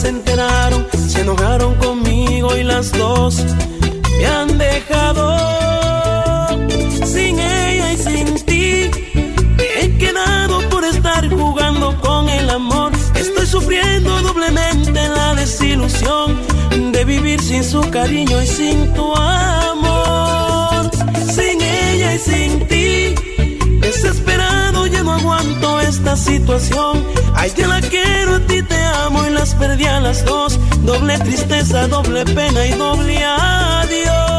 se enteraron, se enojaron conmigo y las dos me han dejado. Sin ella y sin ti, me he quedado por estar jugando con el amor. Estoy sufriendo doblemente la desilusión de vivir sin su cariño y sin tu amor. Sin ella y sin ti, desesperado aguanto esta situación. Ay, te la quiero, a ti te amo y las perdí a las dos. Doble tristeza, doble pena y doble adiós.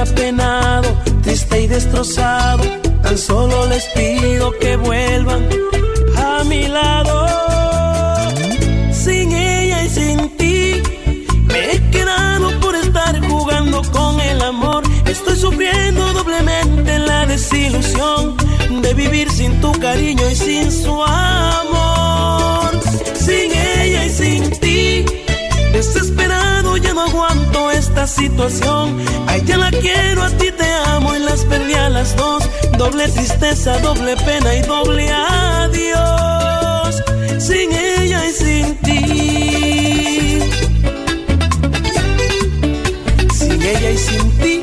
Apenado, triste y destrozado. Tan solo les pido que vuelvan a mi lado. Sin ella y sin ti, me he quedado por estar jugando con el amor. Estoy sufriendo doblemente la desilusión de vivir sin tu cariño y sin su amor. Sin ella y sin ti, desesperado ya no aguanto esta situación. Ay, ya la quiero, a ti te amo y las perdí a las dos. Doble tristeza, doble pena y doble adiós. Sin ella y sin ti. Sin ella y sin ti.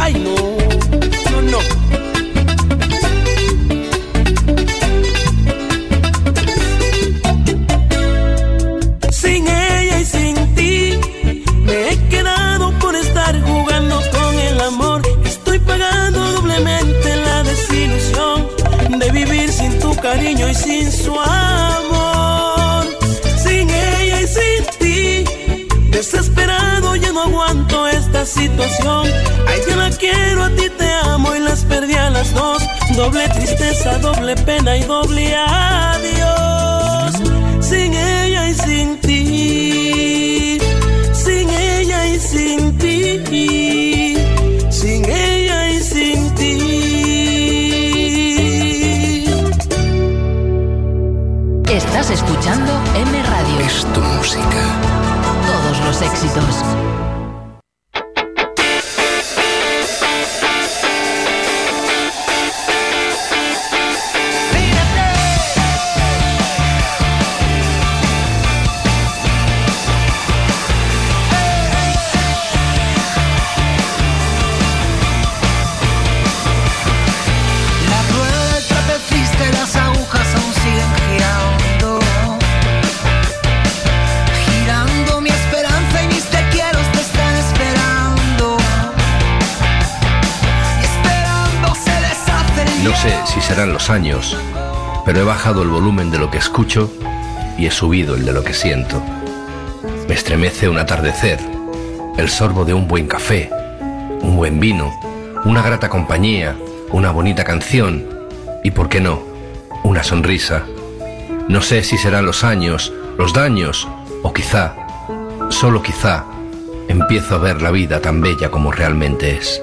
Ay, no, sin su amor. Sin ella y sin ti, desesperado ya no aguanto esta situación. Ay, yo la quiero, a ti te amo y las perdí a las dos. Doble tristeza, doble pena y doble adiós. Estás escuchando M Radio. Es tu música. Todos los éxitos. Años, pero he bajado el volumen de lo que escucho y he subido el de lo que siento. Me estremece un atardecer, el sorbo de un buen café, un buen vino, una grata compañía, una bonita canción y, por qué no, una sonrisa. No sé si serán los años, los daños o quizá, solo quizá, empiezo a ver la vida tan bella como realmente es.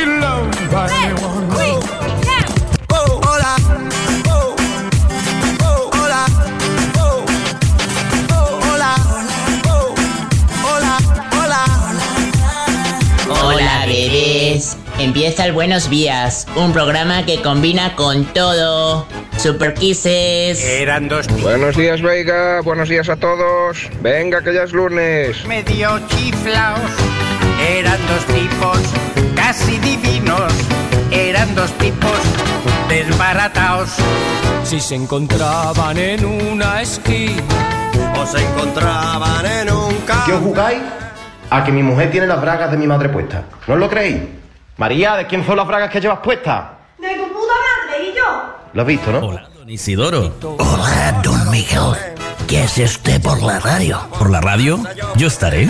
Empieza el Buenos Días, un programa que combina con todo. Super Kisses. Eran dos tipos. Buenos días, Veiga. Buenos días a todos. Venga, que ya es lunes. Medio chiflaos. Eran dos tipos casi divinos. Eran dos tipos desbarataos. Si se encontraban en una esquina o se encontraban en un campo. ¿Qué os jugáis? A que mi mujer tiene las bragas de mi madre puestas. ¿No os lo creéis? María, ¿de quién son las bragas que llevas puestas? De tu puta madre y yo. Lo has visto, ¿no? Hola, don Isidoro. Hola, don Miguel. ¿Qué es usted por la radio? ¿Por la radio? Yo estaré.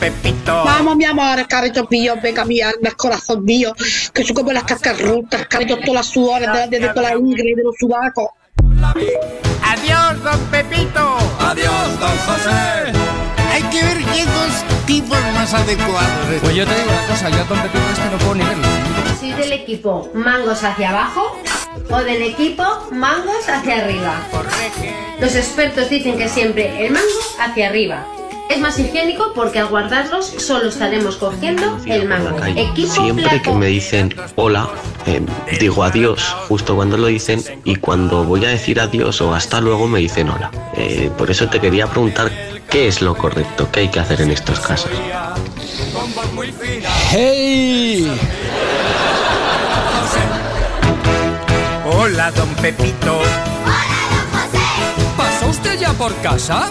Pepito. Vamos, mi amor, cariño mío, venga mi alma, corazón mío, que son como las cascarrutas, cariño, todas las sudores, desde de, toda la ingre de los subacos. Adiós, don Pepito. Adiós, don José. Hay que ver qué dos tipos más adecuados. Pues yo te digo una cosa, yo a don Pepito este no puedo ni verlo. ¿Soy del equipo mangos hacia abajo o del equipo mangos hacia arriba? Los expertos dicen que siempre el mango hacia arriba. Es más higiénico porque al guardarlos solo estaremos cogiendo el mango. Equipo Siempre que me dicen hola, eh, digo adiós justo cuando lo dicen y cuando voy a decir adiós o hasta luego me dicen hola. Eh, por eso te quería preguntar qué es lo correcto, qué hay que hacer en estos casos. ¡Hey! Hola, don Pepito. ¿Pasó usted ya por casa?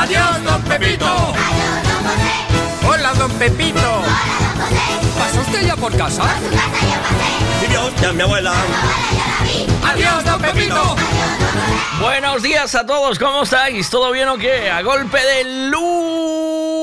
Adiós, don Pepito. Hola, don Pepito. ¿Pasó usted ya por casa? Vivía usted a mi abuela. Adiós, don Pepito. Buenos días a todos, ¿cómo estáis? ¿Todo bien o qué? A golpe de lunes.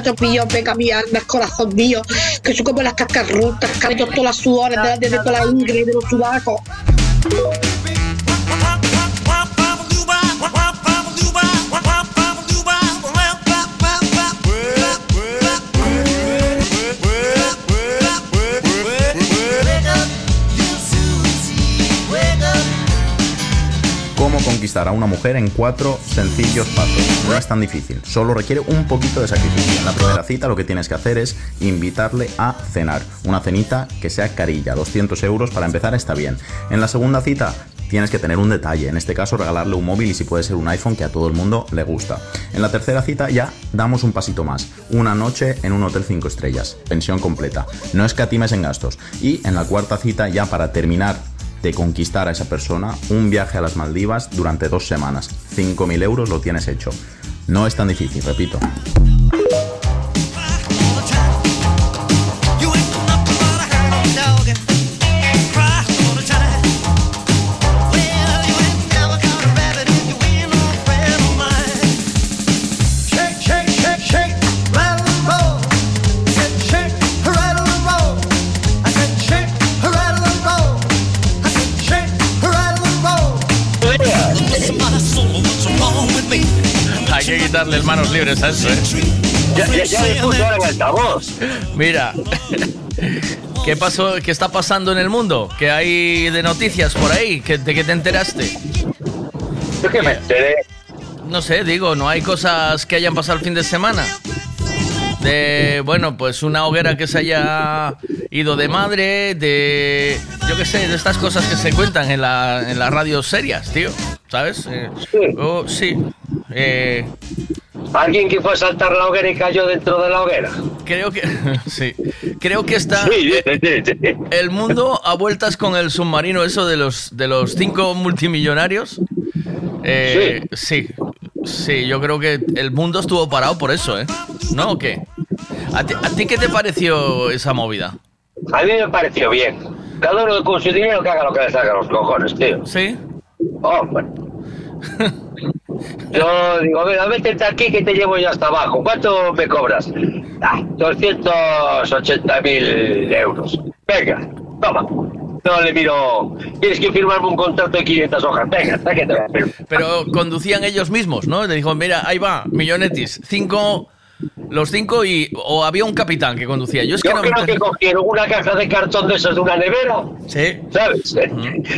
Amor, cariño mío, venga mi alma, corazón mío, que son como las cascarrutas, cariño, todas las sudores, desde de toda la ingre de los subacos. Cómo conquistar a una mujer en cuatro sencillos pasos. No es tan difícil, solo requiere un poquito de sacrificio. En la primera cita lo que tienes que hacer es invitarle a cenar. Una cenita que sea carilla, 200 euros para empezar está bien. En la segunda cita tienes que tener un detalle, en este caso regalarle un móvil y si puede ser un iPhone que a todo el mundo le gusta. En la tercera cita ya damos un pasito más, una noche en un hotel 5 estrellas, pensión completa, no escatimes en gastos. Y en la cuarta cita ya para terminar de conquistar a esa persona, un viaje a las Maldivas durante dos semanas, 5.000 euros lo tienes hecho. No es tan difícil, repito. Darle manos libres a eso, ¿eh? Ya, ya, ya le puse ahora en altavoz. Mira, ¿qué pasó? ¿Qué está pasando en el mundo? ¿Qué hay de noticias por ahí? ¿Qué- ¿De qué te enteraste? Yo que me enteré. No sé, digo, no hay cosas que hayan pasado el fin de semana. De, bueno, pues una hoguera que se haya ido de madre, de, yo qué sé, de estas cosas que se cuentan en la, en las radios serias, tío, ¿sabes? Eh, oh, sí. Eh, Alguien que fue a saltar la hoguera y cayó dentro de la hoguera. creo que, sí, creo que está... Sí, sí, sí, sí. El mundo a vueltas con el submarino, eso de los de los cinco multimillonarios. Eh, sí. sí, yo creo que el mundo estuvo parado por eso, ¿eh? ¿No o qué? ¿A ti, a ti qué te pareció esa movida? A mí me pareció bien. Cada uno con su dinero que haga lo que le salga a los cojones, tío. ¿Sí? Hombre. Yo digo, venga, métete aquí que te llevo yo hasta abajo. ¿Cuánto me cobras? Ah, 280 mil euros. Venga, toma. No le miro. Tienes que firmarme un contrato de 500 hojas. Venga, hasta que te lo firmo. Pero conducían ellos mismos, ¿no? Le dijo, mira, ahí va, millonetis, cinco, los cinco y... O había un capitán que conducía. Yo es que Yo no me creo que enter- cogieron una caja de cartón de esos de una nevera. Sí. ¿Sabes?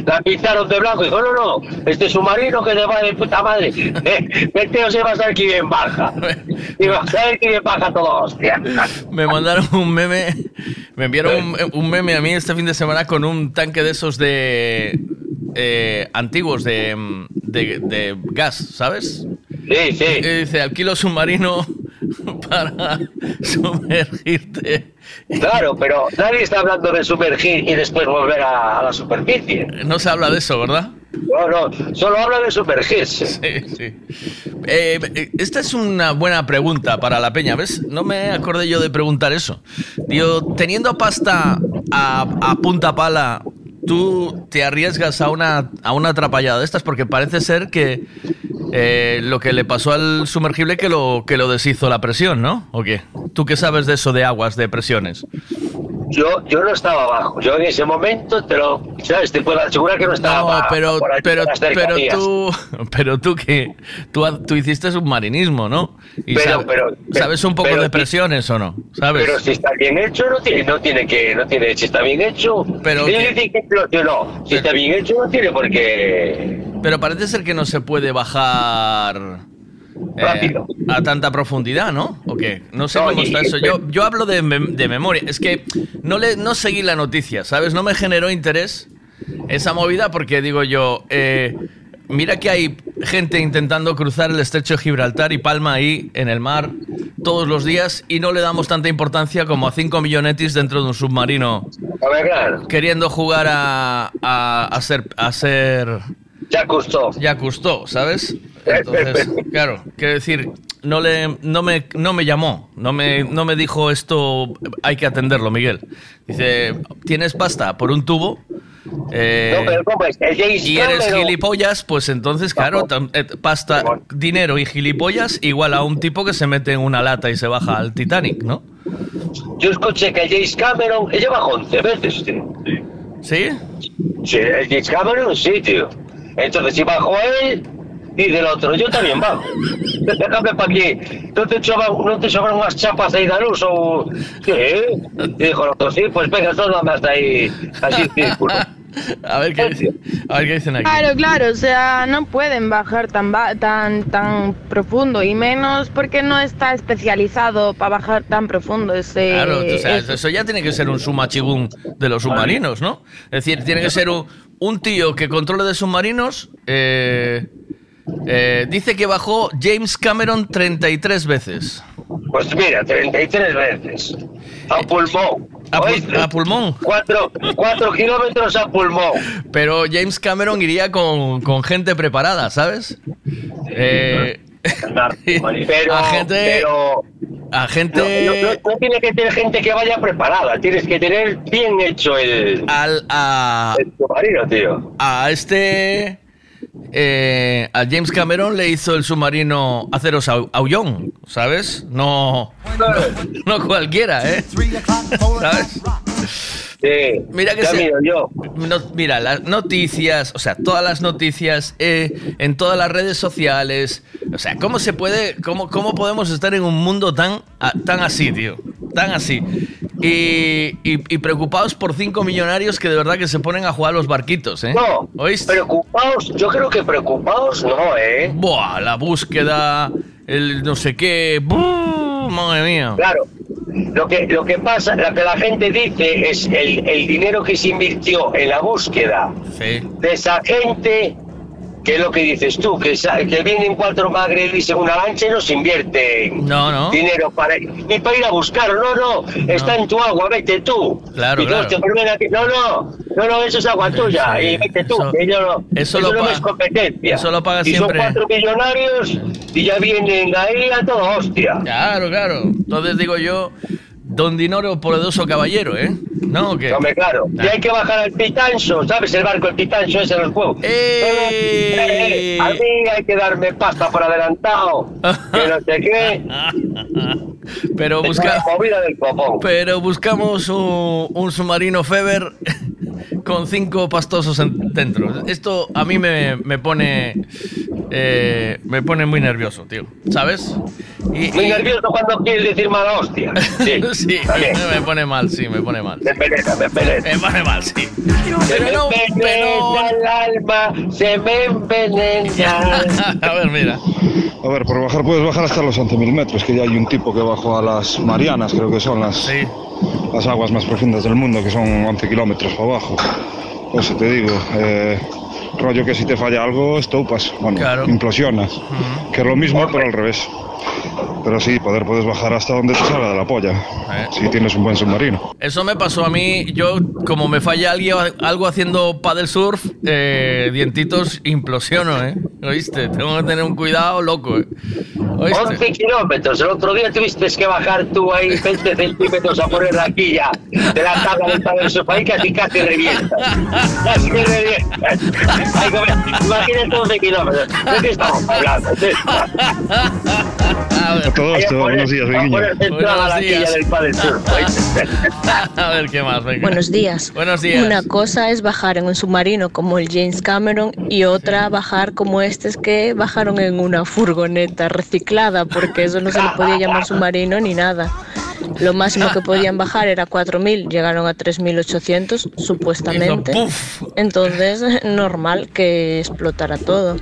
La pintaron de blanco y dijo, no, no, este submarino que te va de puta madre. Eh, Vete se va a saber quién baja. Y va a saber quién baja todo, hostia. Me mandaron un meme, me enviaron un, un meme a mí este fin de semana con un tanque de esos de eh, antiguos de, de, de gas, ¿sabes? Sí, sí. Y dice, alquilo submarino para sumergirte. Claro, pero nadie está hablando de sumergir y después volver a, a la superficie. No se habla de eso, ¿verdad? No, no, solo habla de sumergirse. Sí, sí. Eh, esta es una buena pregunta para la peña, ¿ves? No me acordé yo de preguntar eso. Digo, teniendo pasta a, a punta pala, tú te arriesgas a una, a una atrapallada de estas porque parece ser que eh, lo que le pasó al sumergible que lo, que lo deshizo la presión, ¿no? ¿O qué? ¿Tú qué sabes de eso de aguas, de presiones? Yo, yo no estaba abajo. Yo en ese momento te lo, ¿sabes? Te puedo asegurar que no estaba No, abajo, pero, pero, pero tú, pero tú que tú, tú hiciste submarinismo, ¿no? Y Pero- pero- sabes un poco pero- de presiones o no, ¿sabes? Pero si está bien hecho, no tiene, no tiene que, no tiene, si está bien hecho, Pero tiene que- que explosionó. Si está bien hecho, no tiene por qué. Pero parece ser que no se puede bajar eh, Rápido. a tanta profundidad, ¿no? ¿O qué? No sé No, cómo está y- eso. Yo, yo hablo de, mem- de memoria. Es que no, le, no seguí la noticia, ¿sabes? No me generó interés esa movida porque digo yo, eh, mira que hay gente intentando cruzar el estrecho de Gibraltar y palma ahí en el mar todos los días y no le damos tanta importancia como a 5 millonetis dentro de un submarino queriendo jugar a, a, a ser... A ser ya custó. Ya custó, ¿sabes? Entonces, claro, quiero decir, no le, no me, no me llamó, no me, no me dijo esto, hay que atenderlo, Miguel. Dice, tienes pasta por un tubo. Eh, No, pero ¿cómo es? El James y eres gilipollas, pues entonces, claro, eh, pasta, dinero y gilipollas igual a un tipo que se mete en una lata y se baja al Titanic, ¿no? Yo escuché que el James Cameron, ella bajó 11 veces, tío. ¿Sí? Sí, el James Cameron sí, tío. Entonces, si bajó él, y del otro, yo también bajo. Déjame para aquí. ¿No te, sobran, ¿No te sobran unas chapas ahí de luz o...? ¿Qué? Y dijo el otro, sí, pues venga, solo más ahí, así círculo. A ver qué dicen, a ver qué dicen aquí. Claro, claro, o sea, no pueden bajar tan ba- tan tan profundo y menos porque no está especializado para bajar tan profundo. Ese, Claro, o sea, eso. eso ya tiene que ser un sumachigún de los submarinos, ¿no? Es decir, tiene que ser un, un tío que controle de submarinos. eh, eh, dice que bajó James Cameron 33 veces. Pues mira, 33 veces. A pulmón. A, pul- ¿oíste? a pulmón. Cuatro, cuatro kilómetros a pulmón. Pero James Cameron iría con, con gente preparada, ¿sabes? Eh, Pero, a gente. pero a gente. no, no- no- no tiene que tener gente que vaya preparada, tienes que tener bien hecho el, al, a, el submarino, tío. a este. Eh, a James Cameron le hizo el submarino aceros au- aullón, ¿sabes? No, no, cualquiera, ¿eh? ¿Sabes? Sí, Mira que yo. No- mira, las noticias, o sea, todas las noticias eh, en todas las redes sociales. O sea, ¿cómo se puede, cómo, cómo podemos estar en un mundo tan, a- tan así, tío? Tan así. Y, y- y preocupados por cinco millonarios que de verdad que se ponen a jugar a los barquitos, ¿eh? No, ¿Oíste? preocupados, yo creo que preocupados no, ¿eh? Buah, la búsqueda, el no sé qué. ¡buh! Madre mía. Claro. Lo que, lo que pasa, lo que la gente dice es el, el dinero que se invirtió en la búsqueda Sí. de esa gente, que es lo que dices tú, que, que vienen cuatro magrebis en una lancha y no se invierte No, no. dinero para, ni para ir a buscarlo, no, no, está en tu agua, vete tú. Claro, Y claro. te vuelven a que- no, no, no, no, eso es agua tuya, Sí, y vete tú, eso- que yo no, eso eso, lo no es competencia. eso lo paga y siempre. son cuatro millonarios y ya vienen ahí a todo hostia. Claro, claro. Entonces digo yo, don Dinero Poderoso Caballero, ¿eh? ¿No? ¿O qué? Hombre, claro. Y hay que bajar al Pitancho, ¿sabes? El barco, el Pitancho ese en el juego. ¡Eh! a mí hay que darme pasta por adelantado. que no sé qué. Pero busca, pero buscamos un, un submarino Feber con cinco pastosos en- dentro. Esto a mí me, me pone eh, me pone muy nervioso, tío. ¿Sabes? Y, Muy y- nervioso cuando quieres decir mala hostia. Sí, sí, Vale. me pone mal, sí, me pone mal. Me peleta, me peleta. Me pone mal, sí. Se Pero me no, envenena el alma, se me envenena. A ver, mira. A ver, por bajar puedes bajar hasta los 11.000 metros, que ya hay un tipo que bajó a las Marianas, creo que son las, las aguas más profundas del mundo, que son 11 kilómetros para abajo. Por Eso te digo, eh, rollo que si te falla algo, estopas, bueno, Claro. implosionas, que es lo mismo, pero al revés. Pero sí, poder puedes bajar hasta donde te salga de la polla, Eh. si tienes un buen submarino. Eso me pasó a mí. Yo, como me falla alguien, algo haciendo paddle surf, eh, dientitos, implosiono, ¿eh? ¿Oíste? Tengo que tener un cuidado loco, ¿eh? ¿Oíste? 11 kilómetros. El otro día tuviste que bajar tú ahí 20 centímetros a poner la quilla de la tabla del padre de su país casi casi revienta. Casi revientas. Imagínate 11 kilómetros. ¿De qué estamos hablando? ¿De- A todo esto, buenos días. A ver qué más, venga. Buenos días. Buenos días. Una cosa es bajar en un submarino como el James Cameron y otra bajar como estos que bajaron en una furgoneta reciclada porque eso no se le podía llamar submarino ni nada. Lo máximo que podían bajar era 4.000, llegaron a 3.800 supuestamente. Entonces, normal que explotara todo.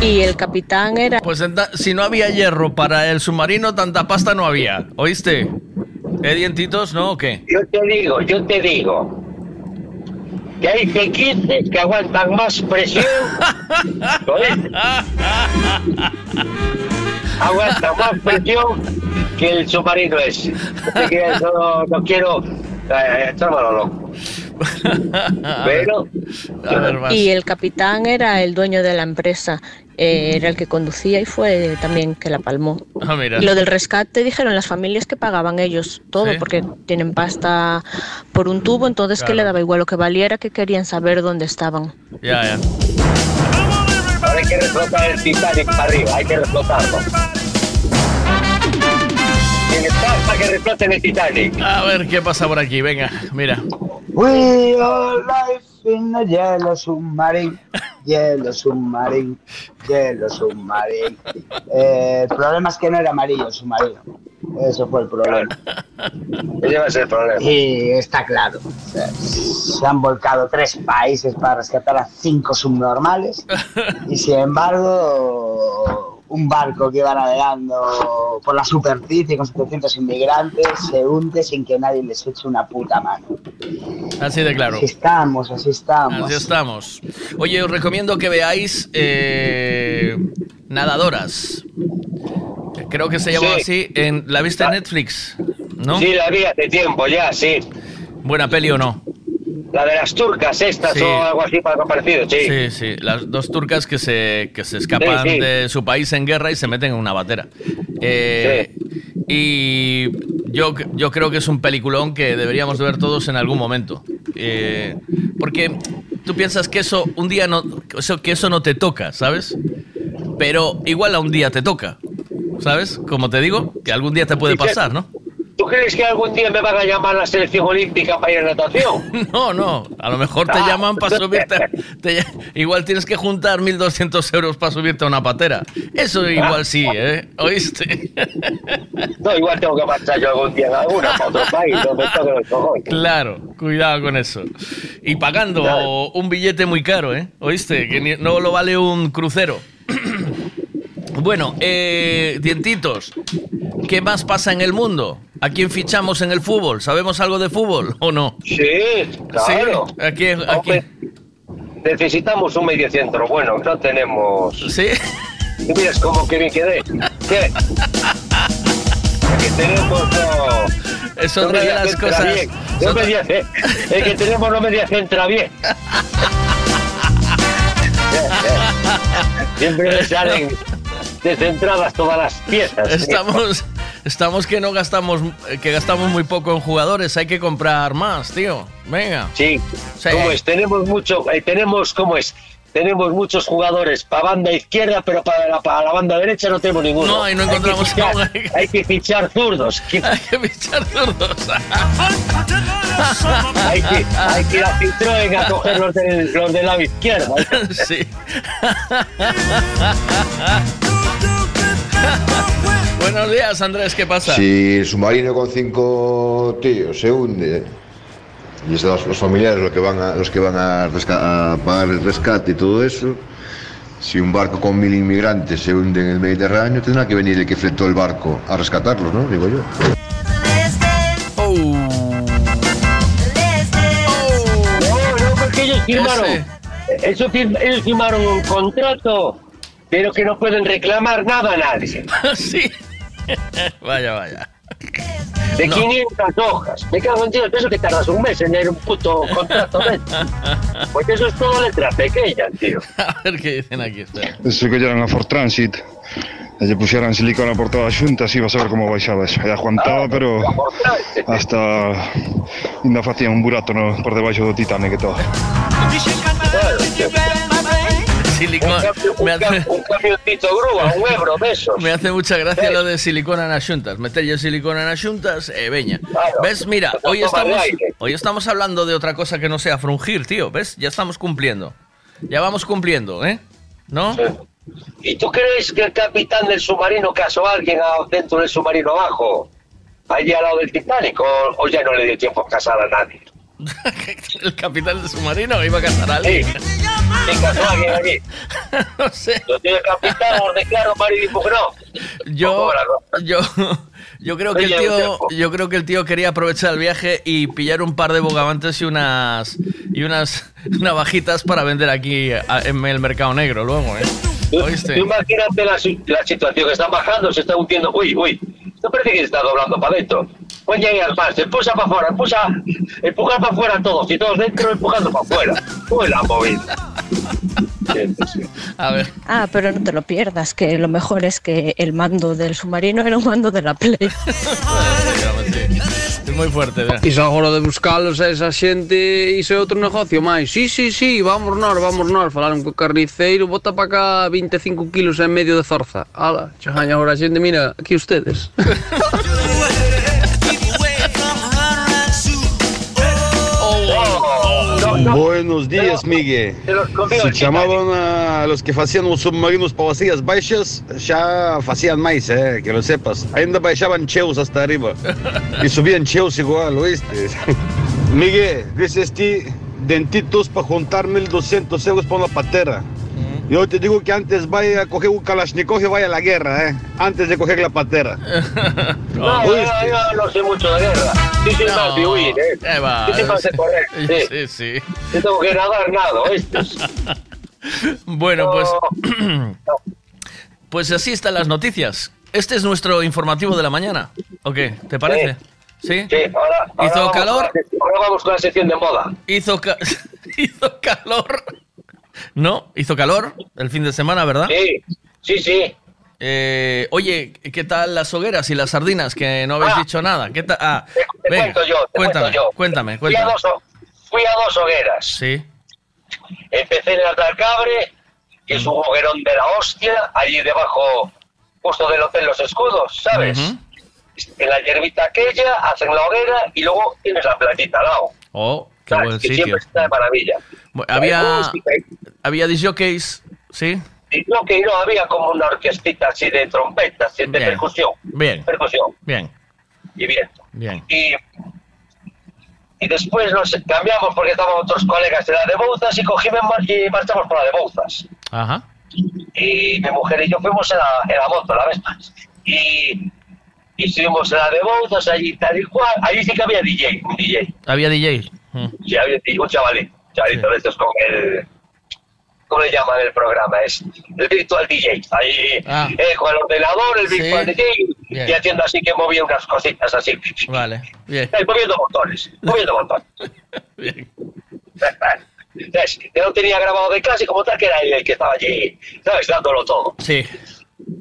Y el capitán era... Pues si no había hierro para el submarino, tanta pasta no había. ¿Oíste? ¿Eh, dientitos? ¿No o qué? Yo te digo, yo te digo. Que hay pequites que aguantan más presión. ¿oíste? Aguantan más presión que el submarino ese. Así que eso no, no quiero eh, loco. Pero, A ver. Y el capitán era el dueño de la empresa, eh, era el que conducía y fue también que la palmó. Ah, mira. Y lo del rescate dijeron las familias que pagaban ellos todo Sí. porque tienen pasta por un tubo, entonces que Claro. le daba igual lo que valiera, que querían saber dónde estaban. Ya, ya. ahora hay que reflotar el Titanic para arriba, hay que reflotarlo. Pasta que refloten el Titanic. A ver qué pasa por aquí, venga, mira. We all life in a yellow submarine, yellow submarine, yellow submarine. Eh, el problema es que no era amarillo el submarino. Eso fue el problema. Ese va a ser el problema. Y está claro. se han volcado tres países para rescatar a cinco subnormales. Y sin embargo, un barco que iba navegando por la superficie con 700 inmigrantes se hunde sin que nadie les eche una puta mano. Así de claro. Así estamos, así estamos. Así estamos. Oye, os recomiendo que veáis eh, Nadadoras. Creo que se llama Sí. así. En, ¿La viste en Netflix? ¿No? Sí, la vi hace tiempo ya, sí. ¿Buena peli o no? La de las turcas estas Sí. o algo así para algo parecido, sí. Sí, sí. Las dos turcas que se, que se escapan Sí, sí. de su país en guerra y se meten en una batera. Eh, Y yo, yo creo que es un peliculón que deberíamos de ver todos en algún momento. Eh, porque tú piensas que eso un día no, eso, que eso no te toca, ¿sabes? Pero igual a un día te toca, ¿sabes? Como te digo, que algún día te puede pasar, ¿no? ¿Tú crees que algún día me van a llamar a la selección olímpica para ir a natación? No, no, a lo mejor te Ah. llaman para subirte. te igual tienes que juntar 1.200 euros para subirte a una patera. Eso igual sí, ¿eh? ¿Oíste? No, igual tengo que marchar yo algún día en alguna para otro país, donde toque los cojones. Claro, cuidado con eso. Y pagando un billete muy caro, ¿eh? ¿Oíste? Que ni- no lo vale un crucero. Bueno, eh, dientitos, ¿qué más pasa en el mundo? ¿A quién fichamos en el fútbol? ¿Sabemos algo de fútbol o no? Sí, claro. ¿Sí? ¿A quién? a quién? Necesitamos un mediocentro. Bueno, no tenemos. ¿Sí? Y miras cómo que bien quedé. ¿Qué? que tenemos no. No otra de media las cosas-. No media, el que tenemos no media centra bien. Siempre me salen descentradas todas las piezas. Estamos, estamos que no gastamos, que gastamos muy poco en jugadores. Hay que comprar más, tío. Venga. Sí. ¿Cómo es? Tenemos mucho, eh, tenemos, ¿cómo es? Tenemos muchos jugadores para banda izquierda, pero para la, para la banda derecha no tenemos ninguno. No, ahí no Hay que encontramos fichar- uno. Hay que fichar zurdos. Hay que fichar zurdos. hay, que, hay que ir a Citroën a coger los del, los del lado izquierdo. Sí. Buenos días, Andrés, ¿qué pasa? Si el submarino con cinco tíos se hunde y es los, los familiares los que van a, los que van a, resca- a pagar el rescate y todo eso, si un barco con mil inmigrantes se hunde en el Mediterráneo, tendrá que venir el que fletó el barco a rescatarlos, ¿no? Digo yo. No, no, porque ellos firmaron. Eso ellos firmaron un contrato, pero que no pueden reclamar nada a nadie. sí. vaya, vaya. De No. 500 hojas. Me cago en Dios, eso que tardas un mes en leer un puto contrato. Porque eso es todo letra pequeña, tío. A ver qué dicen aquí. espera. Eso que llegan a Fort Transit lle puxeran silicona por todas as xuntas ibas a ver como baixaba eso. E aguantaba, pero hasta ainda facía un burato no, por debaixo do Titanic e todo. Silicona. Me hace, Un camioncito grúa, un ebro de esos. me hace mucha gracia lo de silicona nas xuntas. Meterlle silicona nas xuntas e veña. ¿Ves? Mira, hoy estamos, hoy estamos hablando de otra cosa que no sea frungir, tío. ¿Ves? Ya estamos cumpliendo. Ya vamos cumpliendo, ¿eh? ¿No? ¿Y tú crees que el capitán del submarino casó a alguien dentro del submarino abajo? Allí al lado del Titanic, o, o ya no le dio tiempo a casar a nadie. El capitán del submarino iba a casar a alguien. ¿Quién casó a alguien allí? no sé. Lo tiene el capitán, os declaro marido y no. Yo, yo, yo creo que el tío, yo creo que el tío quería aprovechar el viaje y pillar un par de bogavantes y unas y unas navajitas para vender aquí en el mercado negro luego, ¿eh? Tú ¿Oíste? imagínate la, la situación que están bajando, se está hundiendo. Uy, uy. No parece que se está doblando para adentro. Pues ya al más, empuja para afuera, empuja, empuja para afuera todos, y todos dentro empujando para afuera. Uy, la movida. A ver. Ah, pero no te lo pierdas, que lo mejor es que el mando del submarino era un mando de la Play. Es muy fuerte, ¿verdad? Iso agora de buscalos a esa xente Iso é outro negocio máis Sí, sí, sí, vamos nós, vamos nós Falaron co carniceiro, bota para cá 25 kilos e medio de zorza Ala, chajaña agora a xente, mira, aquí ustedes Buenos días, Miguel. Se chamaban a los que hacían los submarinos para vacías baixas, ya hacían más, eh, que lo sepas. Ainda baixaban cheus hasta arriba. Y subían cheus igual, ¿oíste? Miguel, dices ti dentitos para juntar 1200 euros para una patera. Yo te digo que antes vaya a coger un Kalashnikov y vaya a la guerra, ¿eh? Antes de coger la patera. No, yo, yo no sé mucho de guerra. Sí, sí, más de huir, ¿eh? Eh, va. Sí, sí, más de correr. Sí. Sí, sí. No tengo que nadar nada, ¿oíste? Bueno, pues. Pues así están las noticias. Este es nuestro informativo de la mañana. ¿O qué? ¿Te parece? ¿Sí? Sí, ahora, ahora ¿Hizo vamos calor? ahora vamos con la sección de moda. Hizo, ca- hizo calor. ¿No? Hizo calor el fin de semana, ¿verdad? Sí, sí, sí. Eh, oye, ¿qué tal las hogueras y las sardinas? Que no habéis Ah. dicho nada. ¿Qué tal? Ah, Te venga, cuento yo, te cuéntame, cuento yo. cuéntame, Fui a, cuéntame. dos, fui a dos hogueras. Sí. Empecé en el Alcabre, que es un hoguerón de la hostia, allí debajo, justo del Hotel Los Escudos, ¿sabes? En la hierbita aquella, hacen la hoguera y luego tienes la playita al lado. Oh, qué ¿Sabes? buen que sitio. siempre está de maravilla. Bueno, Había, había disjockeys, ¿sí? Y no, que no, había como una orquestita así de trompetas, de Bien. percusión. Bien, Percusión bien, y viento. bien. Y, y después nos cambiamos porque estaban otros colegas de la de Bouzas y cogimos y marchamos por la de Bouzas. Ajá. Y mi mujer y yo fuimos en la, en la moto, la vez Y, y estuvimos en la de Bouzas, allí tal y cual. Allí sí que había DJ, un DJ. Había DJ. Mm. Sí, había un chavalito, chavalito de estos con el... ¿Cómo le llaman el programa? Es el virtual DJ. Ahí, Ah. eh, con el ordenador, el Sí. virtual DJ, Bien. y haciendo así que movía unas cositas así. Vale, bien. Eh, moviendo botones, moviendo botones. Bien. ¿Sabes? Que no tenía grabado de clase como tal, que era el que estaba allí, ¿sabes? Dándolo todo. Sí.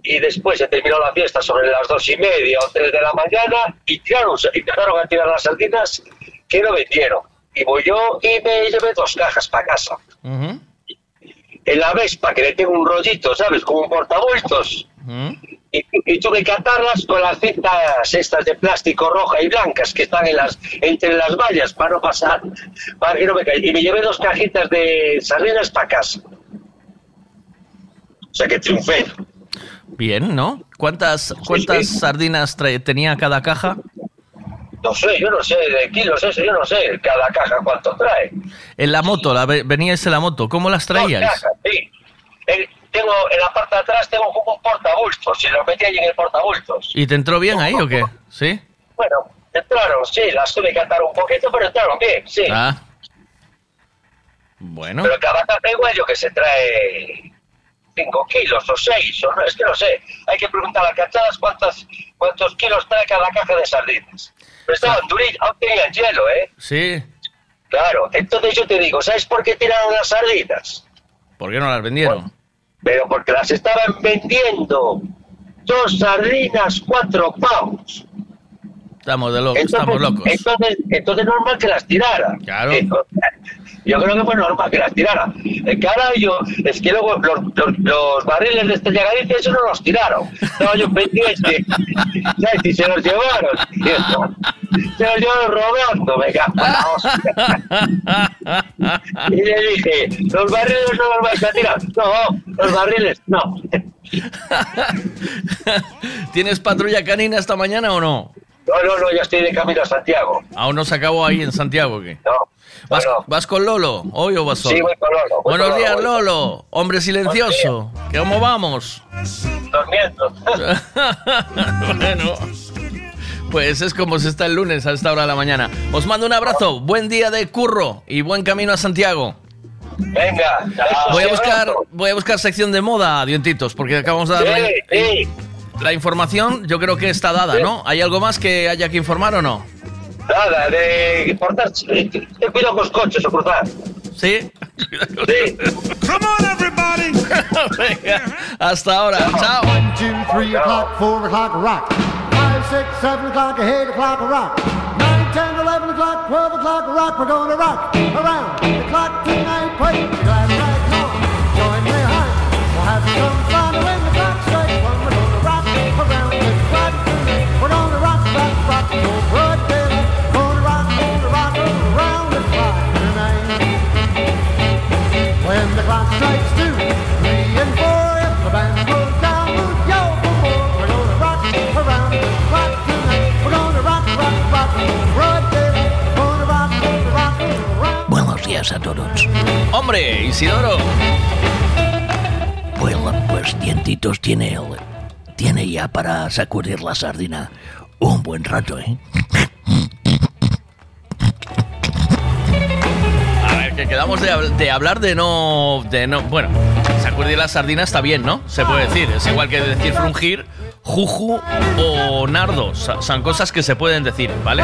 Y después se terminó la fiesta sobre las dos y media o tres de la mañana y tiraron, y empezaron a tirar las sardinas que no vendieron. Y voy yo y me llevé dos cajas para casa. En la Vespa, que le tengo un rollito, ¿sabes? Como un portabultos. Y, y tuve que atarlas con las cintas estas de plástico roja y blancas que están en las, entre las vallas para no pasar, para que no me caiga. Y me llevé dos cajitas de sardinas para casa. O sea que triunfé. Bien, ¿no? ¿Cuántas, cuántas sardinas tenía cada caja? No sé, yo no sé, de kilos eso, yo no sé cada caja cuánto trae. En la moto, la, ve- veníais en la moto, ¿cómo las Dos traíais? cajas, sí. Eh, tengo, en la parte de atrás tengo como un portabultos, y lo metí ahí en el portabultos. ¿Y te entró bien ahí o qué? ¿Sí? Bueno, entraron, sí, las tuve que atar un poquito, pero entraron bien, sí. Ah. Bueno. Pero cada caja igual yo que se trae 5 kilos o 6, o no, es que no sé. Hay que preguntar a las cachadas cuántas, cuántos kilos trae cada caja de sardinas. Pero estaban durillas, aún tenían hielo, ¿eh? Sí. Claro, entonces yo te digo, ¿sabes por qué tiraron las sardinas? ¿Por qué no las vendieron? Pero porque las estaban vendiendo dos sardinas, cuatro pounds. Estamos de locos, estamos locos. Entonces, entonces normal que las tirara. Claro. Yo creo que fue normal que las tirara. El carajo, es que luego los, los, los barriles de Estrella Galicia, eso no los tiraron. Estaba yo pendiente. ¿Sabes? Y se los llevaron. Se los llevaron robando, me cago en la. Y le dije, los barriles no los vais a tirar. No, los barriles no. ¿Tienes patrulla canina esta mañana o no? No, no, no, ya estoy de camino a Santiago. ¿Aún no se acabó ahí en Santiago qué? No. ¿Vas, vas con Lolo hoy o vas solo? Sí, voy con Lolo, voy Buenos con días. Lolo. Hombre silencioso. ¿Cómo vamos? Durmiendo. bueno. Pues es como se está el lunes a esta hora de la mañana. Os mando un abrazo, buen día de curro y buen camino a Santiago. Venga, Voy a buscar, voy a buscar sección de moda, dientitos, porque acabamos de darle Sí, sí. La información. Yo creo que está dada, ¿no? ¿Hay algo más que haya que informar o no? Nada, de portar. Ten cuidado con los coches o cruzar. ¿Sí? Sí. Come on, everybody. Venga, hasta ahora. Chao. One, two, three o'clock, four o'clock, rock. Five, six, seven o'clock, eight o'clock, rock. Nine, ten, eleven o'clock, twelve o'clock, rock. We're gonna rock around A todos. Hombre, Isidoro. Bueno, pues Dientitos tiene, el- tiene ya para sacudir la sardina un buen rato, ¿eh? A ver, que quedamos de, de hablar de no, de no. Bueno, sacudir la sardina está bien, ¿no? Se puede decir. Es igual que decir frungir, juju o nardo. Son cosas que se pueden decir, ¿vale?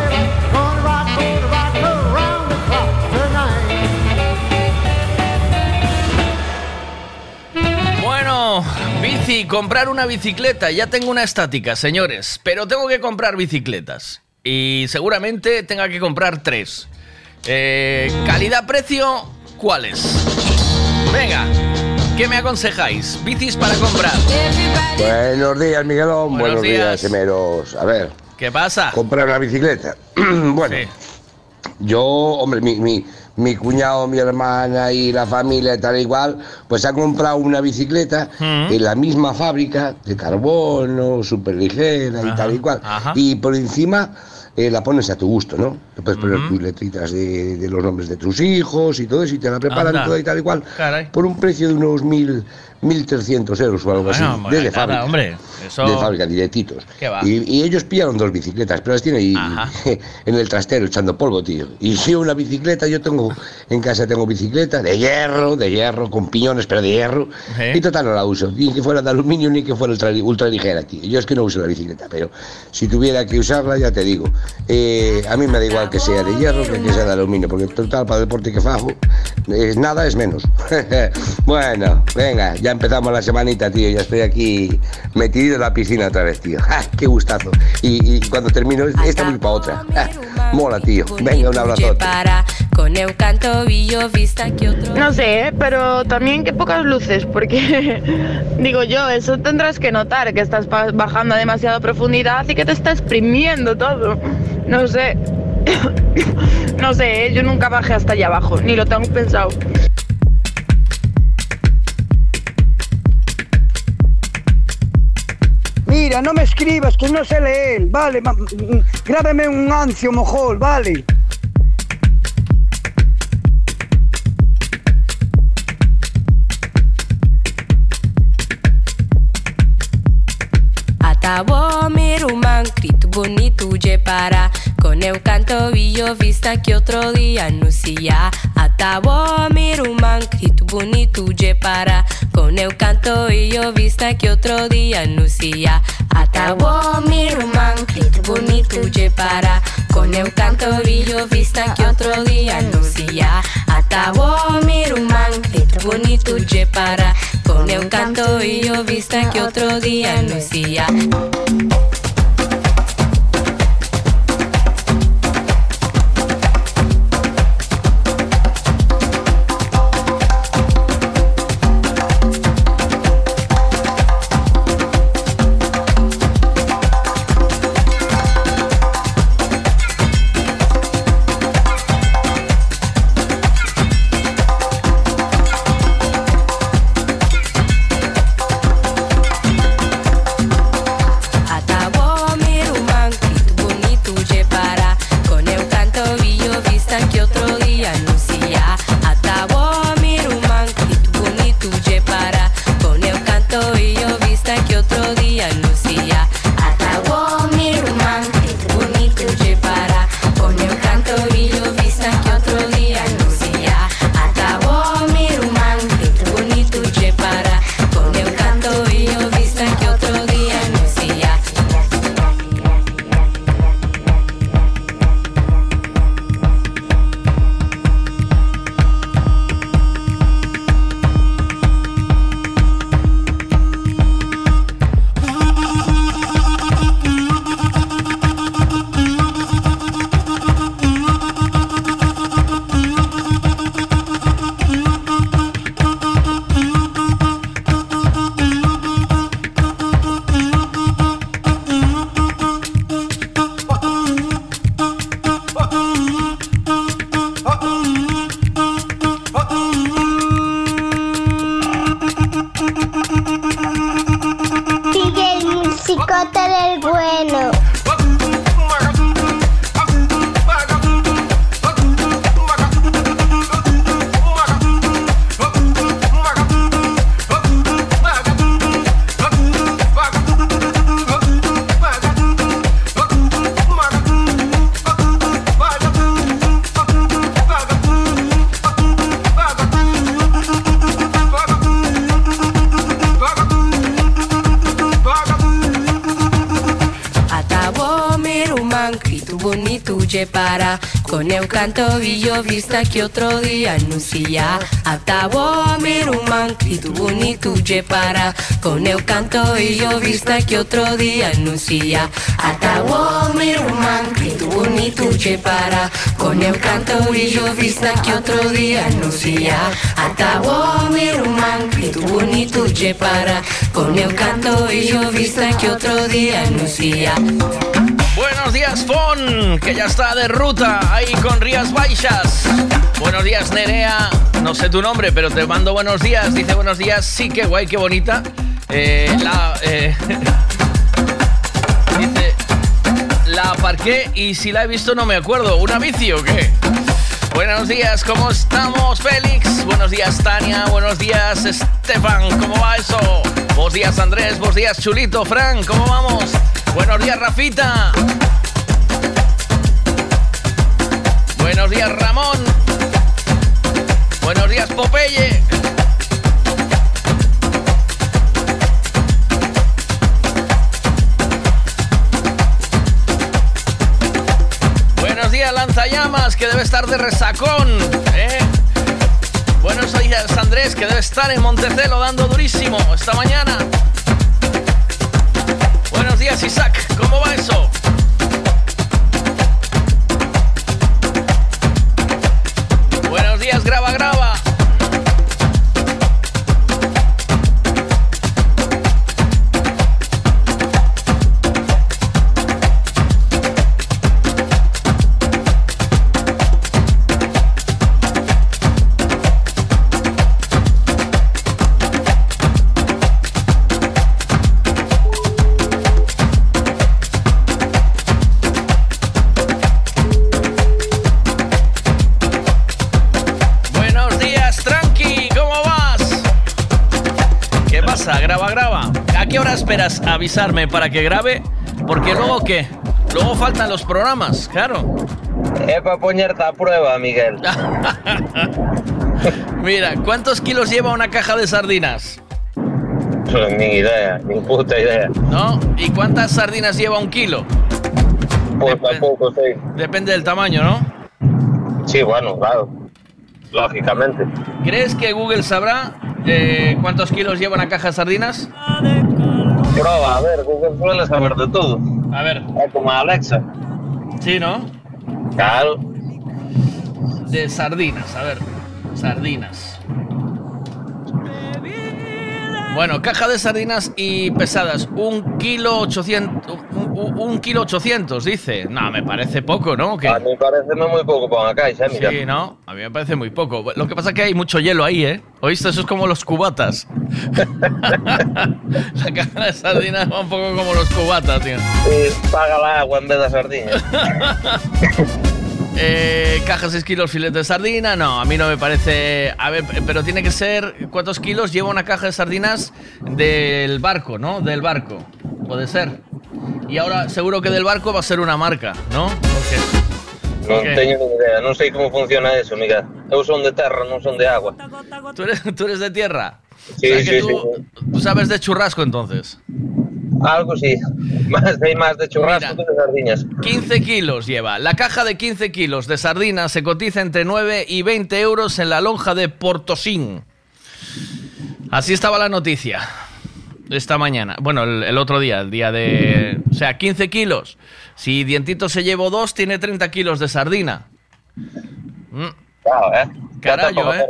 bici, comprar una bicicleta. Ya tengo una estática, señores, pero tengo que comprar bicicletas. Y seguramente tenga que comprar tres. Eh, Calidad-precio, ¿cuáles? Venga, ¿qué me aconsejáis? Bicis para comprar. Buenos días, Miguelón. Buenos Buenos, días, días. Emeros. A ver. ¿Qué pasa? Comprar una bicicleta. bueno, yo, hombre, mi, mi, mi cuñado, mi hermana y la familia y tal igual, pues ha comprado una bicicleta en la misma fábrica de carbono, súper ligera y tal y cual. ajá. Y por encima eh, la pones a tu gusto, ¿no? Le puedes poner tus letritas de, de los nombres de tus hijos y todo eso y te la preparan Anda. toda y tal y cual. Caray. Por un precio de unos mil, 1.300 euros o algo Bueno, así. bueno, nada, fábrica. hombre, eso- De fábrica, directitos. Y, y ellos pillaron dos bicicletas, pero las tienen ahí en el trastero echando polvo, tío. Y si una bicicleta, yo tengo, en casa tengo bicicleta de hierro, de hierro, con piñones, pero de hierro. ¿Eh? Y total no la uso. Ni que fuera de aluminio ni que fuera ultra, ultra ligera, tío. Yo es que no uso la bicicleta, pero si tuviera que usarla, ya te digo. eh, a mí me da igual que sea de hierro que que sea de aluminio, porque total, para el deporte que fajo, nada es menos. bueno, venga, ya empezamos la semanita, tío. Ya estoy aquí metido en la piscina otra vez, tío. ¡Ja! ¡Qué gustazo! Y, y cuando termino esta voy para otra. ¡Ja! Mola, tío. Venga, un abrazo. No sé, ¿eh? pero también que pocas luces, porque digo yo, eso tendrás que notar, que estás bajando a demasiada profundidad y que te está exprimiendo todo. No sé. No sé, ¿eh? yo nunca bajé hasta allá abajo, ni lo tengo pensado. Mira, no me escribas, que no sé leer, vale, mm, grábame un ancio mojol, vale. Atabo rumán, grito bonito de para Con eu canto billo vista que otro día anuncia Atabo rumán, grito bonito de para. Con eu canto billo vista que otro día anuncia Atabo rumán, grito bonito de para. Con eu canto billo vista que otro día anuncia Atabo rumán, grito bonito de para. Con eu canto billo vista que otro día anuncia vista que outro dia anuncia Atabo miruman, grito bonito de para Con eu canto villo vista que outro dia anuncia Atabo miruman, grito bonito de para Con eu canto villo vista que outro dia anuncia Atabo miruman, grito bonito de para Con eu canto villo vista que outro dia anuncia Buenos días, Fon, que ya está de ruta ahí con Rías Baixas. Buenos días, Nerea. No sé tu nombre, pero te mando buenos días. Dice buenos días. Sí, qué guay, qué bonita. Eh, la. eh, dice. La aparqué y si la he visto no me acuerdo. ¿Una bici qué? Buenos días, ¿cómo estamos, Félix? Buenos días, Tania. Buenos días, Estefan. ¿Cómo va eso? Buenos días, Andrés. Buenos días, Chulito. Fran, ¿cómo vamos? Buenos días, Rafita. Buenos días, Ramón. Buenos días, Popeye. Buenos días, Lanzallamas, que debe estar de resacón. ¿eh? Buenos días, Andrés, que debe estar en Montecelo dando durísimo esta mañana. Buenos días, Isaac, ¿cómo va eso? Avisarme para que grabe? Porque luego qué? Luego faltan los programas, claro. Es para ponerte a prueba, Miguel. Mira, ¿cuántos kilos lleva una caja de sardinas? Ni idea, ni puta idea. ¿No? ¿Y cuántas sardinas lleva un kilo? Pues tampoco sé. Depende del tamaño, ¿no? Sí, bueno, claro. Lógicamente. ¿Crees que Google sabrá eh, cuántos kilos lleva una caja de sardinas? Prueba, a ver, Google suele saber de todo. A ver. Es como Alexa. Sí, ¿no? Claro. De sardinas, a ver. Sardinas. Bueno, caja de sardinas y pesadas. Un kilo ochocientos. Un, kilo ochocientos, dice. No, me parece poco, ¿no? ¿Qué? A mí parece no muy poco para caixa, mira. Sí, ¿no? A mí me parece muy poco. Lo que pasa es que hay mucho hielo ahí, ¿eh? ¿Oíste? Eso es como los cubatas. La caja de sardinas va un poco como los cubatas, tío. Sí, paga la agua en vez de sardinas. Eh, caja 6 kilos filete de sardina, no, a mí no me parece. A ver, pero tiene que ser. ¿Cuántos kilos lleva una caja de sardinas del barco, no? Del barco. Puede ser. Y ahora seguro que del barco va a ser una marca, ¿no? Porque No tengo ni idea, no sé cómo funciona eso, Miguel. Eu son de terra, non son de agua. ¿Tú eres, tú eres de tierra. Sí, O sea que sí, tú, tú sabes de churrasco entonces. Algo sí. Más de más de churrasco que de sardinas. 15 kilos lleva. La caja de 15 kilos de sardinas se cotiza entre 9 y 20 euros en la lonja de Portosín. Así estaba la noticia esta mañana. Bueno, el, el otro día, el día de... O sea, 15 kilos. Si Dientito se llevó dos, tiene 30 kilos de sardina. Mm, Claro, eh. Eh.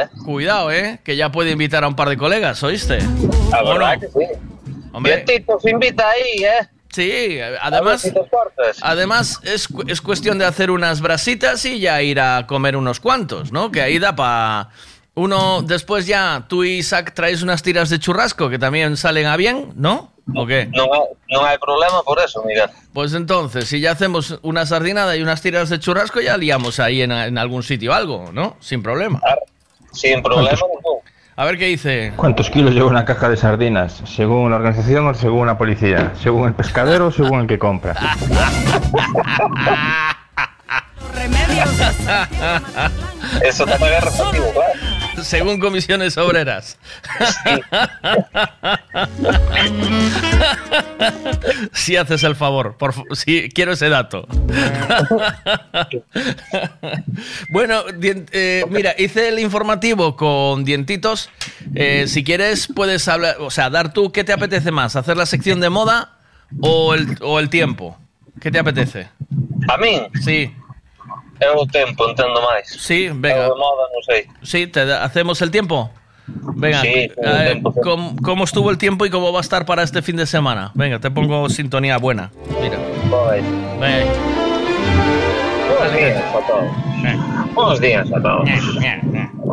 eh. Cuidado, ¿eh? Que ya puede invitar a un par de colegas, ¿oíste? La ¿O verdad no? que sí. Hombre. Dientito se invita ahí, eh. Sí, además... si. Además, es, es cuestión de hacer unas brasitas y ya ir a comer unos cuantos, ¿no? Que ahí da para... Uno, después ya tú y Isaac traes unas tiras de churrasco que también salen a bien, ¿no? ¿O qué? No hay, no hay problema por eso, Miguel. Pues entonces, si ya hacemos una sardinada y unas tiras de churrasco, ya liamos ahí en, en algún sitio algo, ¿no? Sin problema. Sin problema. A ver qué dice. ¿Cuántos kilos lleva una caja de sardinas? ¿Según la organización o según la policía? ¿Según el pescadero o según el que compra? Eso te. Según comisiones obreras. Si haces el favor, por sí, quiero ese dato. Bueno, eh, mira, hice el informativo con dientitos. Eh, si quieres, puedes hablar, o sea, dar tú qué te apetece más, hacer la sección de moda o el, o el tiempo. ¿Qué te apetece? A min? Sí. É o tempo, entendo máis. Sí, venga. É moda, non sei. Sí, ¿te hacemos el tiempo? Venga, Sí, eh, tiempo. ¿cómo, cómo estuvo el tiempo y cómo va a estar para este fin de semana? Venga, te pongo sintonía buena. Mira. Venga. Buenos días a todos. Buenos días a todos.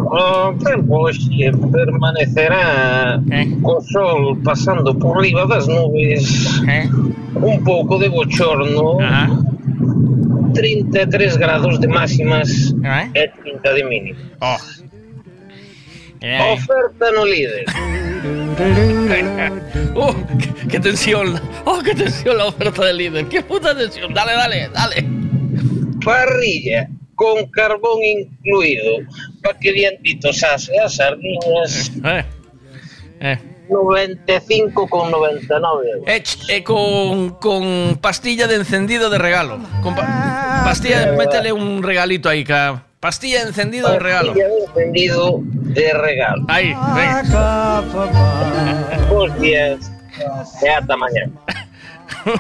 O tempo hoxe permanecerá co sol pasando por riba das nubes un pouco de bochorno 33 grados de máximas e 30 de mínimo Oferta no líder ¡Oh, qué, qué tensión! ¡Oh, qué tensión la oferta del líder! ¡Qué puta tensión! Dale, dale, dale. Parrilla con carbón incluído para que dientitos ase as sardinas Eh, eh. 95 con 99 euros. Eh, ch, eh, con, con pastilla de encendido de regalo. Con pa- pastilla, métele un regalito ahí, ca- Pastilla de encendido de regalo. Pastilla de encendido de regalo. Ahí, venga. Días e ata mañana.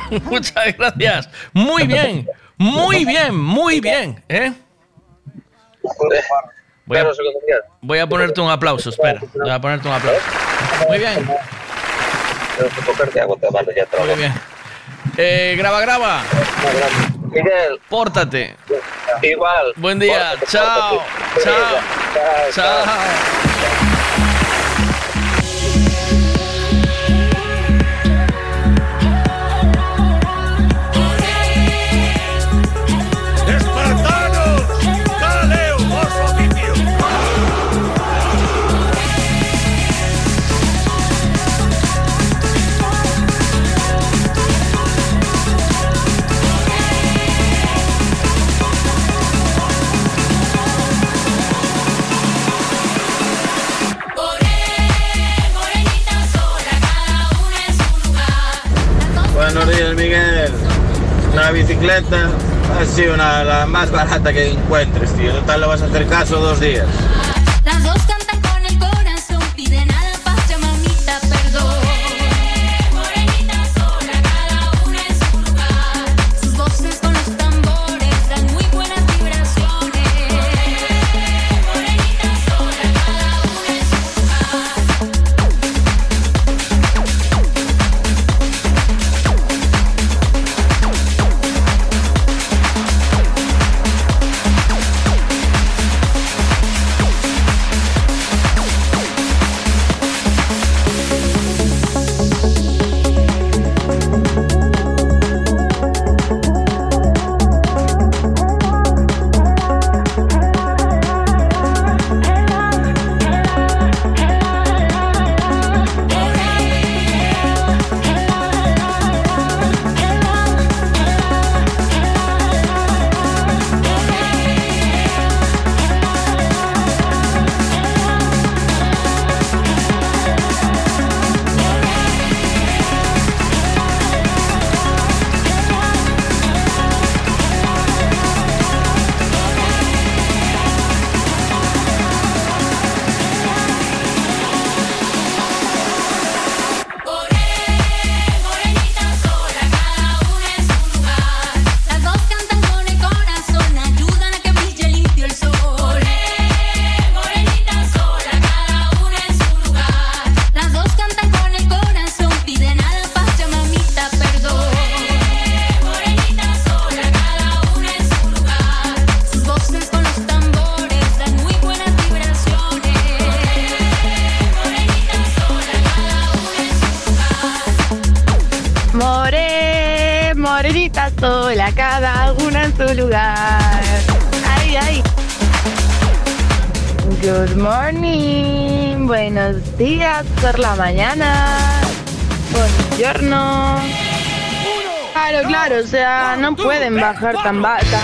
Muchas gracias. Muy bien, muy bien, muy bien. ¿eh? Voy a, voy a ponerte un aplauso, espera. Voy a ponerte un aplauso. Muy bien. Muy bien. Eh, graba, graba. Miguel. Pórtate. Igual. Buen día. Pórtate, Chao. pórtate. Chao. Chao. Buenos días, Miguel. Una bicicleta ha sido la más barata que encuentres, tío. Total, lo vas a hacer caso dos días. o sea, no pueden bajar tan baja.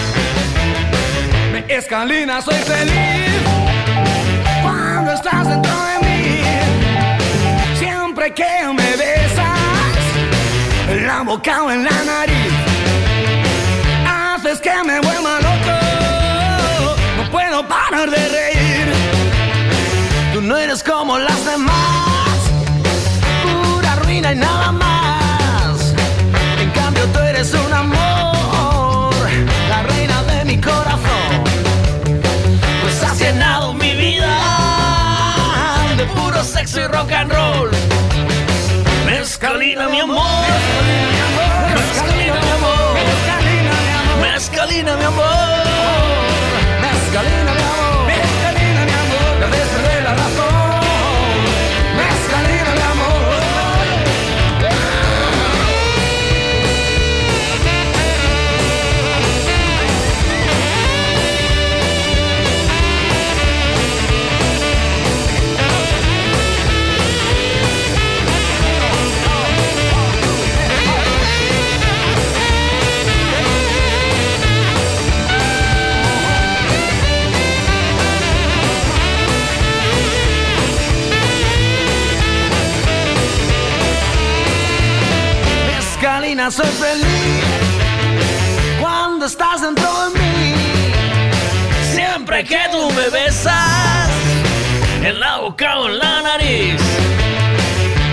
Me escalina, soy feliz cuando estás dentro de mí. Siempre que me besas, en la boca o en la nariz, haces que me vuelva loco. No puedo parar de reír. Tú no eres como las demás, pura ruina y nada más. Eres un amor, la reina de mi corazón. Pues has llenado mi vida de puro sexo y rock and roll. Mezcalina, mi amor. Mezcalina, mi amor. Mezcalina, mi amor. Mezcalina, mi amor. Soy feliz cuando estás dentro de mí. Siempre que tú me besas, en la boca o en la nariz,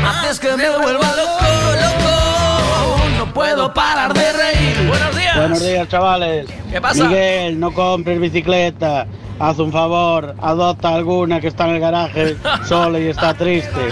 haces que me vuelva loco, loco. No puedo parar de reír. Buenos días. Buenos días, chavales. ¿Qué pasa? Miguel, no compres bicicleta. Haz un favor, adopta alguna que está en el garaje sola y está triste.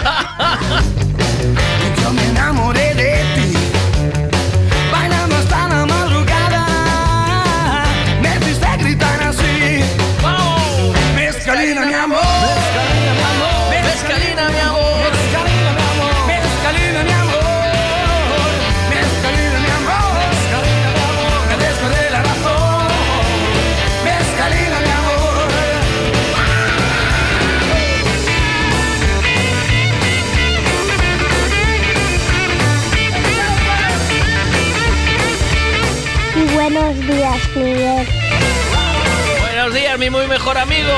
Buenos días, mi muy mejor amigo.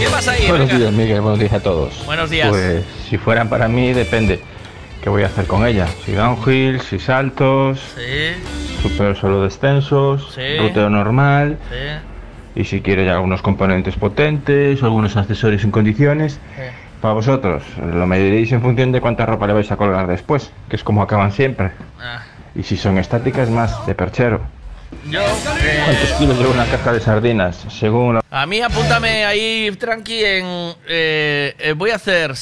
¿Qué pasa ahí? Buenos Venga. días, Miguel. Buenos días a todos. Buenos días. Pues si fueran para mí, depende. ¿Qué voy a hacer con ella? Si downhill, si saltos, Sí, super solo descensos, Sí. ruteo normal. sí. Y si quiero ya algunos componentes potentes, algunos accesorios en condiciones. Para vosotros, lo mediréis en función de cuánta ropa le vais a colgar después, que es como acaban siempre. Ah. Y si son estáticas, más de perchero. Yo, ¿Cuántos kilos lleva una caja de sardinas? Según la... A mí apúntame ahí, tranqui, en... eh, eh, voy a hacer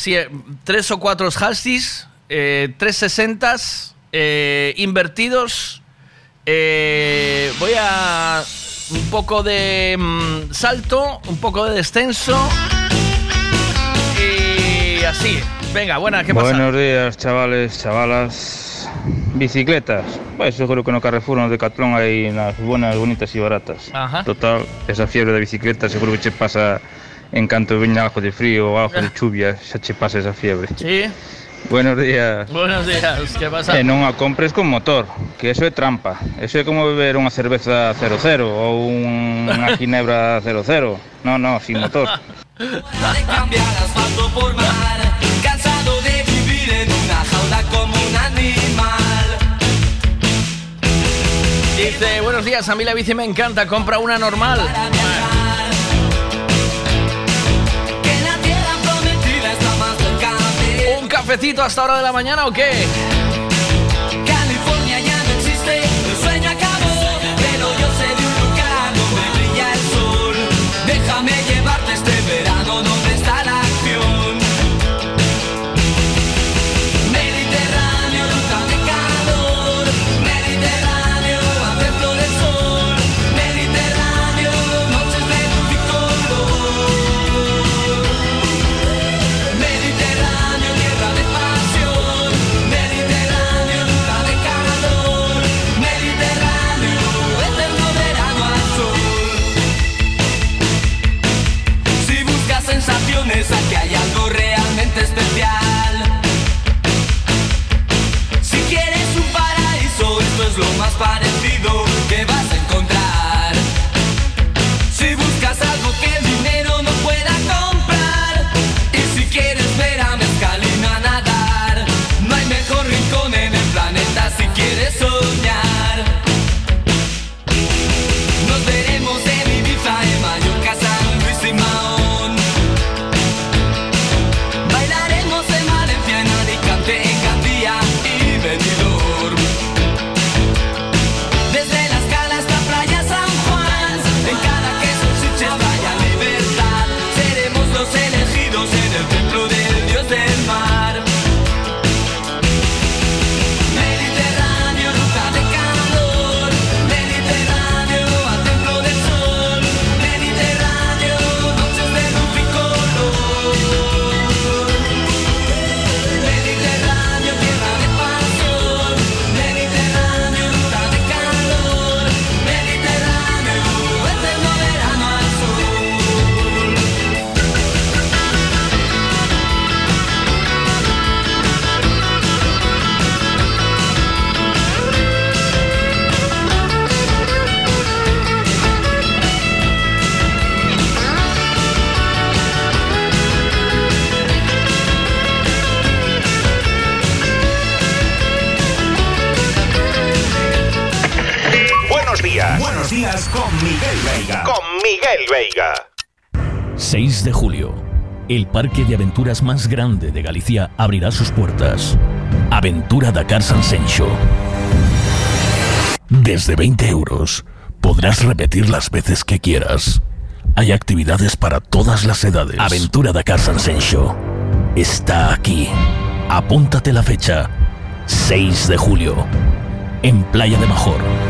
tres o cuatro halstis, eh, tres sesentas eh, invertidos. eh, voy a... Un poco de mm, salto, un poco de descenso. Y así. Venga, buena, ¿qué pasa? Buenos días, chavales, chavalas. Bicicletas. Pues seguro que no Carrefour, no Decathlon hay unas buenas, bonitas y baratas. Ajá. Total, esa fiebre de bicicleta seguro que te pasa en canto viña abajo de frío o abajo de chuvia, xa te pasa esa fiebre. Sí. Buenos días. Buenos días, ¿qué pasa? E non a compres con motor, que eso é trampa. Eso é como beber unha cerveza 00 ou unha ginebra 00. No, no, sin motor. Dice, buenos días, a mí la bici me encanta, compra una normal. ¿Un cafecito hasta hora de la mañana o qué? Con Miguel Veiga. Con Miguel Veiga. 6 de julio. El parque de aventuras más grande de Galicia abrirá sus puertas. Aventura Dakar Sansencho. Desde 20 euros podrás repetir las veces que quieras. Hay actividades para todas las edades. Aventura Dakar Sansencho. Está aquí. Apúntate la fecha. 6 de julio. En Playa de Major.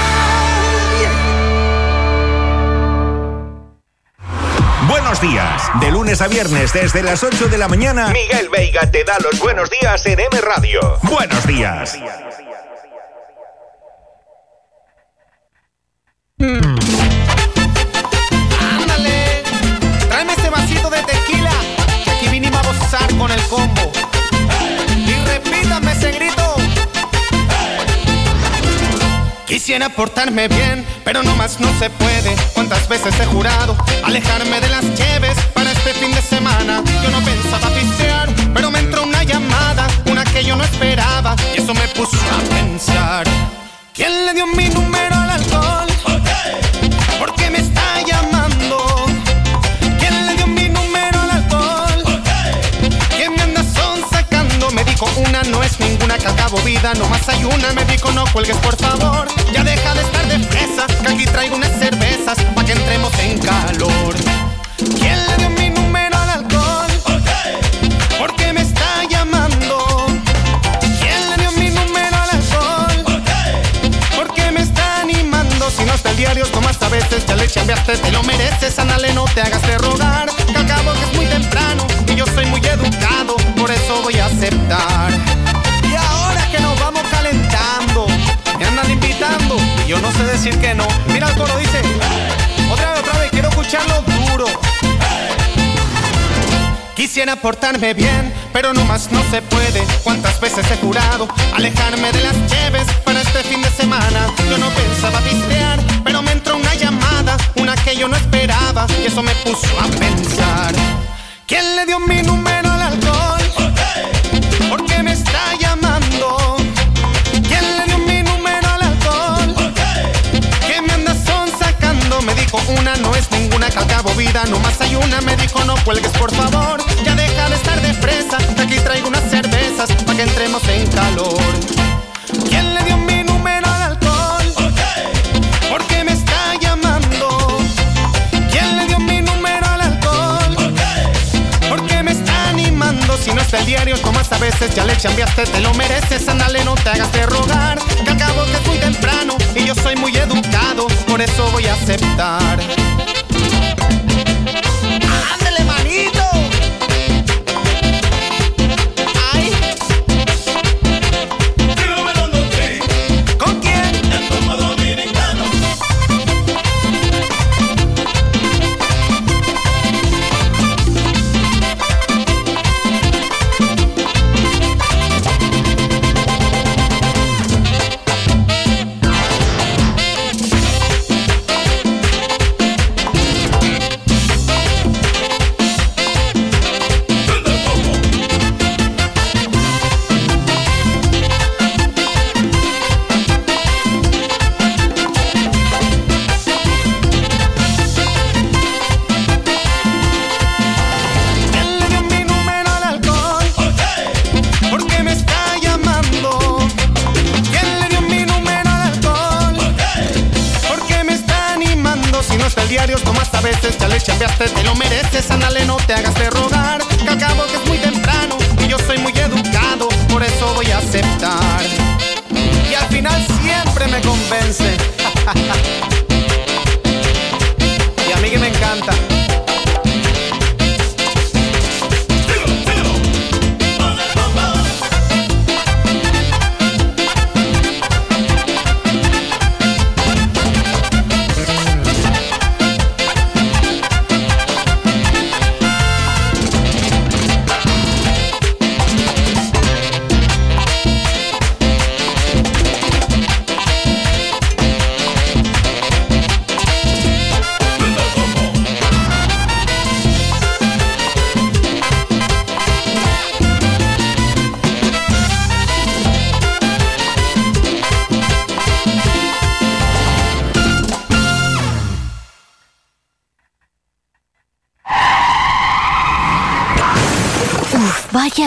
Buenos días. De lunes a viernes desde las 8 de la mañana, Miguel Veiga te da los buenos días en M Radio. Buenos días. Ándale, tráeme ese vasito de tequila, que aquí vinimos a gozar con el combo. Quisiera portarme bien, pero no más no se puede. ¿Cuántas veces he jurado alejarme de las cheves para este fin de semana? Yo no pensaba pistear, pero me entró una llamada, una que yo no esperaba, y eso me puso a pensar. ¿Quién le dio mi número dijo una no es ninguna que acabo vida, nomás hay una. Me dijo no cuelgues por favor, ya deja de estar de fresa, que aquí traigo unas cervezas pa' que entremos en calor. ¿Quién le dio mi número al alcohol? ¿Por qué me está llamando? ¿Quién le dio mi número al alcohol? ¿Por qué me está animando? Si no está el diario, tomas a veces, ya le chambeaste, te lo mereces, anale, no te hagas de rogar. Que al cabo que es muy temprano y yo soy muy educado, por eso voy a aceptar. Y ahora que nos vamos calentando, me andan invitando y yo no sé decir que no. Mira el coro, dice, otra vez, otra vez, quiero escucharlo duro. Quisiera portarme bien, pero no más no se puede. ¿Cuántas veces he jurado alejarme de las lleves para este fin de semana? Yo no pensaba pistear, pero me entró una llamada, una que yo no esperaba, y eso me puso a pensar. ¿Quién le dio mi número una Me dijo no cuelgues por favor Ya deja de estar de fresa Aquí traigo unas cervezas para que entremos en calor ¿Quién le dio mi número al alcohol? ¿Por qué me está llamando? ¿Quién le dio mi número al alcohol? ¿Por qué me está animando? Si no está el diario, tomas a veces, ya le chambeaste, te lo mereces, ándale, no te hagas de rogar, que al cabo que es muy temprano y yo soy muy educado, por eso voy a aceptar.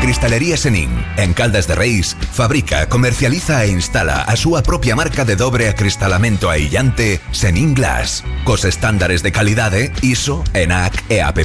Cristalería Senin, en Caldas de Reis, fabrica, comercializa e instala a súa propia marca de dobre acristalamento aillante Senin Glass, cos estándares de calidade ISO, ENAC e AP+.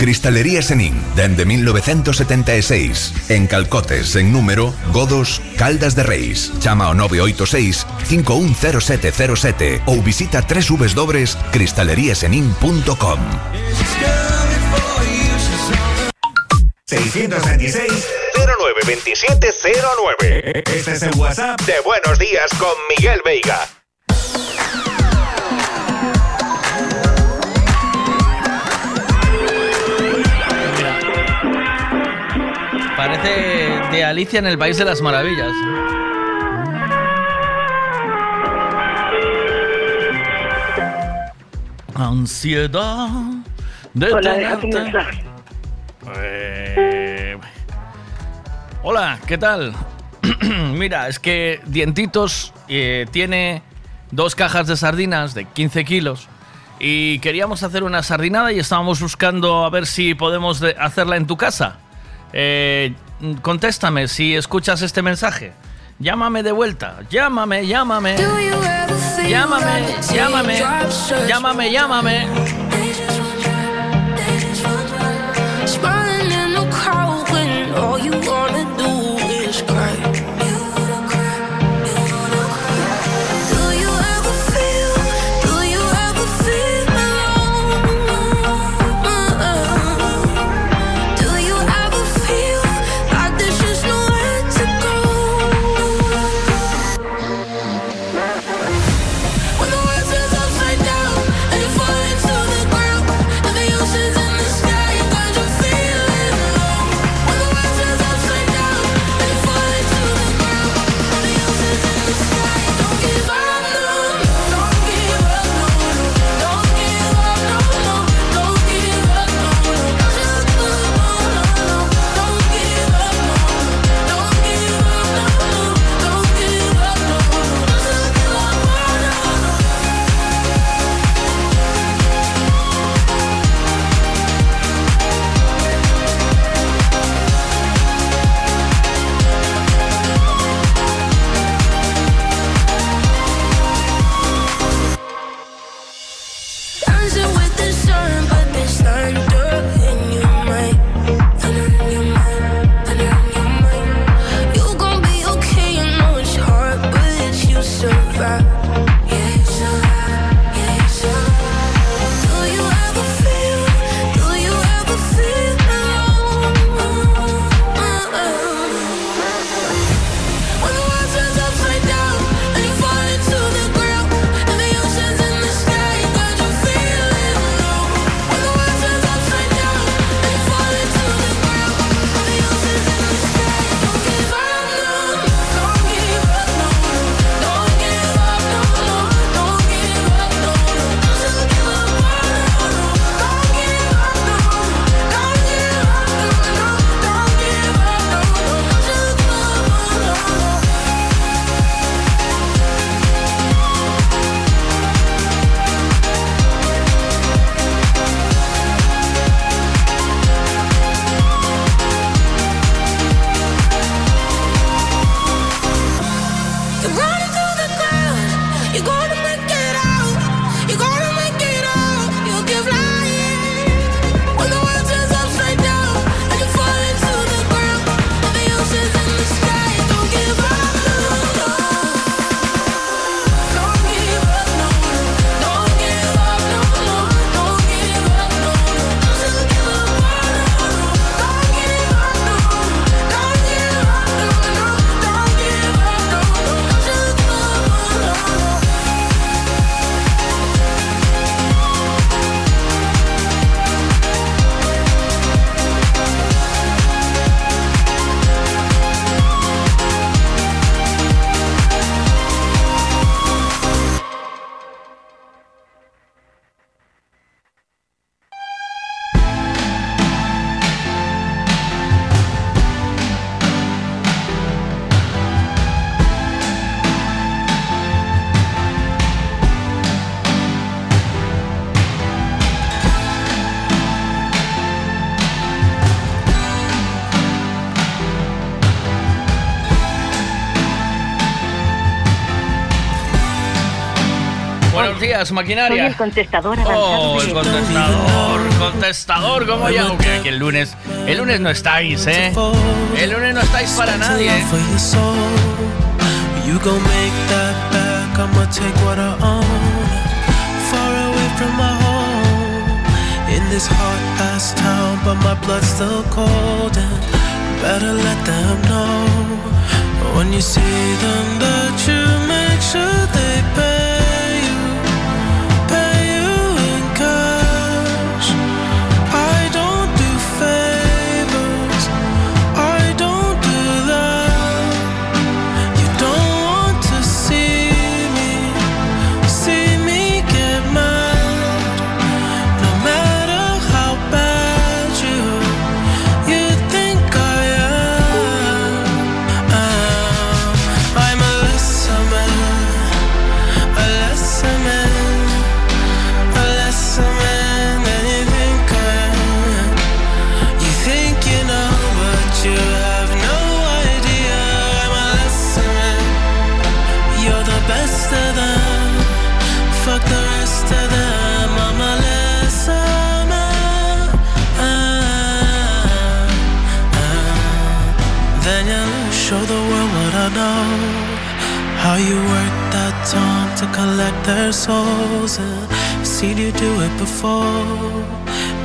Cristalería Senín, desde 1976. En Calcotes, en número, Godos, Caldas de Reis. Chama o 986-510707 ou visita www.cristaleriasenin.com 626-092709 e-, e-, Este es el WhatsApp de Buenos Días con Miguel Veiga. Parece de Alicia en el País de las Maravillas. Ansiedad de Hola, eh, Hola, ¿qué tal? Mira, es que Dientitos eh, tiene dos cajas de sardinas de 15 kilos y queríamos hacer una sardinada y estábamos buscando a ver si podemos hacerla en tu casa. Eh, contéstame si escuchas este mensaje. Llámame de vuelta. Llámame, llámame. Llámame, llámame. Llámame, llámame. llámame. Días, maquinaria. Soy el contestador avanzado Oh, el contestador, contestador, como ya. Que, que el lunes, el lunes no estáis, ¿eh? El lunes no estáis para nadie. for your soul. You gon' make that back, I'ma take what I own. Far away from my home, in this hot ass town, but my blood's still cold. And better let them know when you see them that you make sure they pay know. How you work that tongue to collect their souls. I've seen you do it before.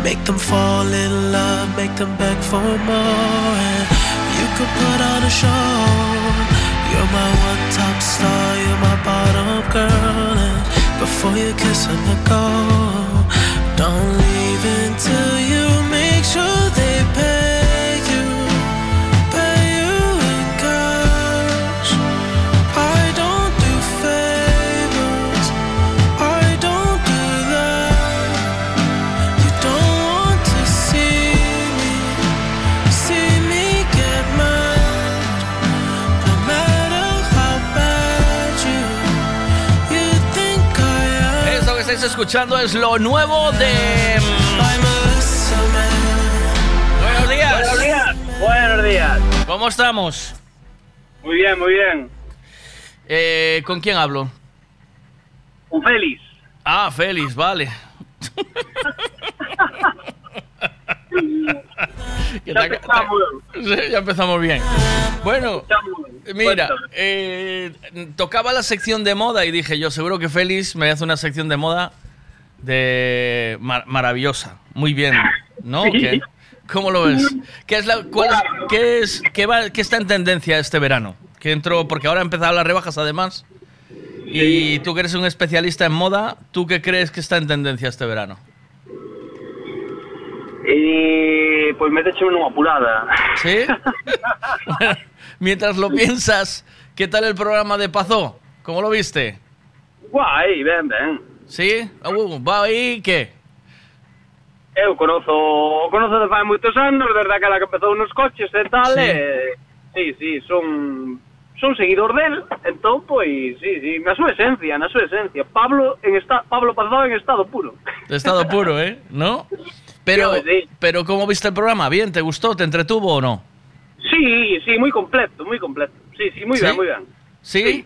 Make them fall in love, make them beg for more. And you could put on a show. You're my one top star, you're my bottom girl. And before you kiss and go, don't leave until estáis escuchando es lo nuevo de. mm. Buenos días. Buenos días. Buenos días. ¿Cómo estamos? Muy bien, muy bien. Eh, ¿Con quién hablo? Un Félix. Ah, Félix, vale. Empezamos. Ya empezamos bien. Bueno, mira, eh, tocaba la sección de moda y dije yo, seguro que Félix me hace una sección de moda de mar- maravillosa. Muy bien, ¿no? Sí. ¿Qué? ¿Cómo lo ves? ¿Qué es la, cuál qué es, qué va, qué está en tendencia este verano? Que entró, porque ahora han empezado las rebajas además. Y tú que eres un especialista en moda, ¿tú qué crees que está en tendencia este verano? Y pues métecheme una apurada. ¿Sí? bueno, mientras lo piensas, ¿qué tal el programa de Pazó? ¿Cómo lo viste? Guai, ben, ben. Sí? Uh, va aí que? Eu conozo, conozo de fai moitos anos, desde aquela que empezou nos coches e tal, sí. e... Sí, sí, son son seguidor del, entón, pois, sí, sí, na súa esencia, na súa esencia. Pablo en esta, Pablo Pazó en estado puro. De estado puro, eh? ¿No? Pero, pero ¿cómo viste el programa? ¿Bien? ¿Te gustó? ¿Te entretuvo o no? Sí, sí, moi completo, moi completo. Sí, sí, moi ¿Sí? ben, moi ben. ¿Sí?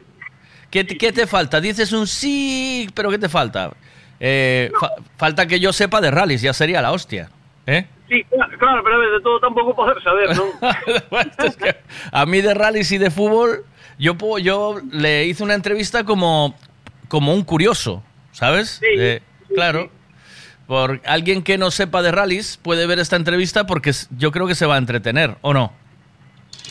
¿Qué, te- qué te falta? Dices un sí, pero ¿qué te falta? Eh, fa- falta que yo sepa de rallies, ya sería la hostia. ¿Eh? Sí, claro, pero de todo tampouco poder saber, non? A mí de rallies y de fútbol, yo, puedo- yo le hice una entrevista como, como un curioso, ¿sabes? Eh, claro. Por alguien que no sepa de rallies puede ver esta entrevista porque yo creo que se va a entretener, ¿o no?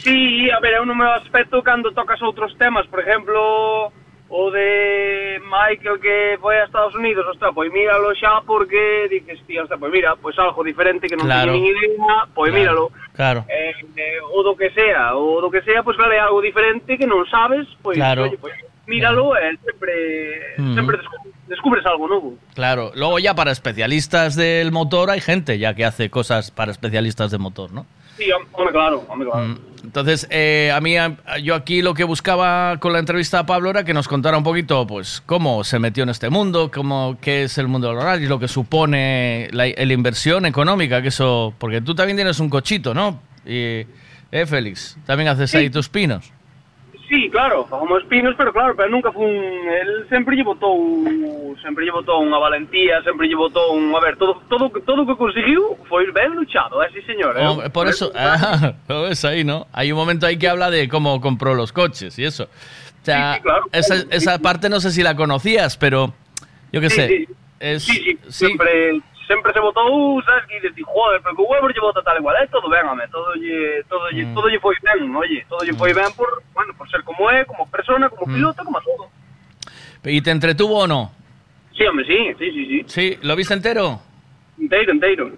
Sí, a ver, é un número aspecto cando tocas outros temas, por exemplo, o de Michael que foi a Estados Unidos, ostra, pois míralo xa porque dices, tío, ostra, pois mira, pois algo diferente que non Claro. teño nin idea, pois Claro, míralo. Claro. Eh, eh, o do que sea, o do que sea, pois claro, é algo diferente que non sabes, pois, Claro. oye, pois míralo e sempre, Mhm. sempre descu- descubres algo novo. Claro. Luego ya para especialistas del motor hay gente ya que hace cosas para especialistas de motor, ¿no? Sí, hom- home, claro, claro. Mm. Entonces, eh, a mí, yo aquí lo que buscaba con la entrevista a Pablo era que nos contara un poquito, pues, cómo se metió en este mundo, cómo, qué es el mundo del horario, lo que supone la, la inversión económica, que eso, porque tú también tienes un cochito, ¿no? Y, eh, Félix, también haces ahí tus pinos. Sí, claro, fagamos espinos, pero claro, pero nunca fue un... Él sempre lle botou, sempre lle botou unha valentía, sempre lle botou un... A ver, todo todo todo que conseguiu foi ben luchado, eh, sí señor. eh. Oh, por eso, ah, lo ves ahí, ¿no? Hay un momento ahí que habla de cómo compró los coches y eso. O sea, Sí, sí, claro. esa, esa parte no sé si la conocías, pero yo qué sé. sí. Es, Sí, sí, sempre sempre se botou, sabes, que dices, joder, pero que Weber lle bota tal igual, eh, todo ben, home, todo lle, todo lle, Mm. todo lle foi ben, oye, todo lle foi ben por, bueno, por ser como é, como persona, como Mm. piloto, como todo. ¿Y te entretuvo o no? Sí, hombre, sí, sí, sí, sí. Sí, ¿lo viste entero? Inteiro, inteiro.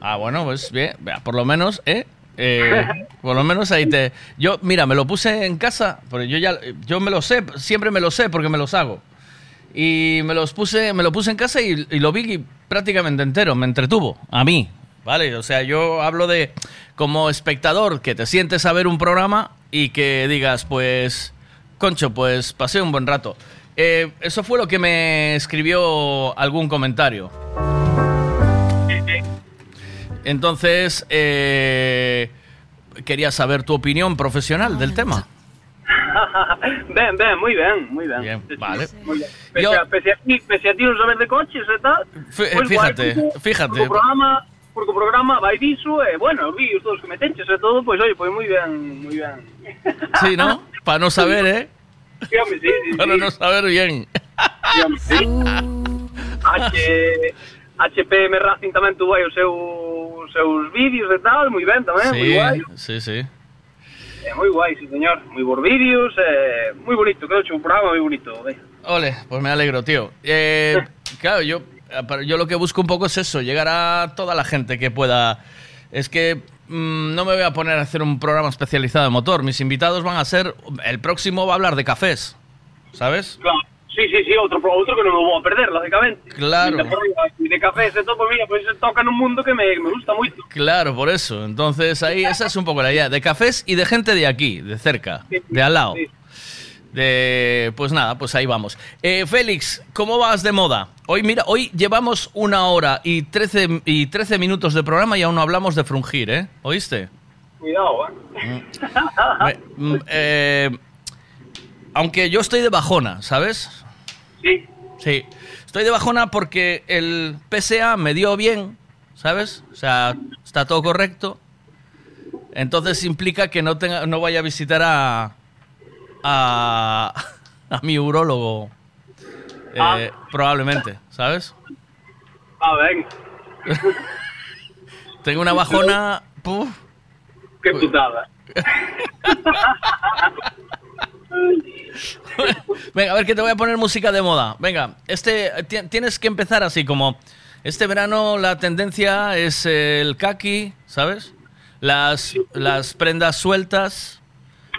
Ah, bueno, pues bien, vea, por lo menos, ¿eh? Eh, por lo menos ahí te... Yo, mira, me lo puse en casa, porque yo ya, yo me lo sé, siempre me lo sé porque me los hago. Y me los puse, me lo puse en casa y, y lo vi prácticamente entero, me entretuvo, a mí, ¿vale? O sea, yo hablo de como espectador que te sientes a ver un programa y que digas, pues, concho, pues pasé un buen rato. Eh, eso fue lo que me escribió algún comentario. Entonces, eh, quería saber tu opinión profesional del tema. Ben, ben, moi ben, moi ben. Bien, vale. Moi ben. Pese, a, pese, a pese a ti non saber de coches e tal, pois, fíjate, porque- fíjate. O programa, porque o programa vai diso, e, bueno, os vídeos todos que metenches e todo, pois, oye, pois moi ben, moi ben. Sí, ¿no? Para no saber, ¿eh? Sí, home, sí, sí, Para sí. no saber bien. Sí, home, sí. H, HPM Racing tamén tuvo aí os seus, os seus vídeos e tal, moi ben tamén, moi Sí, guai. sí, sí. É moi guai, sí, señor. Vídeos, eh, moi bonito, quedou hecho un programa moi bonito. eh. Ole, pues me alegro, tío. Eh, claro, yo, yo lo que busco un poco es eso, llegar a toda la gente que pueda. Es que mm, no me voy a poner a hacer un programa especializado en motor. Mis invitados van a ser. El próximo va a hablar de cafés, ¿sabes? Claro. Sí, sí, sí, outro, outro que non me vou a perder, lógicamente. Claro. De, porriba, de todo, pues mira, pues toca nun mundo que me, me gusta moito. Claro, por eso. Entonces ahí esa es un poco la idea. De cafés y de gente de aquí, de cerca, de al lado. De, pues nada, pues ahí vamos. Eh, Félix, ¿cómo vas de moda? Hoy, mira, hoy llevamos una hora y 13, y 13 minutos de programa y aún no hablamos de frungir, ¿eh? ¿Oíste? Cuidado, eh. Me- mm, eh, aunque yo estoy de bajona, ¿sabes? Sí. Sí. Estoy de bajona porque el PSA me dio bien, ¿sabes? O sea, está todo correcto. Entonces implica que no tenga, no vaya a visitar a a, a mi urólogo. eh, Ah. Probablemente, ¿sabes? Ah, ben. Tengo una bajona. puf. Que putada. Venga, a ver que te voy a poner música de moda. Venga, este ti- tienes que empezar así como este verano la tendencia es el kaki, ¿sabes? Las, las prendas sueltas.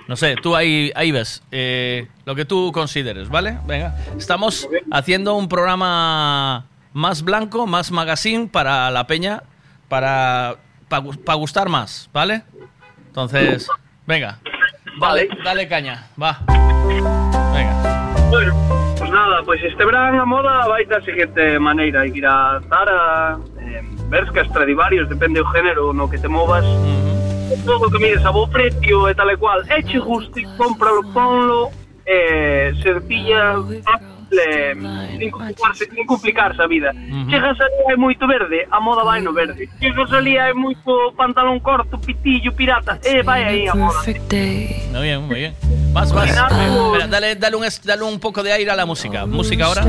No sé, tú ahí, ahí ves eh, lo que tú consideres, ¿vale? Venga, estamos haciendo un programa más blanco, más magazine para la peña, para, para, gustar más, ¿vale? Entonces, venga, dale, dale caña, va. Venga. Bueno, pues nada, pues este verán a moda vai da seguinte maneira, hai que ir a Zara, eh, Berska, Stradivarius, depende do género no que te movas. Todo o que mires a bo precio e tal e cual, e che guste, cómpralo, ponlo, eh, eh, sin, complicarse, sin complicarse a vida. Chegas ali hai moito verde, a moda vai no verde. Chegas ali hai moito pantalón corto, pitillo, pirata, e vai aí a moda. Muy bien, muy bien. Vas, vas. Espera, dale, dale, un, dale un poco de aire a la música. Música ahora.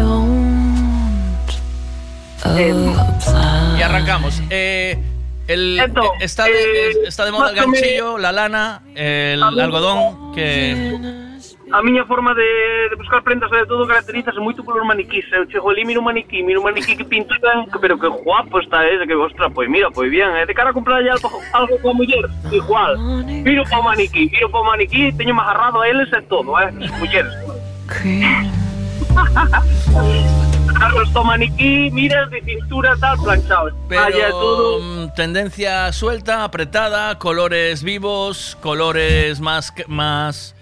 Y arrancamos. Eh, el, eh, está, de, está de moda el más ganchillo, la lana, el algodón, que... A miña forma de, de buscar prendas e de todo caracterízase moito polos maniquís. Eu chego ali, miro un maniquí, miro un maniquí que ben, que- pero que guapo está ese, que ostras, pois mira, pois bien, eh, de cara a comprar algo, algo coa muller, igual. Miro pa maniquí, miro pa maniquí, teño máis agarrado a eles e todo, eh, as mulleres. Agarras to maniquí, miras de cintura tal, planchado. Vaya, todo. Pero mm, tendencia suelta, apretada, colores vivos, colores más... más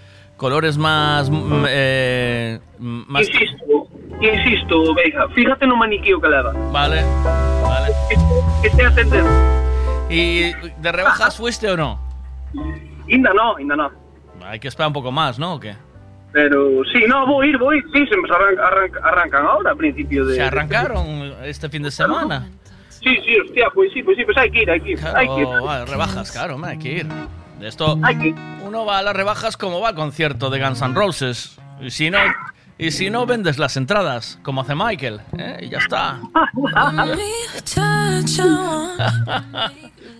colores más... mm, eh, mm, más Insisto, insisto, veja, fíjate no maniquí o que leva. Vale, vale. Que, estea tendendo. ¿Y de rebajas fuiste o no? Inda no, inda no. Hay que esperar un poco más, ¿no? ¿O qué? Pero sí, no, voy a ir, voy a ir. Sí, se me arran- arran- arrancan ahora, a principio de... ¿Se arrancaron este fin de semana? Sí, sí, hostia, pues sí, pues sí, pues hay que ir, hay que ir. Hay que ir. Vale, rebajas, claro, hombre, hay que ir. De esto, uno va a las rebajas como va al concierto de Guns N' Roses. Y si no, y si no vendes las entradas, como hace Michael, ¿eh? y ya está.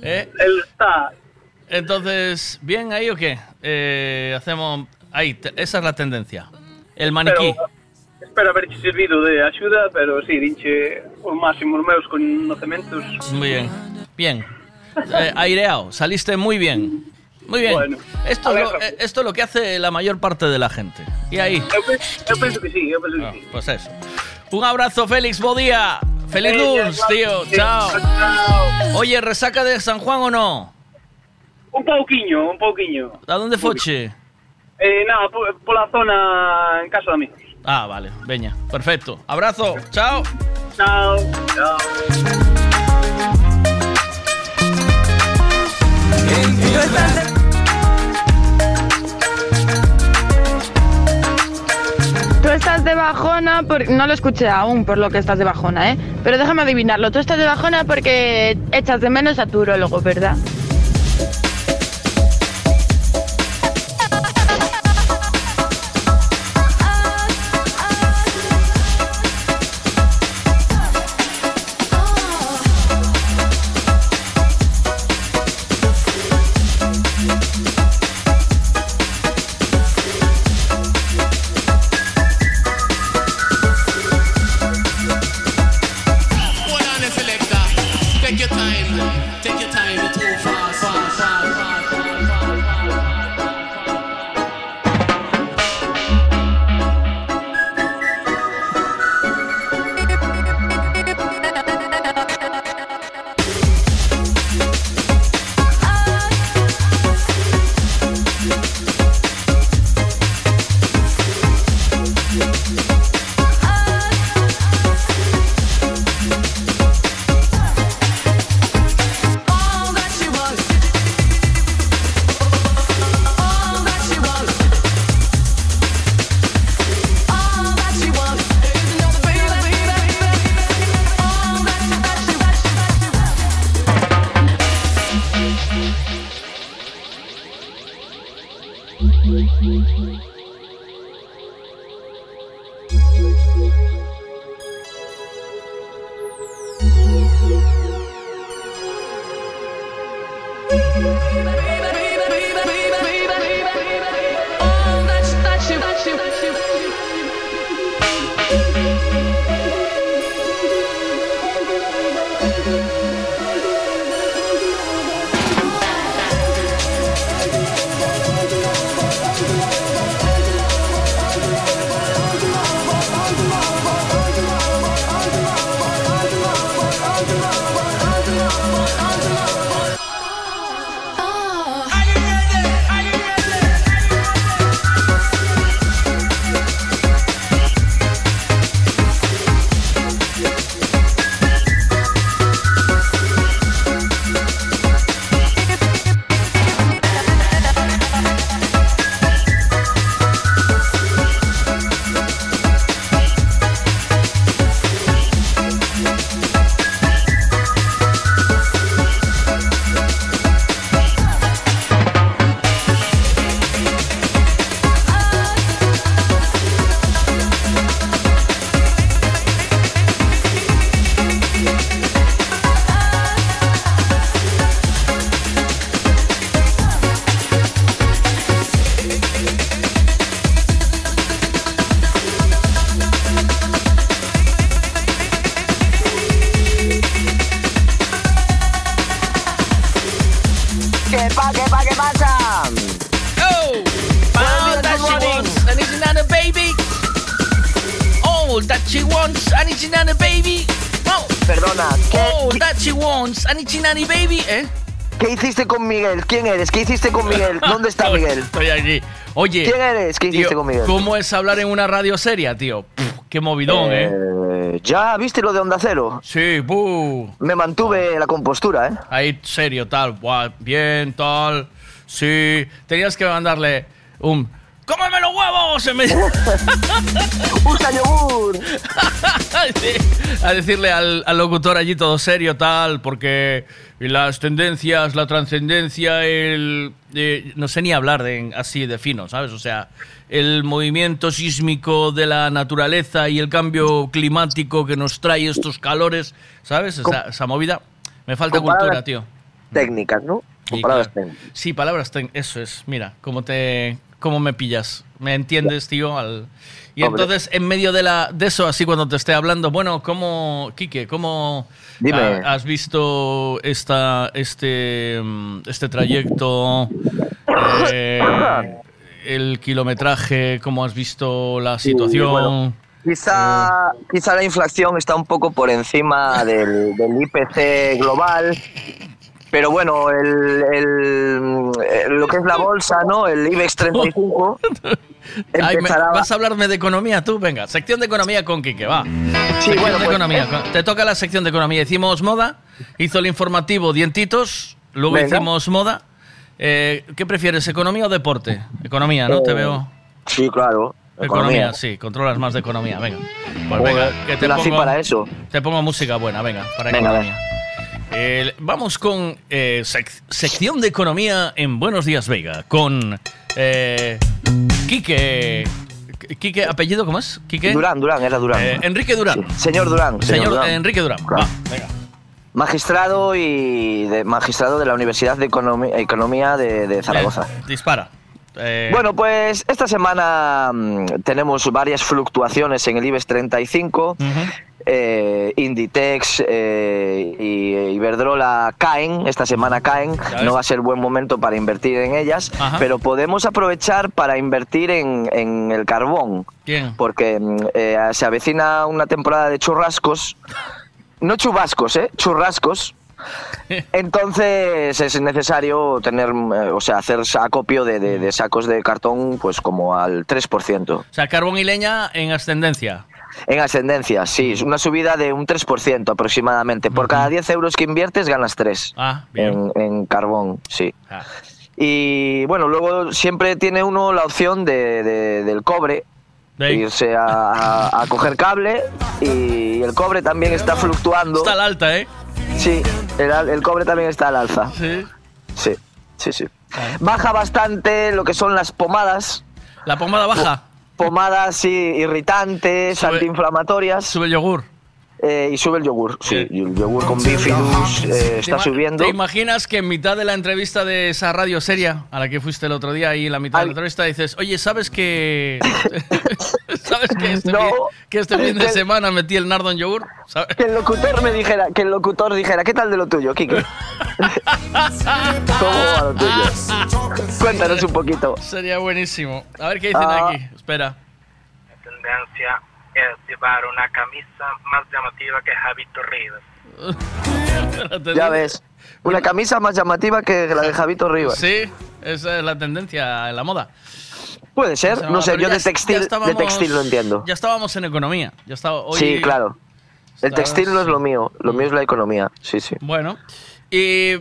¿Eh? Entonces, ¿bien ahí o qué? Eh, hacemos... Ahí, esa es la tendencia. El maniquí. Pero, espero haber servido de ayuda, pero sí, dinche o máximo os meus conocimientos. Muy bien. Bien. Eh, aireado, saliste muy bien. Muy bien. Bueno, esto, ver, lo, eh, esto es lo que hace la mayor parte de la gente. Y ahí, eu penso que sí, eu penso que sí. pues eso. Un abrazo, Félix, buen día. Feliz lunes, tío. sí, Chao. chao. Oye, ¿resaca de San Juan o no? Un pouquiño, un pouquiño. ¿A dónde foche? Eh, nada, por, por la zona en casa de amigos. Ah, vale, veña. Perfecto. Abrazo. Chao. Chao. Chao. De bajona, por... no lo escuché aún por lo que estás de bajona, ¿eh? Pero déjame adivinarlo. Tú estás de bajona porque echas de menos a tu urólogo, ¿verdad? Wants, another baby. Oh, Perdona, all that she wants, another baby. ¿Eh? ¿Qué hiciste con Miguel? ¿Quién eres? ¿Qué hiciste con Miguel? ¿Dónde está Miguel? Estoy aquí. Oye. ¿Quién eres? ¿Qué hiciste tío, con Miguel? ¿Cómo es hablar en una radio seria, tío? Pff, qué movidón, ¿eh? Eh, ¿Ya viste lo de Onda Cero? Sí, buh. Me mantuve la compostura, ¿eh? Ahí, serio, tal. Bien, tal. Sí. Tenías que mandarle. un ¡Cómeme los huevos! Vez- ¡Usa yogur! Sí, a decirle al, al locutor allí todo serio, tal, porque las tendencias, la trascendencia, el. eh, no sé ni hablar de, así de fino, ¿sabes? O sea, el movimiento sísmico de la naturaleza y el cambio climático que nos trae estos calores, ¿sabes? Esa, esa movida. Me falta cultura, tío. Técnicas, ¿no? Con palabras técnicas. Sí, palabras técnicas. Eso es. Mira, cómo te cómo me pillas. ¿Me entiendes, tío? Al- Y Hombre. entonces, en medio de, la, de eso, así cuando te esté hablando, bueno, ¿cómo, Quique, cómo ha- has visto esta, este, mm, este trayecto, eh, el kilometraje, cómo has visto la Sí, situación? bueno, Quizá, quizá la inflación está un poco por encima del, del IPC global, pero bueno, el, el- lo que es la bolsa, ¿no? El IBEX 35 Ay, me-. ¿Vas a hablarme de economía tú? Venga, sección de economía con Quique, va. sección bueno, de pues, economía. eh. Te toca la sección de economía. Hicimos moda, hizo el informativo Dientitos, luego Venga. hicimos moda. Eh, ¿Qué prefieres, economía o deporte? Economía, ¿no? Te Eh, veo. Sí, claro. Economía, sí, controlas más de economía, venga. Pues venga, que te pongo, para eso. Te pongo música buena, venga, para Venga, economía. Eh, vamos con eh, sec- sección de economía en Buenos Días Vega, con eh, Quique. Quique, ¿apellido cómo es? Quique. Durán, Durán, era Durán. Eh, Enrique Durán. Señor Durán. Señor, Durán. Enrique Durán. Claro. Va, venga. Magistrado y de, magistrado de la Universidad de Economía de, de Zaragoza. Dispara. Eh, Bueno, pues esta semana mm, tenemos varias fluctuaciones en el IBEX 35. Eh, Inditex eh, y Iberdrola caen, esta semana caen, no va a ser buen momento para invertir en ellas, Ajá. pero podemos aprovechar para invertir en, en el carbón, porque mm, se avecina una temporada de churrascos, no chubascos, ¿eh? churrascos. Entonces es necesario tener, eh, o sea, hacer acopio de, de- de sacos de cartón, pues como al 3%. O sea, carbón y leña en ascendencia. En ascendencia, sí, es una subida de un 3% aproximadamente. Por cada 10 euros que inviertes ganas 3 Ah, bien. en, en carbón, sí. Ah. Y bueno, luego siempre tiene uno la opción de, de- del cobre, de irse a, a- a coger cable y el cobre también está fluctuando. Está al alta, ¿eh? Sí, el, cobre también está al alza. Sí. Sí, sí, sí. Baja bastante lo que son las pomadas. ¿La pomada baja? Pomadas, sí, irritantes, Sube- antiinflamatorias. Sube yogur. Eh, y sube el yogur, sí. El yogur con bifidus eh, está ¿Te ima- subiendo. ¿Te imaginas que en mitad de la entrevista de esa radio seria a la que fuiste el otro día y en la mitad de la entrevista dices, oye, ¿sabes que ¿Sabes que este, No. fin, que este fin de semana metí el nardo en yogur? ¿Sabes? Que el locutor me dijera, que el locutor dijera, ¿qué tal de lo tuyo, Kike? ¿Cómo va lo tuyo? Cuéntanos un poquito. Sería buenísimo. A ver qué dicen Ah. aquí. Espera. tendencia es llevar una camisa más llamativa que Javito Rivas. Ya ves. Una camisa más llamativa que la de Javito Rivas. Sí, esa es la tendencia en la moda. Puede ser, no sé, yo ya- de textil, de textil lo entiendo. Ya estábamos en economía. Ya estaba, hoy- Sí, claro. El textil no es lo mío, lo mío es la economía, sí, sí. Bueno. Y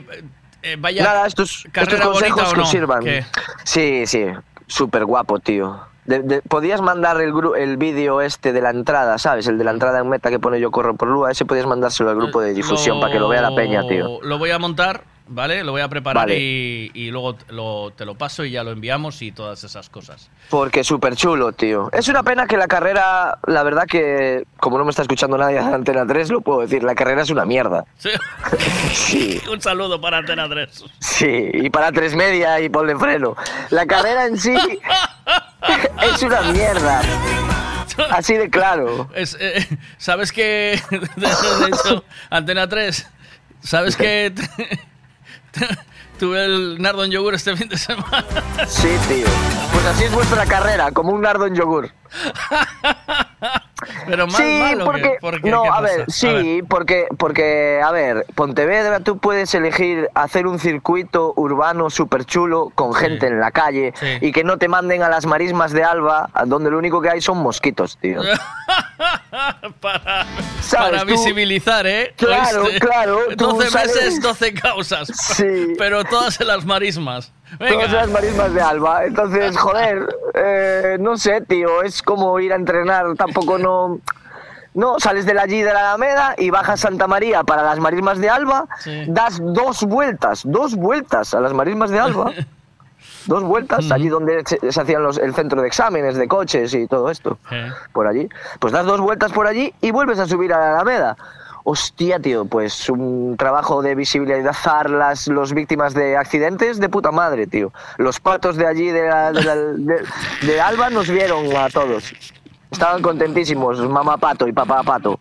eh, vaya Nada, estos, carrera estos consejos bonita que no. sirvan. ¿Qué? Sí, sí, súper guapo, tío. De- de- podías mandar el, el vídeo este de la entrada, ¿sabes? El de la entrada en meta que pone yo corro por Lua, ese podías mandárselo al grupo de difusión para que lo vea la peña, tío. Lo voy a montar, ¿vale? Lo voy a preparar Vale. y, y luego te lo, te lo paso y ya lo enviamos y todas esas cosas. Porque súper chulo, tío. Es una pena que la carrera, la verdad que, como no me está escuchando nadie de Antena 3, lo puedo decir, la carrera es una mierda. Sí. Sí. Un saludo para Antena 3. Sí, y para tres media y ponle freno. La carrera en sí es una mierda. Así de claro. Es, eh, ¿Sabes que De hecho, Antena 3, ¿sabes que tuve el nardo en yogur este fin de semana? Sí, tío. Pues así es vuestra carrera, como un nardo en yogur. Pero más sí, malo porque que, porque no, ¿qué a ver, sí, porque porque a ver, Pontevedra tú puedes elegir hacer un circuito urbano súper chulo con gente en la calle Sí. y que no te manden a las marismas de Alba, donde lo único que hay son mosquitos, tío. para, visibilizar, ¿eh? Claro, ¿Oíste? claro, tú 12 sales- meses, 12 causas. Sí. Pero todas en las marismas. Todas las marismas de Alba. Entonces, joder, eh, no sé, tío, es como ir a entrenar, tampoco no... No, sales de allí de la Alameda y bajas Santa María para las marismas de Alba, das dos vueltas, dos vueltas a las marismas de Alba. Dos vueltas, allí donde se, se hacían los, el centro de exámenes de coches y todo esto, por allí. Pues das dos vueltas por allí y vuelves a subir a la Alameda. Hostia, tío, pues un trabajo de visibilizar las los víctimas de accidentes de puta madre, tío. Los patos de allí, de, la- de Alba, nos vieron a todos. Estaban contentísimos, mamá pato y papá pato.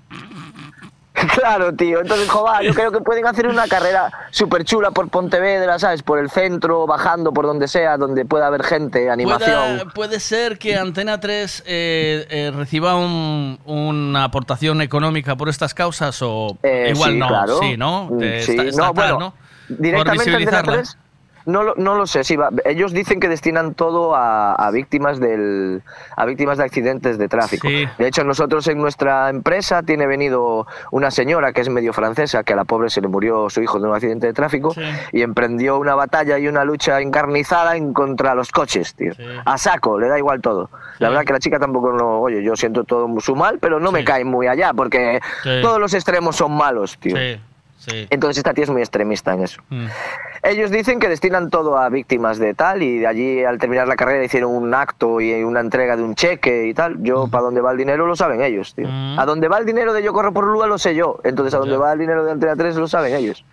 Claro, tío. Entonces, joder, yo creo que pueden hacer una carrera súper chula por Pontevedra, ¿sabes? Por el centro, bajando por donde sea, donde pueda haber gente, animación. Pueda- puede ser que Antena 3 eh, eh, reciba un- una aportación económica por estas causas o Eh, igual sí, no, claro. sí, ¿no? Mm, sí, está- está no, claro, bueno, ¿no? Directamente Antena visibilizarla. 3, no lo, no lo sé, sí, va. ellos dicen que destinan todo a, a víctimas del a víctimas de accidentes de tráfico. De hecho, nosotros en nuestra empresa tiene venido una señora que es medio francesa, que a la pobre se le murió su hijo de un accidente de tráfico y emprendió una batalla y una lucha encarnizada en contra los coches, tío. A saco, le da igual todo. La verdad que la chica tampoco no, oye, yo siento todo su mal, pero no me cae muy allá porque todos los extremos son malos, tío. Sí. Entonces esta tía es muy extremista en eso. Mm. Ellos dicen que destinan todo a víctimas de tal y de allí al terminar la carrera hicieron un acto y una entrega de un cheque y tal. Yo, para dónde va el dinero lo saben ellos, tío. A dónde va el dinero de Yo Corro por Lua lo sé yo. Entonces a dónde va el dinero de Antena 3 lo saben ellos.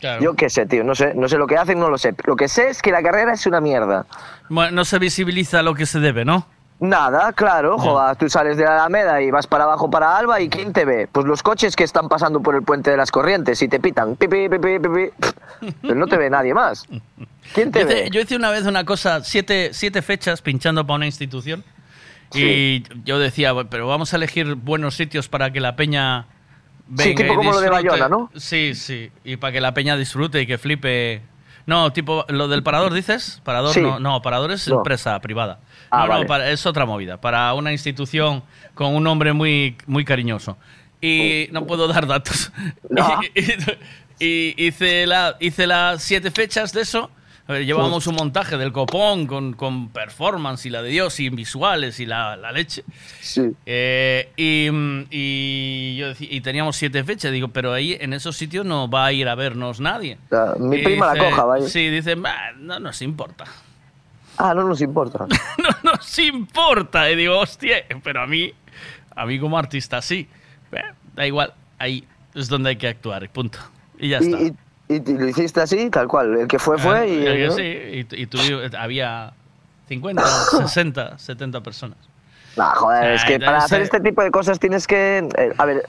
Claro. Yo qué sé, tío, no sé, no sé lo que hacen, no lo sé. Lo que sé es que la carrera es una mierda. Bueno, no se visibiliza lo que se debe, ¿no? Nada, claro, joder, tú sales de la Alameda y vas para abajo para Alba y ¿quién te ve? Pues los coches que están pasando por el puente de las corrientes y te pitan, pipi, pipi, pipi, pero no te ve nadie más. ¿Quién te Yo hice, ve? yo hice una vez una cosa, siete, siete fechas pinchando para una institución. Y yo decía, pero vamos a elegir buenos sitios para que la peña venga. Sí, tipo como lo de disfrute". Bayona, ¿no? Sí, sí. Y para que la peña disfrute y que flipe. No, tipo, lo del parador, dices? Parador, Sí. no, no, parador es No. empresa privada. Ah, no, no, para- es otra movida. Para una institución con un nombre muy, muy cariñoso. Y no puedo dar datos. Y, y hice, la, hice las siete fechas de eso. Llevábamos un montaje del copón con, con performance y la de Dios y visuales y la, la leche. Sí. Eh, y, mm, y yo y teníamos siete fechas. Digo, pero ahí en esos sitios no va a ir a vernos nadie. Ah, mi Y prima la dice- coja, vaya. Sí, dice, "Bah, no nos importa. Ah, no nos importa. no nos importa. Y digo, hostia, pero a mí, a mí como artista sí. Eh, da igual, ahí es donde hay que actuar y punto. Y ya está. Y, y- lo hiciste así, tal cual. El que fue, fue. Ah, y, el que ¿no? sí, y, y tuvi- había 50, 60, 70 personas. Nah, joder, es Ah, que para hacer eh, este tipo de cosas tienes que. eh, a ver,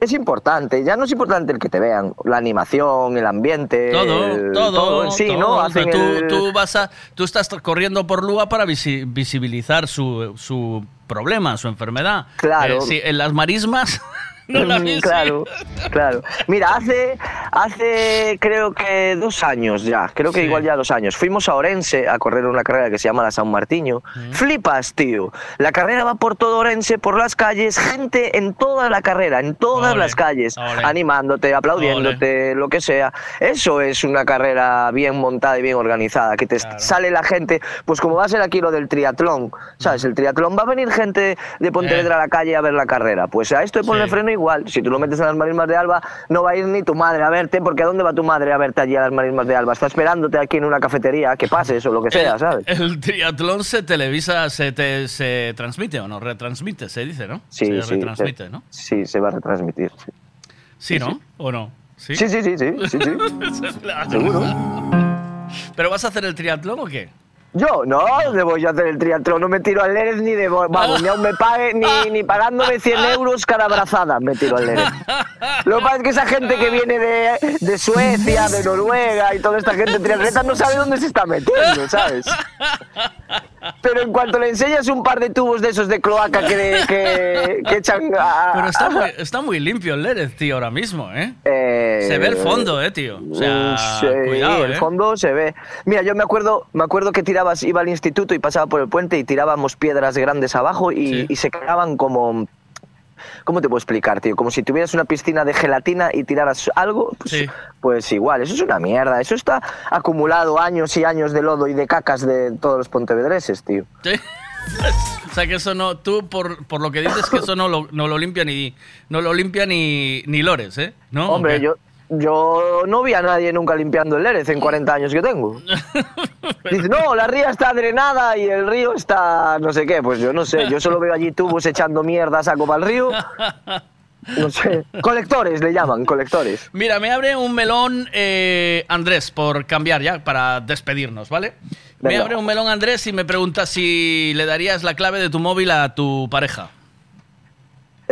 es importante. Ya no es importante el que te vean. La animación, el ambiente. Todo, el- todo, en sí, todo. ¿no? Hacen tú, el- tú vas a, tú estás corriendo por Lua para visi- visibilizar su, su problema, su enfermedad. Claro. Eh, sí, en las marismas no la Mm, claro, claro. Mira, hace, hace creo que dos años ya, creo que Sí. igual ya dos años, fuimos a Orense a correr una carrera que se llama la San Martiño. Flipas, tío. La carrera va por todo Orense, por las calles, gente en toda la carrera, en todas Ole, las calles, ole. animándote, aplaudiéndote, lo que sea. Eso es una carrera bien montada y bien organizada, que te sale la gente, pues como va a ser aquí lo del triatlón, ¿sabes? El triatlón va a venir gente de Pontevedra a la calle a ver la carrera. Pues a esto de ponle Sí. freno igual. Si tú lo metes en las marismas de Alba, no va a ir ni tu madre a verte, porque ¿a dónde va tu madre a verte allí a las marismas de Alba? Está esperándote aquí en una cafetería, que pases o lo que sea, ¿sabes? El triatlón se televisa, se, te, se transmite o no, retransmite, se dice, ¿no? Sí, se sí, retransmite, se- ¿no? Sí, se va a retransmitir. Sí, Sí, ¿no? ¿O no? Sí, sí, sí, sí, sí, sí, Seguro. ¿Pero vas a hacer el triatlón o qué? Yo, no, le voy a hacer el triatlón, no me tiro al Lérez ni de... bo- Vamos, ni aún me pague, ni, ni pagándome 100 euros cada brazada me tiro al Lérez. Lo que pasa es que esa gente que viene de, de Suecia, de Noruega y toda esta gente triatleta no sabe dónde se está metiendo, ¿sabes? Pero en cuanto le enseñas un par de tubos de esos de cloaca que, que, que echan a... Pero está muy, está muy limpio el Lérez, tío, ahora mismo, ¿eh? Eh, Se ve el fondo, ¿eh, tío? O sea, sí, cuidado, el ¿eh? fondo se ve. Mira, yo me acuerdo, me acuerdo que tirabas, iba al instituto y pasaba por el puente y tirábamos piedras grandes abajo y, y se quedaban como ¿Cómo te puedo explicar, tío? Como si tuvieras una piscina de gelatina y tiraras algo, pues, pues igual, eso es una mierda. Eso está acumulado años y años de lodo y de cacas de todos los pontevedreses, tío. Sí. O sea que eso no, tú por, por lo que dices que eso no lo, no lo limpia ni no lo limpia ni, ni Lores, ¿eh? ¿No? Hombre, yo, yo no vi a nadie nunca limpiando el Lérez en 40 años que tengo. Dice, no, la ría está drenada y el río está no sé qué. Pues yo no sé, yo solo veo allí tubos echando mierda a saco para el río. No sé, colectores le llaman, colectores. Mira, me abre un melón eh, Andrés por cambiar ya para despedirnos, ¿vale? Me abre un melón Andrés y me pregunta si le darías la clave de tu móvil a tu pareja.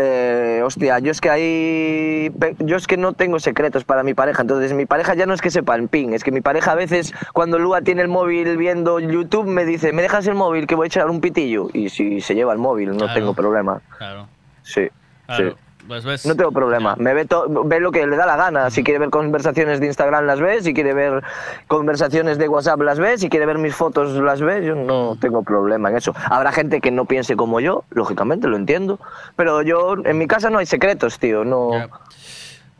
Eh, hostia, yo es que ahí. pe- Yo es que no tengo secretos para mi pareja. Entonces, mi pareja ya no es que sepa el pin. Es que mi pareja a veces, cuando Lua tiene el móvil viendo YouTube, me dice: ¿Me dejas el móvil que voy a echar un pitillo? Y si se lleva el móvil, no Claro. tengo problema. Claro. Sí. Claro. sí. Pues ves. No tengo problema. Me ve, ve lo que le da la gana. Si quiere ver conversaciones de Instagram, las ve. Si quiere ver conversaciones de WhatsApp, las ve. Si quiere ver mis fotos, las ve. Yo no tengo problema en eso. Habrá gente que no piense como yo, lógicamente, lo entiendo. Pero yo, en mi casa no hay secretos, tío. No.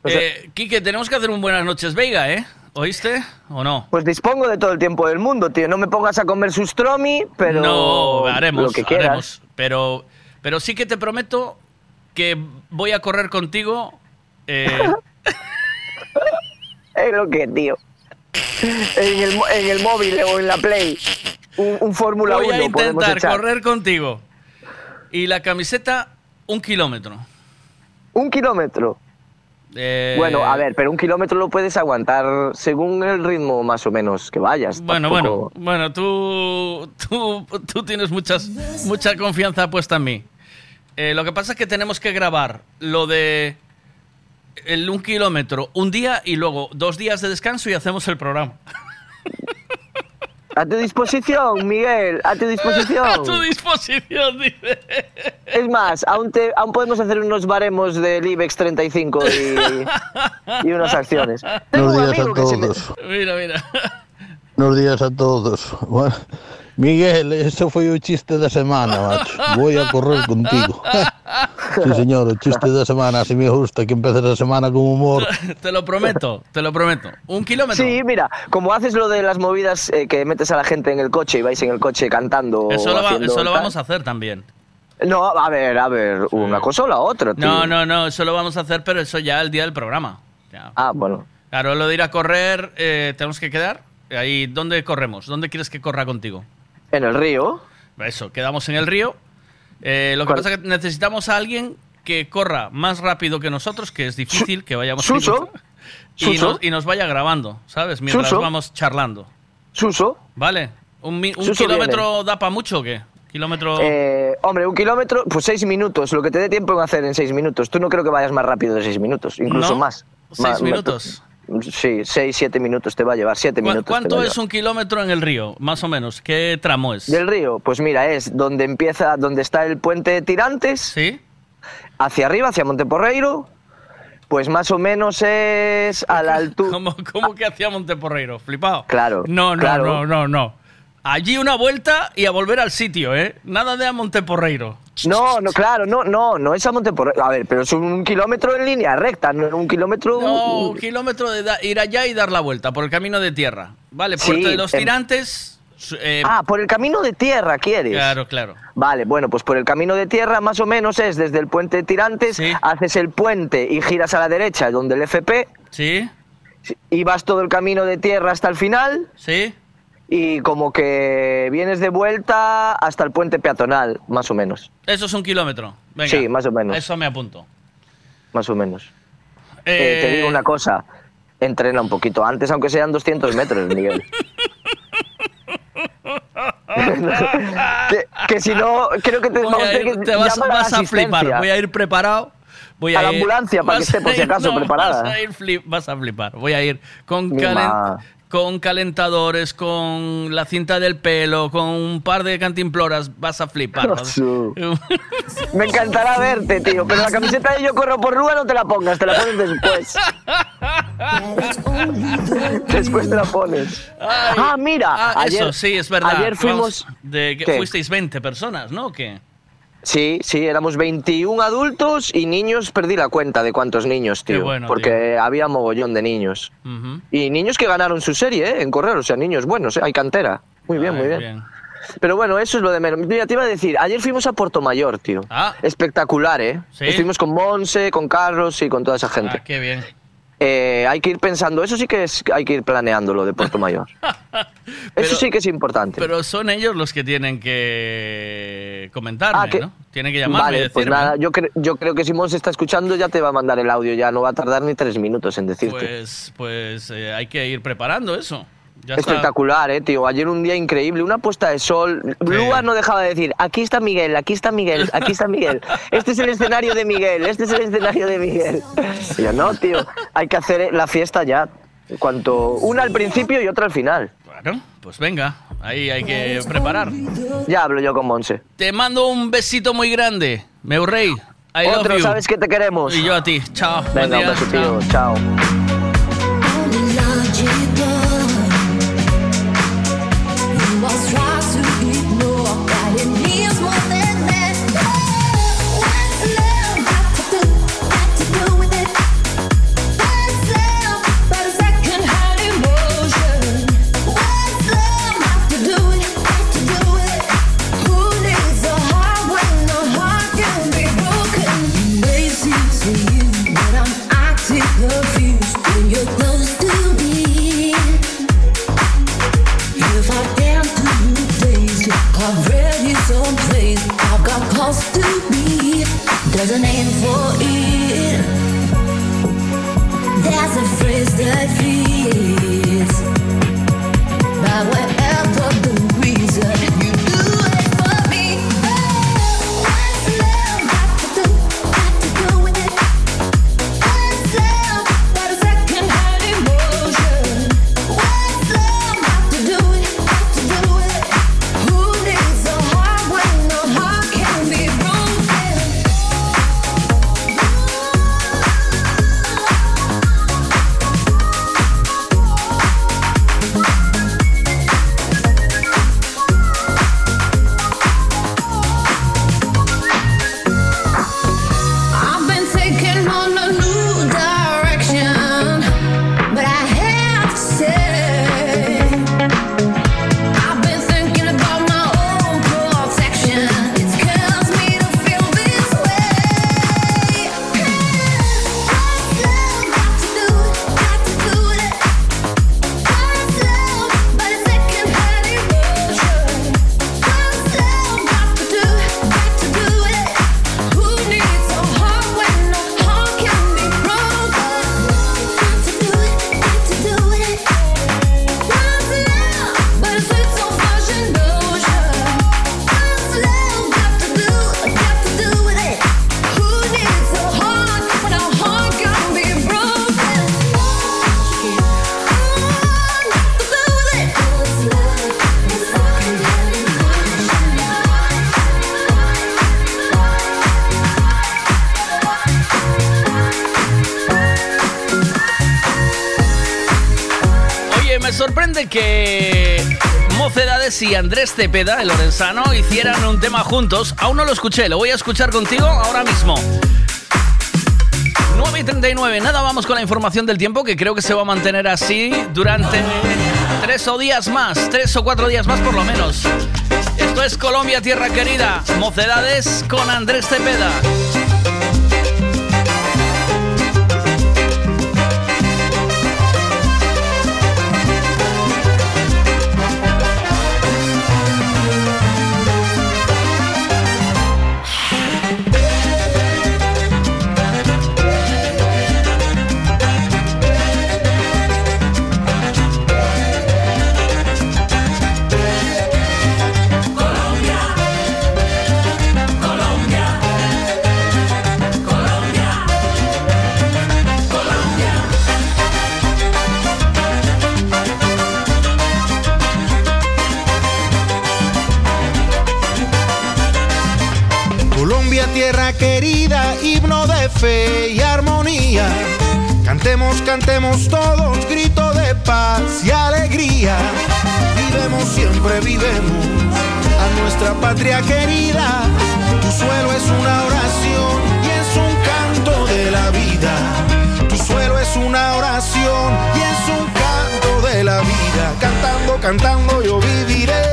Eh, Quique, tenemos que hacer un buenas noches Veiga, ¿eh? ¿Oíste o no? Pues dispongo de todo el tiempo del mundo, tío. No me pongas a comer sustromi, pero. no, haremos, Lo que quieras. haremos. Pero, pero sí que te prometo que voy a correr contigo. eh, Es lo que, tío. En el, en el móvil o en la Play. Un, un Fórmula 1 voy a intentar correr contigo. Y la camiseta, un kilómetro. Un kilómetro. Eh, Bueno, a ver, pero un kilómetro lo puedes aguantar según el ritmo más o menos que vayas. Bueno, tampoco- bueno, bueno, tú, tú, tú tienes muchas, mucha confianza puesta en mí. Eh, lo que pasa es que tenemos que grabar lo de el un kilómetro un día y luego dos días de descanso y hacemos el programa. A tu disposición, Miguel, a tu disposición. A tu disposición, dice. Es más, aún, te- aún podemos hacer unos baremos del IBEX 35 y, y unas acciones. Tengo Buenos un días a amigo que se me- todos. Mira, mira. Buenos días a todos. Bueno, Miguel, eso foi o chiste da semana, macho. Voy a correr contigo. Sí, señor, o chiste da semana. Así me gusta que empeces a semana con humor. Te lo prometo, te lo prometo. Un kilómetro. Sí, mira, como haces lo de las movidas eh, que metes a la gente en el coche y vais en el coche cantando. Eso lo, va- haciendo eso lo tal. vamos a hacer también. No, a ver, a ver, una cosa o la otra, tío. No, no, no, eso lo vamos a hacer, pero eso ya el día del programa. Ya. Ah, bueno. Claro, lo de ir a correr, eh, tenemos que quedar. Ahí, ¿dónde corremos? ¿Dónde quieres que corra contigo? En el río. Eso, quedamos en el río. Eh, lo que pasa es que necesitamos a alguien que corra más rápido que nosotros, que es difícil que vayamos Suso. y Suso. nos, y nos vaya grabando, ¿sabes? Mientras Suso. vamos charlando. Suso. ¿Vale? ¿Un, mi- un Suso kilómetro da para mucho o qué? ¿Kilómetro? Eh, hombre, un kilómetro, pues seis minutos, lo que te dé tiempo en hacer en seis minutos. Tú no creo que vayas más rápido de seis minutos, incluso ¿No? más. ¿Seis Ma- minutos? Sí, seis, siete minutos te va a llevar, siete ¿Cu- minutos. te ¿Cuánto es un kilómetro en el río, más o menos? ¿Qué tramo es? Del río, pues mira, es donde empieza, donde está el puente de Tirantes. Sí. Hacia arriba, hacia Monteporreiro. Pues más o menos es a la altura. ¿Cómo, cómo que hacía Monteporreiro? ¿Flipado? Claro. No, no, claro. no, no, no. Allí una vuelta y a volver al sitio, ¿eh? Nada de a Monteporreiro. No, no, claro, no, no, no es a Monteporreiro. A ver, pero es un kilómetro en línea recta, no un kilómetro. No, un kilómetro de da- ir allá y dar la vuelta por el camino de tierra. Vale, Sí, de los em- Tirantes. su- eh, Ah, por el camino de tierra, ¿quieres? claro, claro. Vale, bueno, pues por el camino de tierra más o menos es desde el puente de Tirantes, haces el puente y giras a la derecha, donde el FP, Sí, y vas todo el camino de tierra hasta el final, sí. Y como que vienes de vuelta hasta el puente peatonal, más o menos. Eso es un kilómetro. Venga. Sí, más o menos. Eso me apunto. Más o menos. Eh, te Eh, digo una cosa, entrena un poquito antes, aunque sean 200 metros, Miguel. que, que si no, creo que te, voy vamos a a tener ir- que te vas, a flipar. Voy a ir preparado. Voy A a la ir- ambulancia, para que esté, por si acaso, no, preparada. Vas a, ir flip- vas a flipar. Voy a ir con, calen-. Con calentadores, con la cinta del pelo, con un par de cantimploras. Vas a flipar. Su. Me encantará verte, tío, pero la camiseta de Yo corro por Rúa no te la pongas, te la pones después. después te la pones. ah, mira, Ah, ayer, eso, sí, es verdad. Ayer fuimos... Vamos, de que fuisteis 20 personas, ¿no? ¿O qué? Sí, sí, éramos 21 adultos y niños, perdí la cuenta de cuántos niños, tío. bueno, porque había mogollón de niños. Y niños que ganaron su serie, ¿eh? En correr, o sea, niños buenos, ¿eh? Hay cantera. Muy bien, Ay, muy bien. Pero bueno, eso es lo de menos. Mira, te iba a decir, ayer fuimos a Puerto Mayor, tío. Ah. Espectacular, ¿eh? ¿Sí? Estuvimos con Monse, con Carlos y con toda esa gente. Ah, qué bien. Eh, hay que ir pensando, eso sí que es, hay que ir planeándolo de Puerto Mayor. eso sí que es importante. Pero son ellos los que tienen que comentarme, Ah, que- ¿no? Tienen que llamarme y Vale, pues nada, yo, cre- yo creo que si Monse está escuchando ya te va a mandar el audio, ya no va a tardar ni tres minutos en decirte. Pues, pues eh, hay que ir preparando eso. Ya está. Espectacular, eh, tío. Ayer un día increíble, una puesta de sol. Lua no dejaba de decir, aquí está Miguel, aquí está Miguel, aquí está Miguel. Este es el escenario de Miguel, este es el escenario de Miguel. Y yo, no, tío, hay que hacer la fiesta ya. Cuanto una al principio y otra al final. Bueno, pues venga, ahí hay que preparar. Ya hablo yo con Monse. Te mando un besito muy grande, meu rey. I love Otro, you. sabes que te queremos. Y yo a ti. Chao. Venga, un tío. Chao. There's a name for it. Y Andrés Cepeda, el lorenzano, hicieran un tema juntos. Aún no lo escuché, lo voy a escuchar contigo ahora mismo. 9 y 39, nada, vamos con la información del tiempo que creo que se va a mantener así durante tres o días más, tres o cuatro días más por lo menos. Esto es Colombia, tierra querida, Mocedades con Andrés Cepeda. querida, himno de fe y armonía. Cantemos, cantemos todos, grito de paz y alegría. Vivemos, siempre vivemos a nuestra patria querida. Tu suelo es una oración y es un canto de la vida. Tu suelo es una oración y es un canto de la vida. Cantando, cantando yo viviré.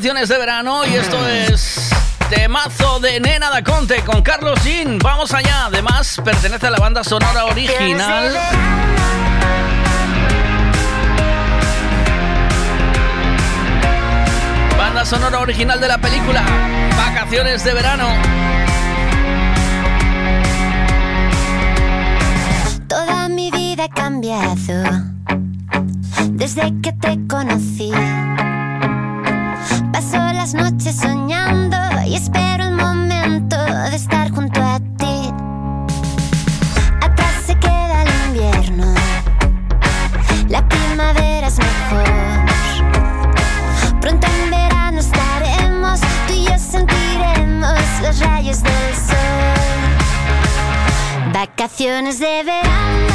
vacaciones de verano y esto es temazo de Nena da Conte con Carlos Jean. Vamos allá. Además, pertenece a la banda sonora original. Banda sonora original de la película Vacaciones de verano. Toda mi vida ha cambiado desde que te conocí las noches soñando y espero el momento de estar junto a ti. Atrás se queda el invierno, la primavera es mejor. Pronto en verano estaremos, tú y yo sentiremos los rayos del sol. Vacaciones de verano.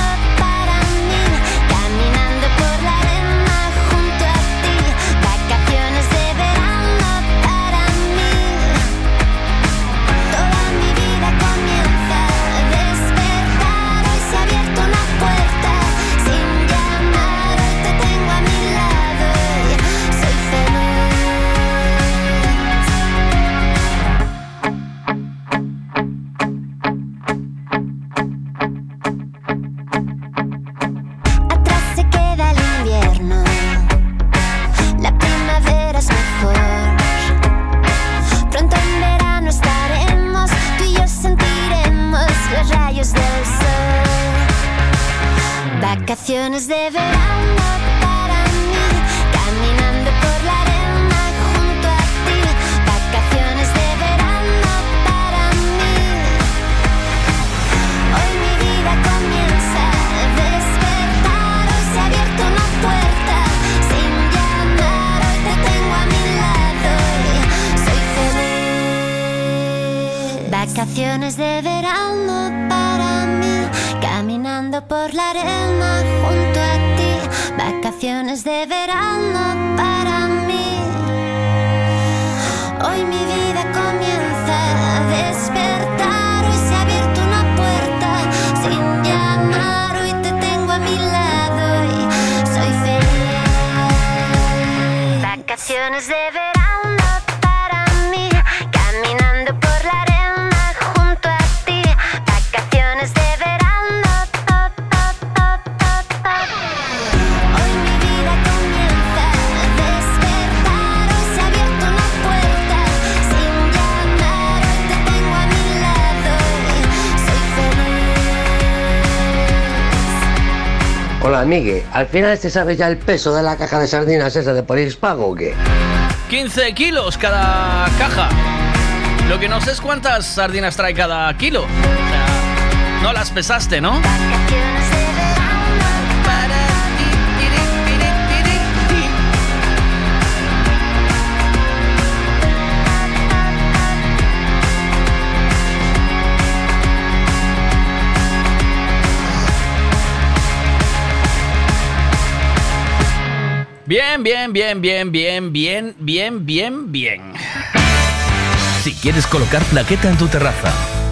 ¿Al final se sabe ya el peso de la caja de sardinas esa de por pago o qué? 15 kilos cada caja. Lo que no sé es cuántas sardinas trae cada kilo. O sea, no las pesaste, ¿no? Bien, bien, bien, bien, bien, bien, bien, bien, bien. Si quieres colocar plaqueta en tu terraza,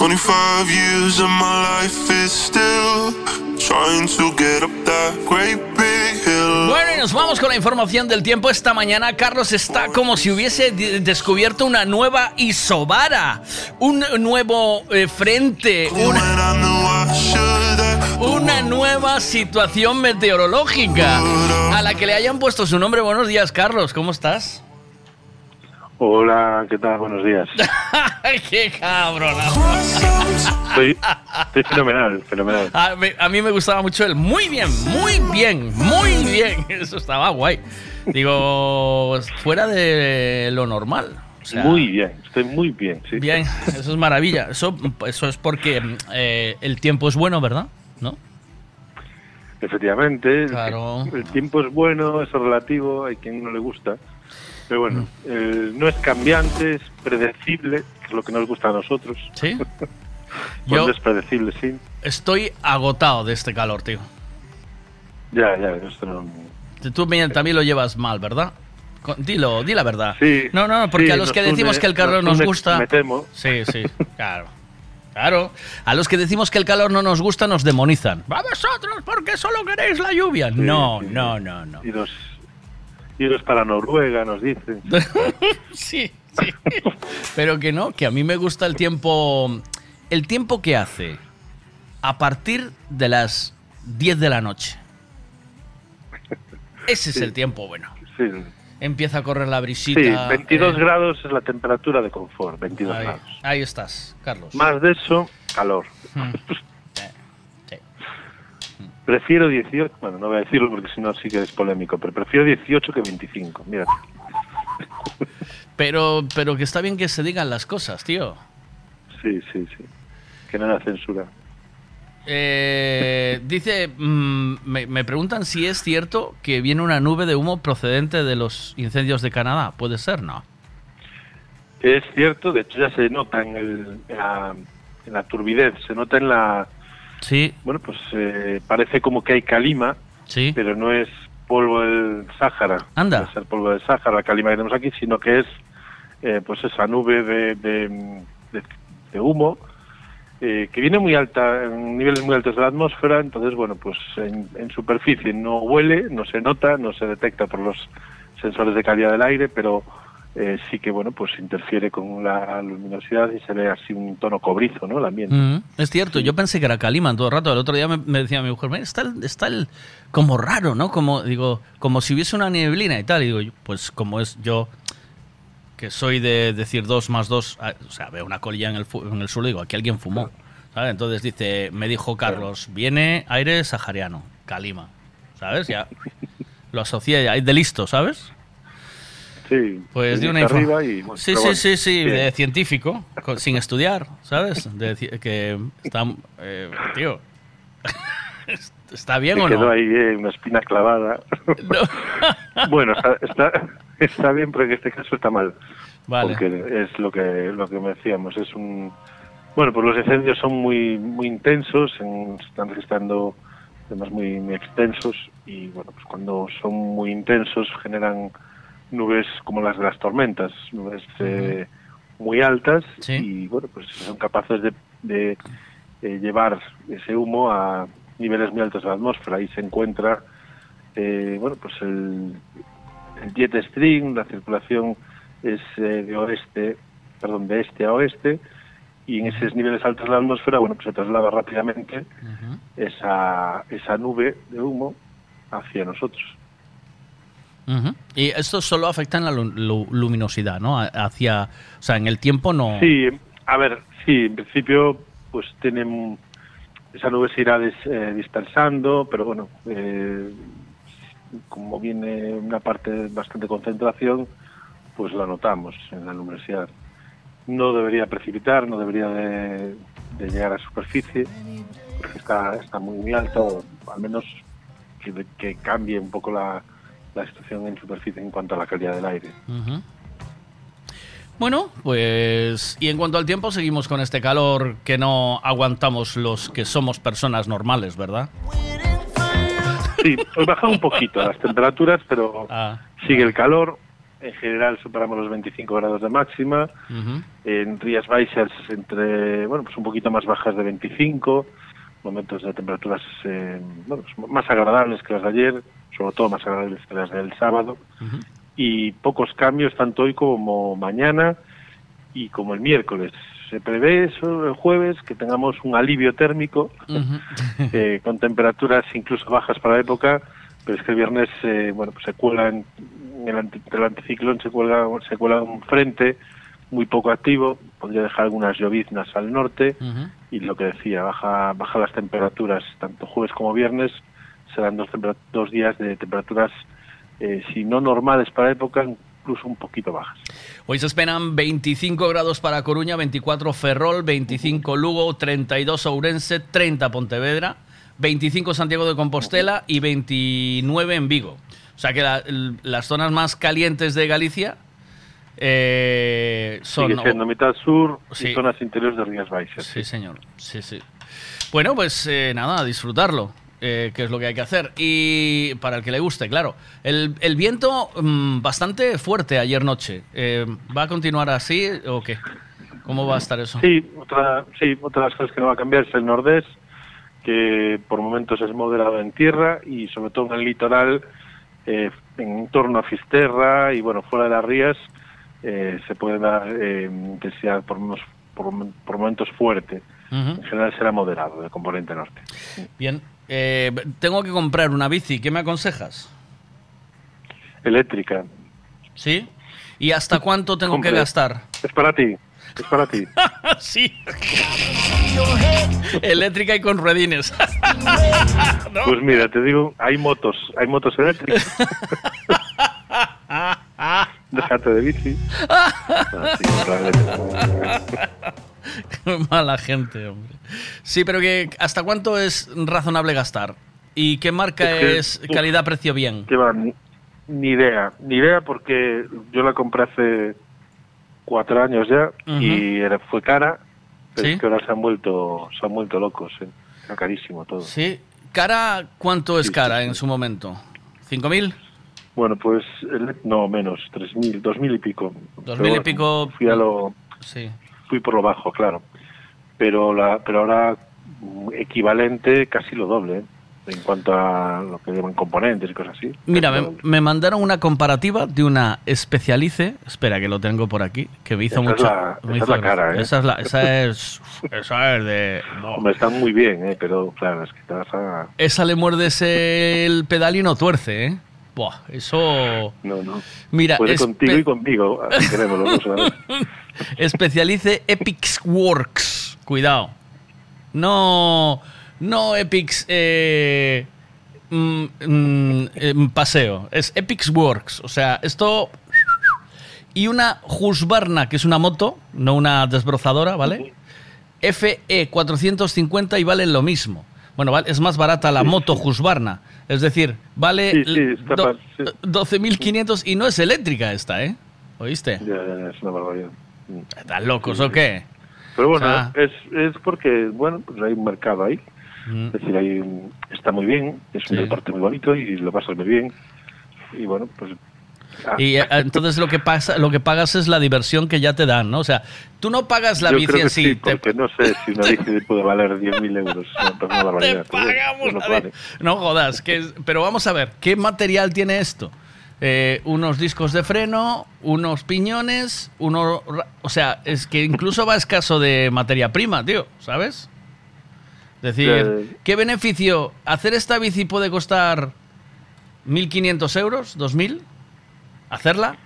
Twenty-five years of my life is still trying to get up that great big hill. Bueno, y nos vamos con la información del tiempo. Esta mañana Carlos está como si hubiese de- descubierto una nueva isobara, un nuevo eh, frente, una, una nueva situación meteorológica a la que le hayan puesto su nombre. Buenos días, Carlos, ¿cómo estás? Hola, ¿qué tal? Buenos días. ¡Qué cabrón! Estoy, estoy fenomenal, fenomenal. A, mí- a mí me gustaba mucho el muy bien, muy bien, muy bien. Eso estaba guay. Digo, fuera de lo normal. O sea, muy bien, estoy muy bien, sí. Bien, eso es maravilla. Eso, eso es porque eh, el tiempo es bueno, ¿verdad? ¿No? Efectivamente, el- Claro. el, tiempo es bueno, es relativo, hay quien no le gusta. Pero bueno, Mm. eh, no es cambiante, es predecible, que es lo que nos gusta a nosotros. Sí. Yo- es predecible, sí. Estoy agotado de este calor, tío. Ya, ya, esto no... Tú también lo llevas mal, ¿verdad? Dilo, di la verdad. Sí, No, no, porque sí, a los nos que decimos une, que el calor nos nos gusta. me temo. Sí, sí, claro. Claro. A los que decimos que el calor no nos gusta nos demonizan. ¡Va vosotros! porque solo queréis la lluvia? no, no, no, no. Iros, iros para Noruega, nos dicen. sí, sí. Pero que no, que a mí me gusta el tiempo. El tiempo que hace a partir de las 10 de la noche. Ese es Sí. el tiempo bueno. Sí, Empieza a correr la brisita. sí 22 eh, grados es la temperatura de confort, 22 ahí, grados. ahí estás, Carlos. Más de eso, calor. Mm. Prefiero 18, bueno, no voy a decirlo porque si no sí que es polémico, pero prefiero 18 que 25, mira. Pero, pero que está bien que se digan las cosas, tío. Sí, sí, sí. Que no haya censura. Eh, dice, mm, me, me preguntan si es cierto que viene una nube de humo procedente de los incendios de Canadá. ¿Puede ser? No. Es cierto, de hecho ya se nota en, el, en, la, en la turbidez, se nota en la, Sí. Bueno, pues eh, parece como que hay calima, Sí. pero no es polvo del Sáhara. Anda. No es el polvo del Sáhara, la calima que tenemos aquí, sino que es eh, pues esa nube de, de- de- de humo eh, que viene muy alta, en niveles muy altos de la atmósfera, entonces, bueno, pues en, en superficie no huele, no se nota, no se detecta por los sensores de calidad del aire, pero eh, sí que, bueno, pues interfiere con la luminosidad y se ve así un tono cobrizo, ¿no? El ambiente. Mm, es cierto, yo pensé que era Calimán todo el rato. El otro día me, me decía mi mujer, "Mira, está, el, está el, como raro, ¿no? Como, digo, como si hubiese una neblina y tal. Y digo, pues como es yo, que soy de decir dos más dos, ah, o sea, veo una colilla en el, en el suelo, digo, aquí alguien fumó. ¿sabes? Entonces dice, me dijo Carlos, viene aire sahariano, Calima. ¿Sabes? Ya lo asocié, ya, de listo, ¿sabes? Sí. Pues de una arriba y, bueno, Sí, sí, bueno, sí, sí, de científico, con- sin estudiar, ¿sabes? De que está, eh, tío, ¿está bien Me o quedó no? ahí eh, una espina clavada. bueno, está, está, está bien, pero en este caso está mal. Vale. Porque es lo que, lo que me decíamos, es un... Bueno, pues los incendios son muy muy intensos, en- se están registrando temas muy, muy extensos y bueno, pues cuando son muy intensos generan nubes como las de las tormentas, nubes eh, muy altas y bueno, pues son capaces de, de, eh, llevar ese humo a niveles muy altos de la atmósfera. Ahí se encuentra, eh, bueno, pues el, el jet stream, la circulación es eh, de oeste, perdón, de este a oeste y en esos niveles altos de la atmósfera, bueno, pues se traslada rápidamente esa, esa nube de humo hacia nosotros. Ujú. Y esto solo afecta en la lu- lu- luminosidad, ¿no? Hacia, o sea, en el tiempo no. Sí, a ver, sí, en principio, pues tienen esa nube se irá des- eh, dispersando, pero bueno, eh, como viene una parte bastante concentración, pues lo notamos en la luminosidad. No debería precipitar, no debería de, llegar a superficie, porque está, está muy, muy alto, al menos que cambie un poco la, la situación en superficie en cuanto a la calidad del aire. Bueno, pues. Y en cuanto al tiempo, seguimos con este calor que no aguantamos los que somos personas normales, ¿verdad? Sí, hoy baja un poquito las temperaturas, pero sigue el calor. En general superamos los 25 grados de máxima. En Rías Baixas entre, bueno, pues un poquito más bajas de 25. Momentos de temperaturas eh, bueno, pues más agradables que las de ayer, sobre todo más agradables que las del sábado. Y pocos cambios tanto hoy como mañana y como el miércoles. Se prevé eso el jueves que tengamos un alivio térmico eh, con temperaturas incluso bajas para la época, pero es que el viernes eh, bueno pues se cuela en, en el, anti- el anticiclón se cuela se cuela un frente muy poco activo, podría dejar algunas lloviznas al norte y lo que decía, baja baja las temperaturas tanto jueves como viernes, serán dos, dos días de temperaturas eh, si no normales para época, incluso un poquito bajas. Hoy se esperan 25 grados para Coruña, 24 Ferrol, 25 Lugo, 32 Ourense, 30 Pontevedra, 25 Santiago de Compostela y 29 en Vigo. O sea que la- las zonas más calientes de Galicia eh, son... Sigue siendo mitad sur Sí. y zonas interiores de Rías Baixas. Sí, señor. Sí, sí. Bueno, pues eh, nada, a disfrutarlo, eh, que es lo que hay que hacer. Y para el que le guste, claro. El, el viento mm, bastante fuerte ayer noche. Eh, ¿Va a continuar así o qué? ¿Cómo va a estar eso? Sí, otra, sí, otra de las cosas que no va a cambiar es el nordés, que por momentos es moderado en tierra y sobre todo en el litoral, eh, en torno a Fisterra y bueno, fuera de las rías, eh, se puede dar eh, intensidad por, unos- por, por momentos fuerte. Ujú. En general será moderado, de componente norte. Bien. Eh, tengo que comprar una bici. ¿Qué me aconsejas? Eléctrica. ¿Sí? ¿Y hasta cuánto tengo que gastar? Es para ti, es para ti. sí. Eléctrica y con ruedines. Pues mira, te digo, hay motos, hay motos eléctricas. Déjate de bici. Sí, mala gente, hombre. Sí, pero que ¿hasta cuánto es razonable gastar? ¿Y qué marca Es que- es calidad-precio bien? Que va, ni, ni idea, ni idea porque yo la compré hace cuatro años ya Ujú. y era, fue cara, pero ¿Sí? es que ahora se han vuelto, se han vuelto locos. ¿eh? Está carísimo todo. Sí. ¿Cara cuánto es cara en su momento? ¿5.000? Bueno, pues no menos, 3.000, 2.000 y pico. Dos Pero mil y bueno, pico. Fui, a lo, Sí. Fui por lo bajo, claro. Pero, la, pero ahora mm, equivalente casi lo doble, ¿eh? en cuanto a lo que llaman componentes y cosas así. Mira, me, me mandaron una comparativa de una Specialice, espera que lo tengo por aquí, que me hizo Esa es mucho. la- me esa hizo es la cara, ¿eh? Esa es la, esa es, esa es de. Hombre, están muy bien, ¿eh? pero claro, es que te vas a... Esa le muerdes el pedal y no tuerce, ¿eh? Buah, eso. No, no. Mira, Puede espe- contigo y conmigo. Especialice Epics Works. Cuidado. No. No Epics. Eh, mm, mm, em, paseo. Es Epics Works. O sea, esto. Y una Husqvarna, que es una moto, no una desbrozadora, ¿vale? FE 450 y vale lo mismo. Bueno, vale, es más barata la moto Husqvarna. Es decir, vale Sí, sí, está do- pa- sí. 12.500 y no es eléctrica esta, ¿eh? ¿Oíste? Ya, ya, es una barbaridad. ¿Están locos o qué? Pero bueno, O sea- es, es porque, bueno, pues hay un mercado ahí. Mm. Es decir, un- está muy bien, es un deporte muy bonito y lo pasas muy bien. Y bueno, pues... Y eh, entonces lo que pasa, lo que pagas es la diversión que ya te dan, ¿no? O sea, tú no pagas la yo bici creo que en sí. sí, te- porque no sé si una bici puede valer 10.000 euros. Pagamos vale. No jodas, que es- pero vamos a ver, ¿qué material tiene esto? Eh, unos discos de freno, unos piñones, uno, o sea, es que incluso va escaso de materia prima, tío, ¿sabes? Es decir. ¿qué beneficio? ¿Hacer esta bici puede costar 1.500 euros? ¿2.000? ¿Hacerla?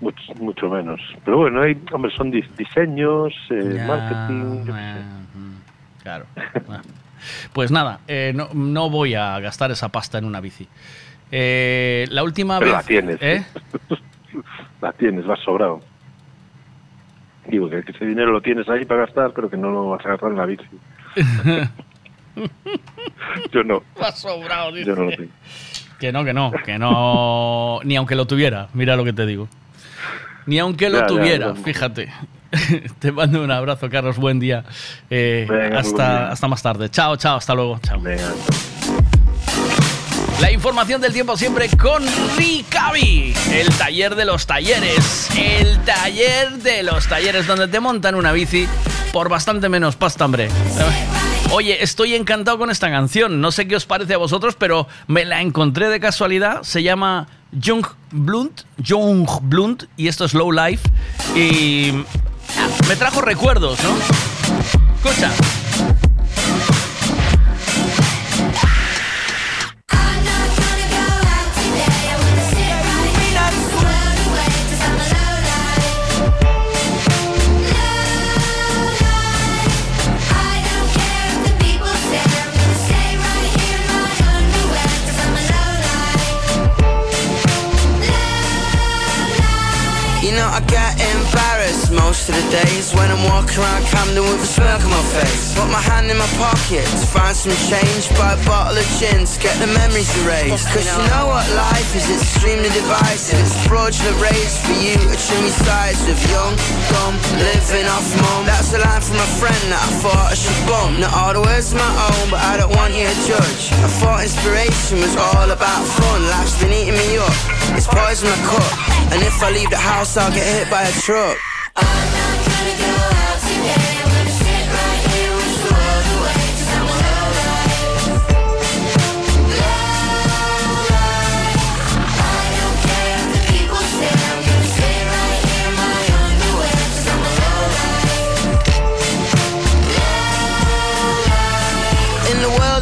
Mucho, mucho menos. Pero bueno, hay, hombre, son dis- diseños, eh, Ya, marketing. yo qué eh, sé. Claro. Bueno. Pues nada, eh, no, no voy a gastar esa pasta en una bici. Eh, la última Pero vez. la tienes. ¿eh? La tienes, vas sobrado. Digo que ese dinero lo tienes ahí para gastar, pero que no lo vas a gastar en la bici. Yo no. Vas sobrado, dice. Yo no lo tengo. Que no, que no, que no. Ni aunque lo tuviera, mira lo que te digo. Ni aunque lo Ya, tuviera, ya. fíjate. te mando un abrazo, Carlos. Buen día. Eh, Venga, muy buen hasta, día. hasta más tarde. Chao, chao, hasta luego. Chao. La información del tiempo siempre con Ricavi, el taller de los talleres. El taller de los talleres donde te montan una bici por bastante menos pasta, hombre. Oye, estoy encantado con esta canción. No sé qué os parece a vosotros, pero me la encontré de casualidad. Se llama Young Blunt, Young Blunt, y esto es Low Life. Y me trajo recuerdos, ¿no? Escucha. Know I get embarrassed most of the days. When I'm walking around Camden with a smirk on my face. Put my hand in my pocket to find some change. Buy a bottle of gin to get the memories erased. Cause you know what life is, it's extremely divisive. It's fraudulent race for you to trim your sides With young, dumb, living off mum. That's a line from a friend that I thought I should bump. Not all the words are my own, but I don't want you to judge. I thought inspiration was all about fun. Life's been eating me up, it's poison my cup. And if I leave the house I'll get hit by a truck In the world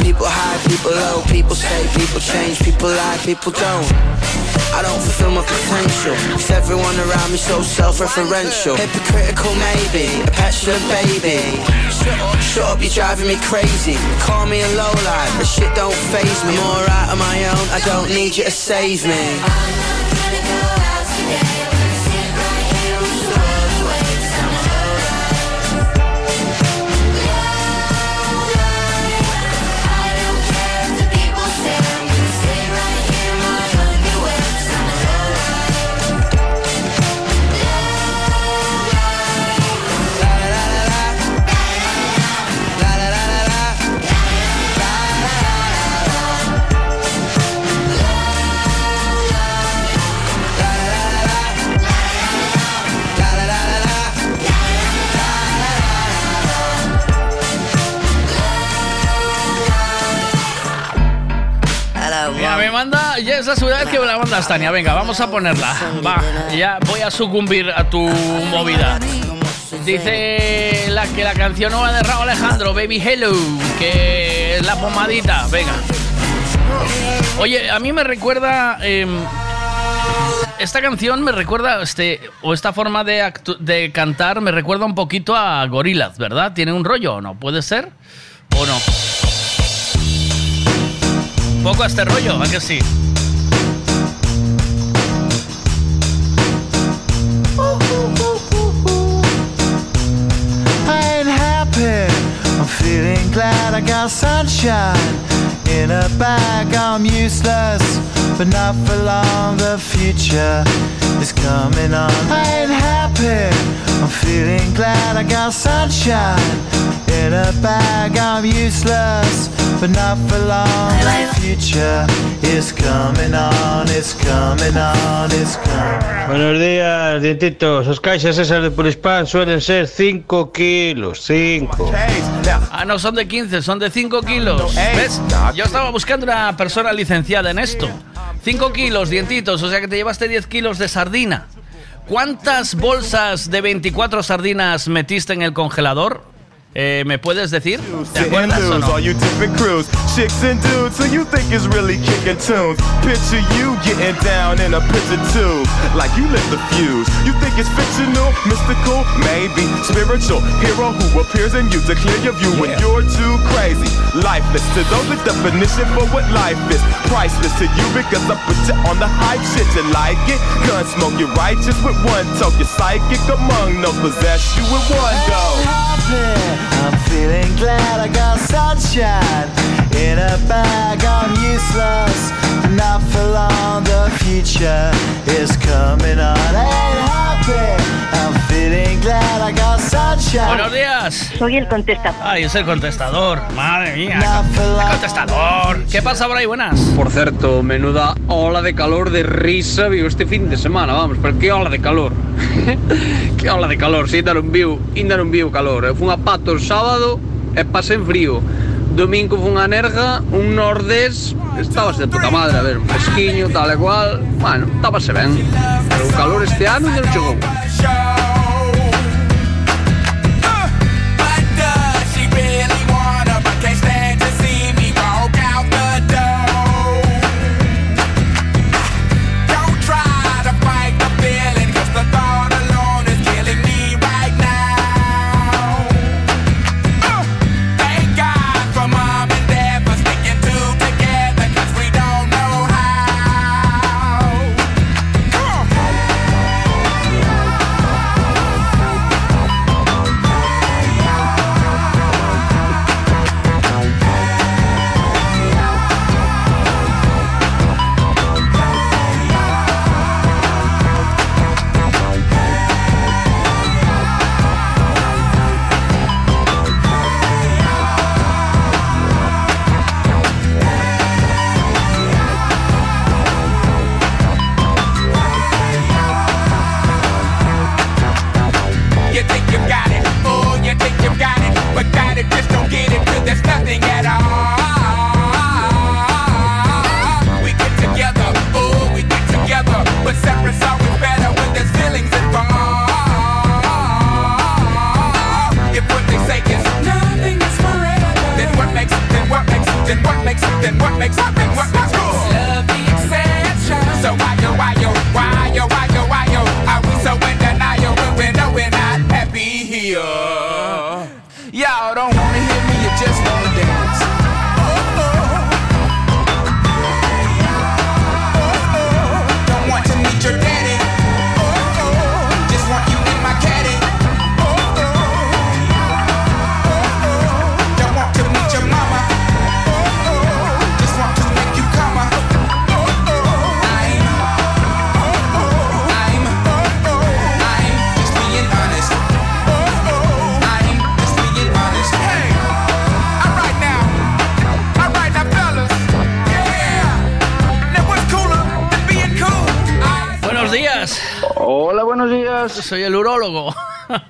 People high, people low, people say, people change, people lie, people don't. I don't fulfill my potential. Cause everyone around me so self-referential. Hypocritical maybe, a petulant baby. Shut up, you're driving me crazy. Call me a low life, but shit don't phase me. I'm alright on my own, I don't need you to save me. Vez que la mandas, Tania. Venga, vamos a ponerla. Va, ya voy a sucumbir a tu movida. Dice la que la canción nueva de Raúl Alejandro, Baby Hello, que es la pomadita. Venga. Oye, a mí me recuerda. em, esta canción me recuerda, este, o esta forma de cantar me recuerda un poquito a Gorillaz, ¿verdad? ¿Tiene un rollo o no? ¿Puede ser? ¿O no? Un poco a este rollo, ¿a que sí? Feeling glad I got sunshine in a bag. I'm useless, but not for long. The future is coming on. I ain't happy. I'm feeling glad I got sunshine in a bag. I'm useless, but not for long. The future is coming on. It's coming on. It's coming. Buenos días, dientitos. Las caixas esas de Purispan suelen ser 5 kilos, 5. Ah, no, son de 15, son de 5 kilos. ¿Ves? Yo estaba buscando una persona licenciada en esto. 5 kilos, dientitos, o sea que te llevaste 10 kilos de sardina. ¿Cuántas bolsas de 24 sardinas metiste en el congelador? Eh, ¿Me puedes decir? ¿Te acuerdas o no? you different crews, chicks and dudes, who you think is really kicking tunes. Picture you getting down in a picture tube, like you lit the fuse. You think it's fictional, mystical, maybe spiritual hero who appears in you to clear your view when you're too crazy. Lifeless to those, the definition for what life is. Priceless to you because I put you on the hype shit. You like it? Gun smoke, you're righteous with one toke. You're psychic among those possess you with one go. I'm feeling glad I got sunshine in a bag. I'm useless, not for long. The future is coming on. Ain't happy. I'm Buenos días. Soy el contestador. Ay, es el contestador. Madre mía. El contestador. ¿Qué pasa por ahí? Buenas. Por certo, menuda ola de calor de risa viu este fin de semana, vamos, pero que ola de calor. que ola de calor, si ainda non viu, ainda non viu calor. Eu fun a Pato o sábado e pasei frío. Domingo fun a Nerja, un nordés, estabas de puta madre, a ver, fresquiño, tal e cual, bueno, estábase ben. Pero o calor este ano ainda non chegou.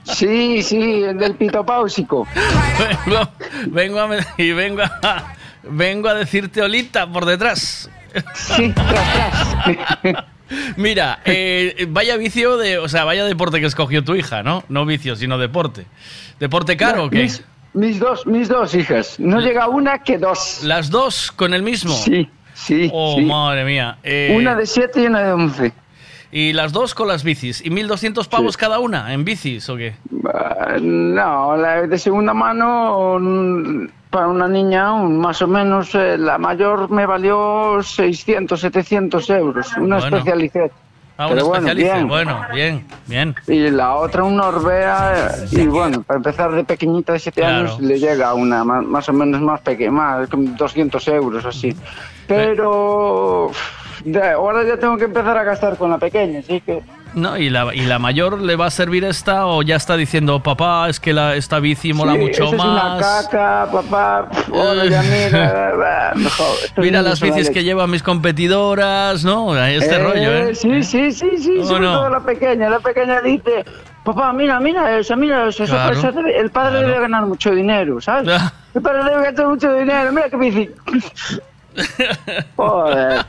Sí, sí, el del pitopáusico. vengo, vengo a, y vengo a, vengo a decirte olita por detrás. Sí, Mira, eh, vaya vicio de, o sea, vaya deporte que escogió tu hija, ¿no? No vicio, sino deporte. ¿Deporte caro o qué? Mis, mis dos, mis dos hijas. No llega una que dos. ¿Las dos con el mismo? Sí, sí. Oh, sí. madre mía. Eh, Una de siete y una de once. Y las dos con las bicis. ¿Y 1.200 pavos cada una en bicis o qué? No, la de segunda mano para una niña un- más o menos eh, la mayor me valió 600, 700 euros, una Bueno. especialidad. Ah, una bueno, bien. Bueno, bien, bien. Y la otra un Orbea y bueno, para empezar de pequeñita de 7 Claro. años le llega una más, o menos más pequeña, más como 200 euros así. Pero ahora ya tengo que empezar a gastar con la pequeña, así que No, ¿y la, ¿y la mayor le va a servir esta o ya está diciendo, papá, es que la, esta bici mola Sí, mucho eso es una más? caca, papá. ya mira, las bicis que llevan mis competidoras, ¿no? Este Eh, rollo, ¿eh? Sí, sí, sí, sí, ¿O sobre no? todo la pequeña. La pequeña dice, papá, mira, mira eso, mira eso. Claro, el padre debe ganar mucho dinero, ¿sabes? El padre debe ganar mucho dinero, mira qué bici. Joder.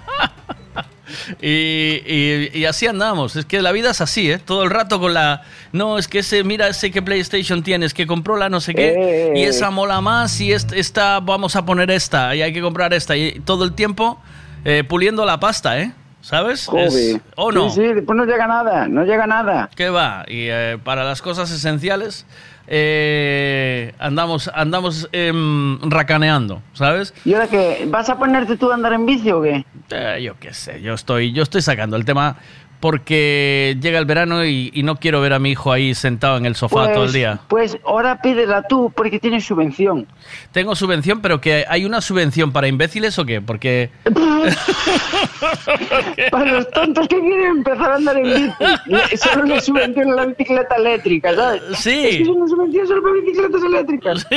Y, y- y así andamos. Es que la vida es así, ¿eh? Todo el rato con la. No, es que ese, mira ese que PlayStation tienes, que compró la no sé qué, Eh. y esa mola más, y est- esta, vamos a poner esta, y hay que comprar esta. Y todo el tiempo eh, puliendo la pasta, ¿eh? ¿Sabes? Es- ¿O no? Sí, sí, después no llega nada, no llega nada. ¿Qué va? Y eh, para las cosas esenciales eh, andamos, andamos em, racaneando, ¿sabes? ¿Y ahora qué? ¿Vas a ponerte tú a andar en bici o qué? Eh, yo qué sé, yo estoy, yo estoy sacando el tema porque llega el verano y, y no quiero ver a mi hijo ahí sentado en el sofá todo el día. Pues ahora pídela tú porque tienes subvención. Tengo subvención, pero que hay una subvención para imbéciles o qué? Porque Para los tontos que quieren empezar a andar en bici, solo una subvención a la bicicleta eléctrica, ¿sabes? Sí. Es que es una subvención solo para bicicletas eléctricas.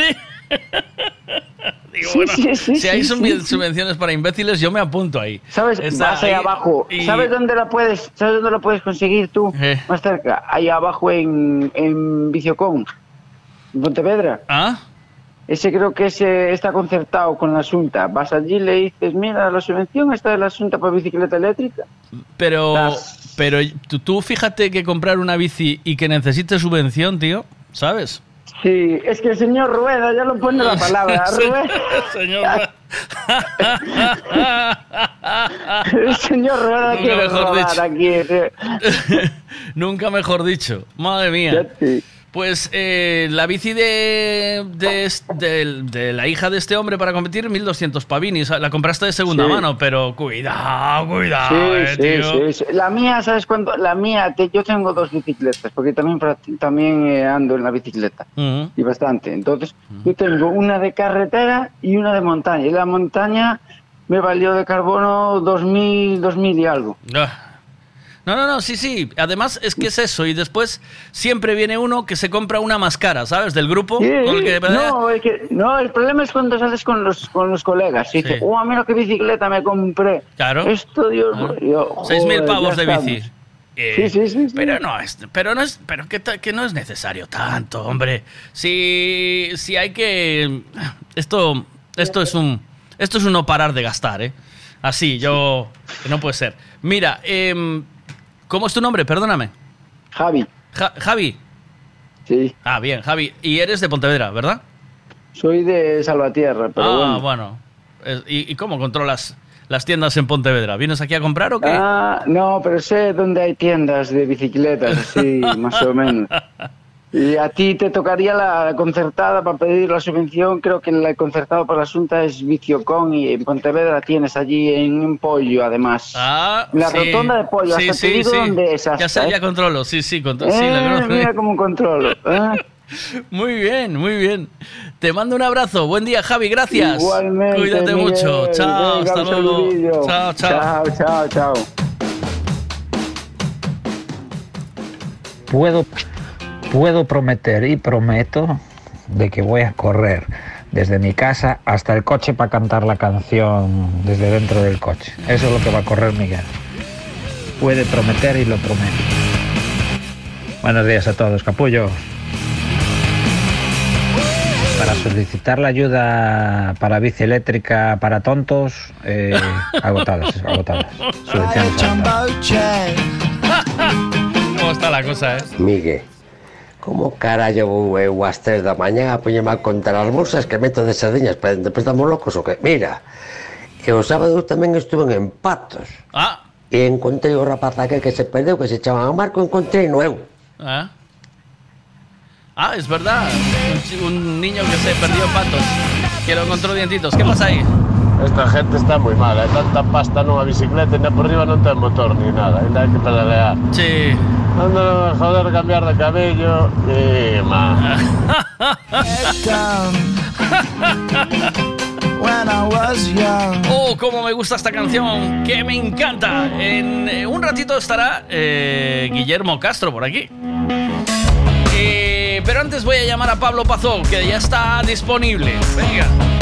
Digo, Sí, bueno, sí, sí, si hay subvenciones para imbéciles, yo me apunto ahí. ¿Sabes? Está ahí abajo. y- ¿Sabes dónde la puedes? ¿Sabes dónde puedes conseguir tú? Eh. Más cerca. Ahí abajo en, en Viciocon, en Pontevedra. ¿Ah? Ese creo que ese está concertado con la Asunta. Vas allí y le dices, mira, la subvención está de la Asunta para bicicleta eléctrica. Pero, pero tú, tú fíjate que comprar una bici y que necesites subvención, tío, ¿sabes? Sí, es que el señor Rueda ya lo pone la palabra. Rueda. Señor El señor Rueda Nunca quiere mejor robar dicho. aquí. Nunca mejor dicho. Madre mía. Pues eh, la bici de, de, de- de la hija de este hombre para competir, 1200 pavinis. La compraste de segunda Sí. mano, pero cuidado, cuidado, Sí, eh, sí, tío. sí, sí. La mía, ¿sabes cuánto? La mía, te- yo tengo dos bicicletas, porque también, también eh, ando en la bicicleta. Y bastante. Entonces, yo tengo una de carretera y una de montaña. Y la montaña me valió de carbono 2000, 2000 y algo. Ah. No, no, no, sí, sí. Además es que es eso. Y después siempre viene uno que se compra una más cara, ¿sabes? Del grupo. Sí, con el que- no, es que- no, el problema es cuando sales con los, con los colegas. Y dices, oh, mira qué bicicleta me compré. Claro. Esto, Dios mío. Seis mil joder, pavos ya de estamos. bici. Eh, Sí, sí, sí, sí. Pero no es, pero no es, pero que, que no es necesario tanto, hombre. Si, si hay que, esto, esto es un, esto es un no parar de gastar, ¿eh? Así, yo, no puede ser. Mira, em, ¿cómo es tu nombre? Perdóname. Javi. Ja- Javi. Sí. Ah, bien, Javi. Y eres de Pontevedra, ¿verdad? Soy de Salvatierra, pero ah, bueno. bueno. ¿Y, y cómo controlas las tiendas en Pontevedra? ¿Vienes aquí a comprar o qué? Ah, no, pero sé dónde hay tiendas de bicicletas, así, más o menos. Y a ti te tocaría la concertada para pedir la subvención. Creo que la concertada por la Asunta es Viciocon y en Pontevedra tienes allí en un pollo, además. Ah, la sí. rotonda de pollo, Sí, hasta te sí, digo sí. dónde es. Ya sé, ¿eh? ya controlo. Sí, sí, contro- sí, la Eh, conozco. mira cómo controlo. ¿eh? Muy bien, muy bien. Te mando un abrazo. Buen día, Javi. Gracias. Igualmente, Cuídate Miguel. mucho. Chao, Venga, hasta luego. Chao, chao. Chao, chao, chao. Puedo, puedo prometer y prometo de que voy a correr desde mi casa hasta el coche para cantar la canción desde dentro del coche. Eso es lo que va a correr Miguel. Puede prometer y lo promete. Buenos días a todos, capullo. Para solicitar la ayuda para bici eléctrica para tontos, eh, agotadas, agotadas. ¿Cómo está la cosa, eh? Miguel, Como carallo vou eu ás tres da mañá a poñerme a contar as bolsas que meto de sardiñas para dentro? Estamos locos o que? Mira, e o sábado tamén estuve en Patos. Ah. E encontrei o rapaz aquel que se perdeu, que se chamaba Marco, encontrei no eu. Ah. Ah, es verdad. Un, un niño que se perdió en Patos. Que lo encontró dientitos. ¿Qué pasa ahí? Esta gente está moi mala, hai tanta pasta nunha bicicleta e na por riba non ten motor ni nada, ainda hai que pedalear. Sí. Ando a joder cambiar de cabello e ma. When I was young. Oh, cómo me gusta esta canción, que me encanta. En eh, un ratito estará eh, Guillermo Castro por aquí. Eh, pero antes voy a llamar a Pablo Pazó, que ya está disponible. Venga.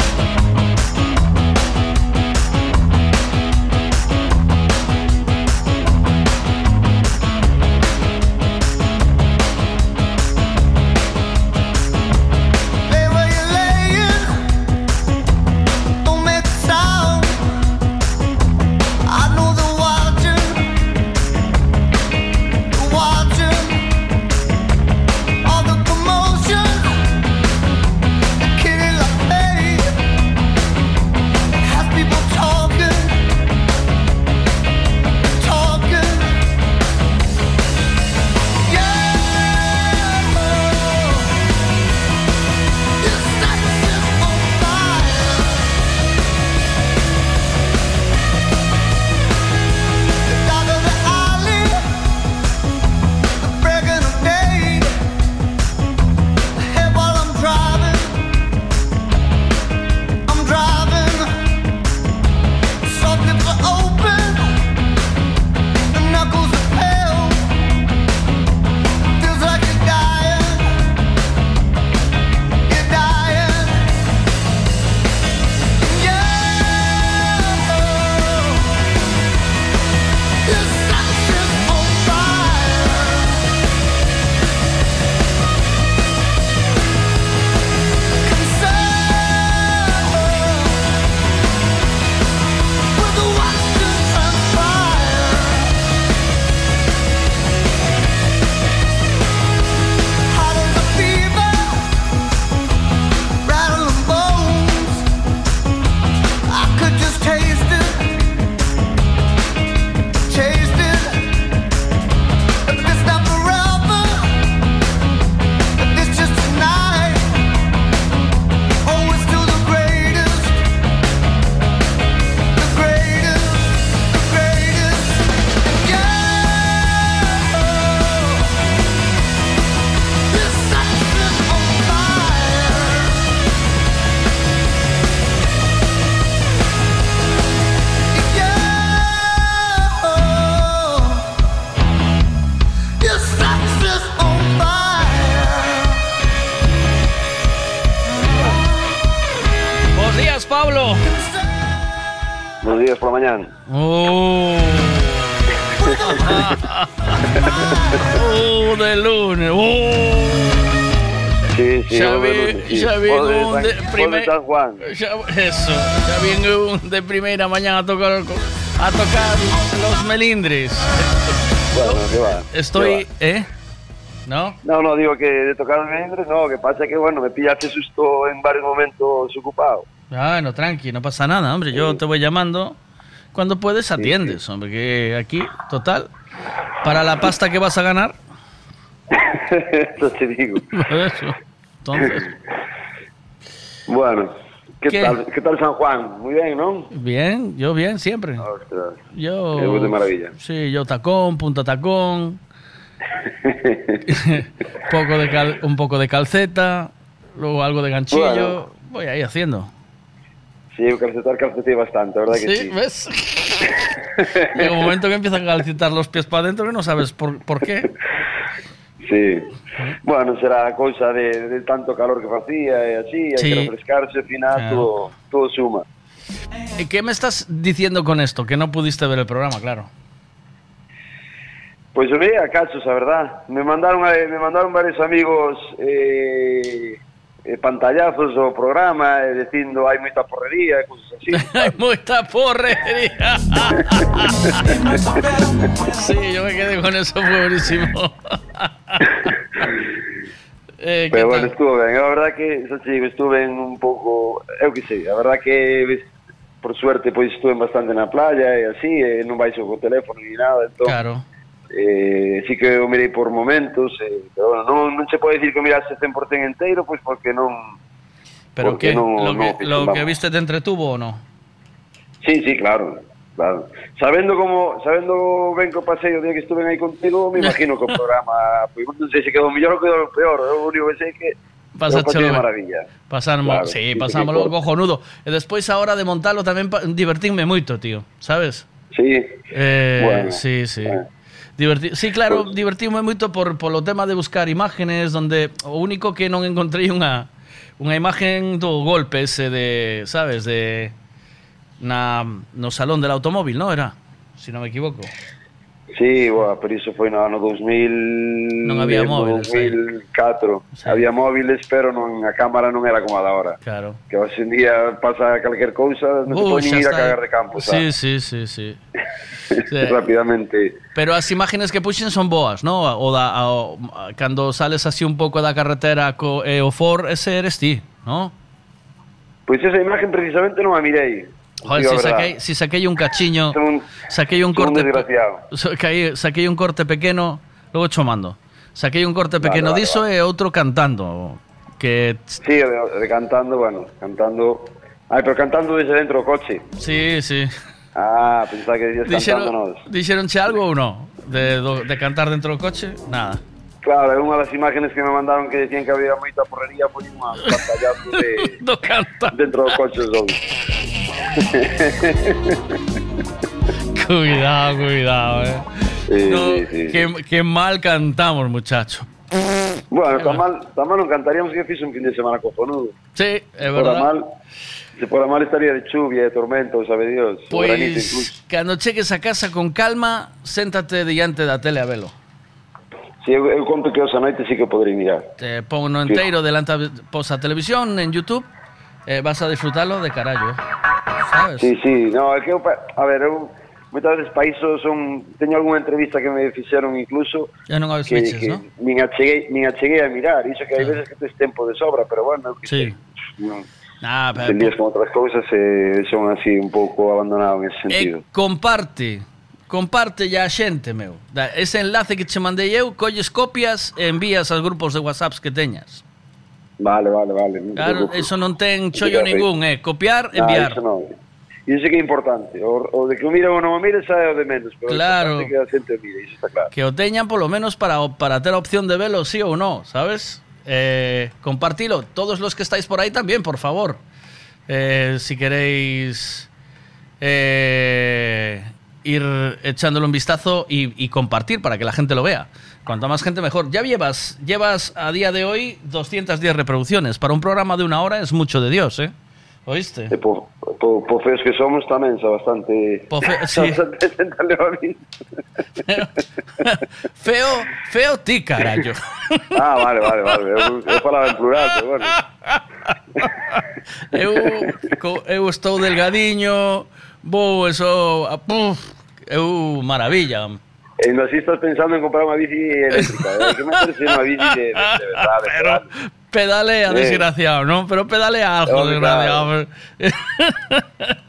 Ya vi- ya vi un de eso, ya un primera mañana a tocar, a tocar los melindres. Bueno, ¿qué va? Estoy, ¿Qué ¿eh? ¿No? No, no, digo que de tocar el melindres, no, que pasa que, bueno, me pillaste susto en varios momentos ocupado. Bueno, tranqui, no pasa nada, hombre. Yo te voy llamando. Cuando puedes, atiendes, hombre. Que aquí, total, para la pasta que vas a ganar. Eso te digo. eso. Entonces, Bueno, ¿qué, ¿Qué? tal, ¿qué tal San Juan? Muy bien, ¿no? bien, yo bien, siempre. Ostras, Yo. qué de maravilla. Sí, yo tacón, punta tacón. poco de cal- un poco de calceta, luego algo de ganchillo. Bueno. Voy ahí haciendo. Sí, calcetar calceté bastante, ¿verdad que Sí? ¿ves? Llega un momento que empiezan a calcetar los pies para adentro que no sabes por, por qué. Sí. Bueno, será cosa de, de tanto calor que hacía y así, hay Sí. que refrescarse, al final Claro. todo, todo suma. ¿Y ¿Qué me estás diciendo con esto? Que no pudiste ver el programa, claro. Pues yo cachos, la verdad. Me mandaron, eh, me mandaron varios amigos eh, eh, pantallazos o programa eh, diciendo hay mucha porrería, cosas así. Hay mucha porrería. sí, yo me quedé con eso, fue buenísimo. Eh, ¿qué Pero bueno, tal? estuve ben. A verdad que, eso sí, estuve en un pouco, eu que sei, a verdad que por suerte pois estuve bastante na playa e así, e non baixo co teléfono ni nada, entón, Claro. eh, sí que eu mirei por momentos, eh, pero bueno, non, non se pode dicir que mirase 100% enteiro, pois porque non... ¿Pero porque qué? non- ¿Lo, non que, fixen, lo que viste te entretuvo o no? Sí, sí, claro, claro. Sabendo como, sabendo ben que pasei o día que estuve aí contigo, me imagino que o programa, pois non sei se quedou mellor ou quedou peor, eu o único que sei que pasei de maravilla. Pasamos, Claro, sí, pasámoslo cojonudo. E despois a hora de montarlo tamén divertínme moito, tío, sabes? Sí. Eh, Bueno, sí, sí. Diverti- sí, claro, divertíme moito por polo tema de buscar imágenes donde o único que non encontrei unha unha imagen do golpe ese de, sabes, de na, no Salón del Automóvil, non era? Se si non me equivoco. Sí, boa, pero iso foi no ano 2000 Non había móviles 2004 sí. Había móviles, pero non a cámara non era como a da hora Claro Que hoxe en día pasa calquer cousa Non uh, se pode ir a cagar de campo Sí, sí, sí, sí. sí. Rapidamente Pero as imágenes que puxen son boas, non? O da, a, cando sales así un pouco da carretera co, e o Ford, ese eres ti, non? Pois esa imagen precisamente non a mirei Joder, si saquei un cachiño, saquei un corte, saquei, saquei un corte pequeno, logo cho mando. Saquei un corte pequeno vale, diso e outro cantando, que Sí, de, de cantando, bueno, cantando... Ai, pero cantando desde dentro do coche. sí, sí. Ah, pensaba que Dixeron, cantándonos. dixeronche algo ou non? De, de cantar dentro do coche? Nada. Claro, é unha das imágenes que me mandaron que decían que había moita porrería foi unha pantallazo de do canta. dentro do coche. Cuidado, cuidado, eh. Sí, No, sí, sí. Qué, qué mal cantamos, muchacho. Bueno, tan mal, tan mal non cantaríamos que fixe un fin de semana cojonudo. Sí, fora verdad. mal, fora mal estaría de chuvia, de tormento, sabe Dios. Pois, cando chegues a casa con calma, séntate diante da tele a velo. Si eu, conto que os a noite sí que podrei mirar. Te pongo no enteiro delante a, pos a televisión en YouTube, eh, vas a disfrutarlo de carallo. Sabes? Sí, sí, no, é que eu, a ver, eu moitas veces pa iso son, teño algunha entrevista que me fixeron incluso Ya non que, fiches, que ¿no? nin, acheguei, nin acheguei a mirar, iso que hai veces que tes tempo de sobra, pero bueno, que Sí. non, Ah, te lías con outras cousas e son así un pouco abandonado en ese sentido. E comparte, comparte ya a xente, meu. Da, ese enlace que che mandei eu, colles copias e envías aos grupos de WhatsApps que teñas. Vale, vale, vale. non Claro, eso non ten chollo ningún, eh. Copiar, Ah, enviar. iso non. E iso que é importante. O, o de que o mira ou non o mire xa é o de menos. Pero Claro. que a xente o mire, iso está claro. que o teñan polo menos para, para ter a opción de velo sí ou no, sabes? Eh, compartilo, todos los que estáis por ahí también, por favor. Eh, si queréis eh, ir echándole un vistazo y, y compartir para que la gente lo vea. Cuanta más gente mejor. Ya llevas, llevas a día de hoy 210 reproducciones. Para un programa de una hora es mucho de Dios, ¿eh? ¿Oíste? Po, po, po feos que somos tamén xa bastante... Po fe- sí. mí. Feo, feo ti, carallo. Ah, vale, vale, vale. Eu, eu falaba en plural, pero bueno. eu, eu estou delgadiño, vou eso, puf, eu maravilla. E ainda así estás pensando en comprar unha bici eléctrica. Hai que meterse unha bici de, de, de verdade. pero, Pedalea, Sí. desgraciado, ¿no? Pero pedalea algo, desgraciado.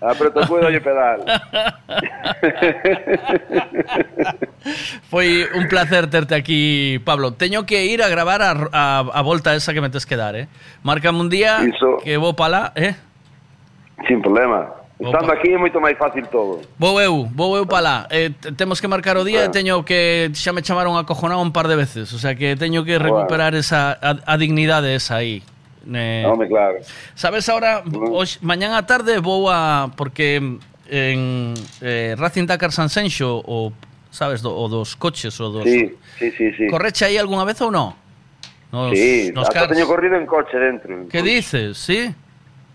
Apreto cuido e pedal. Foi un placer terte aquí, Pablo. Teño que ir a gravar a, a, a volta esa que me tes que dar, eh? Márcame un día Iso. que vou para lá, eh? Sin problema. Estando Opa. aquí é moito máis fácil todo. Vou eu, vou eu para lá. Eh, temos que marcar o día bueno. e teño que xa me chamaron acojonado un par de veces, o sea que teño que recuperar bueno. esa a, a dignidade esa aí. Eh, Home, claro. Sabes ahora, bueno. hoxe, mañán á tarde vou a porque en eh, Racing Dakar San Senxo o sabes do, o dos coches o dos Sí, sí, sí, sí. Correche aí algunha vez ou non? Nos, sí, nos hasta cars. teño corrido en coche dentro. Que dices? Sí.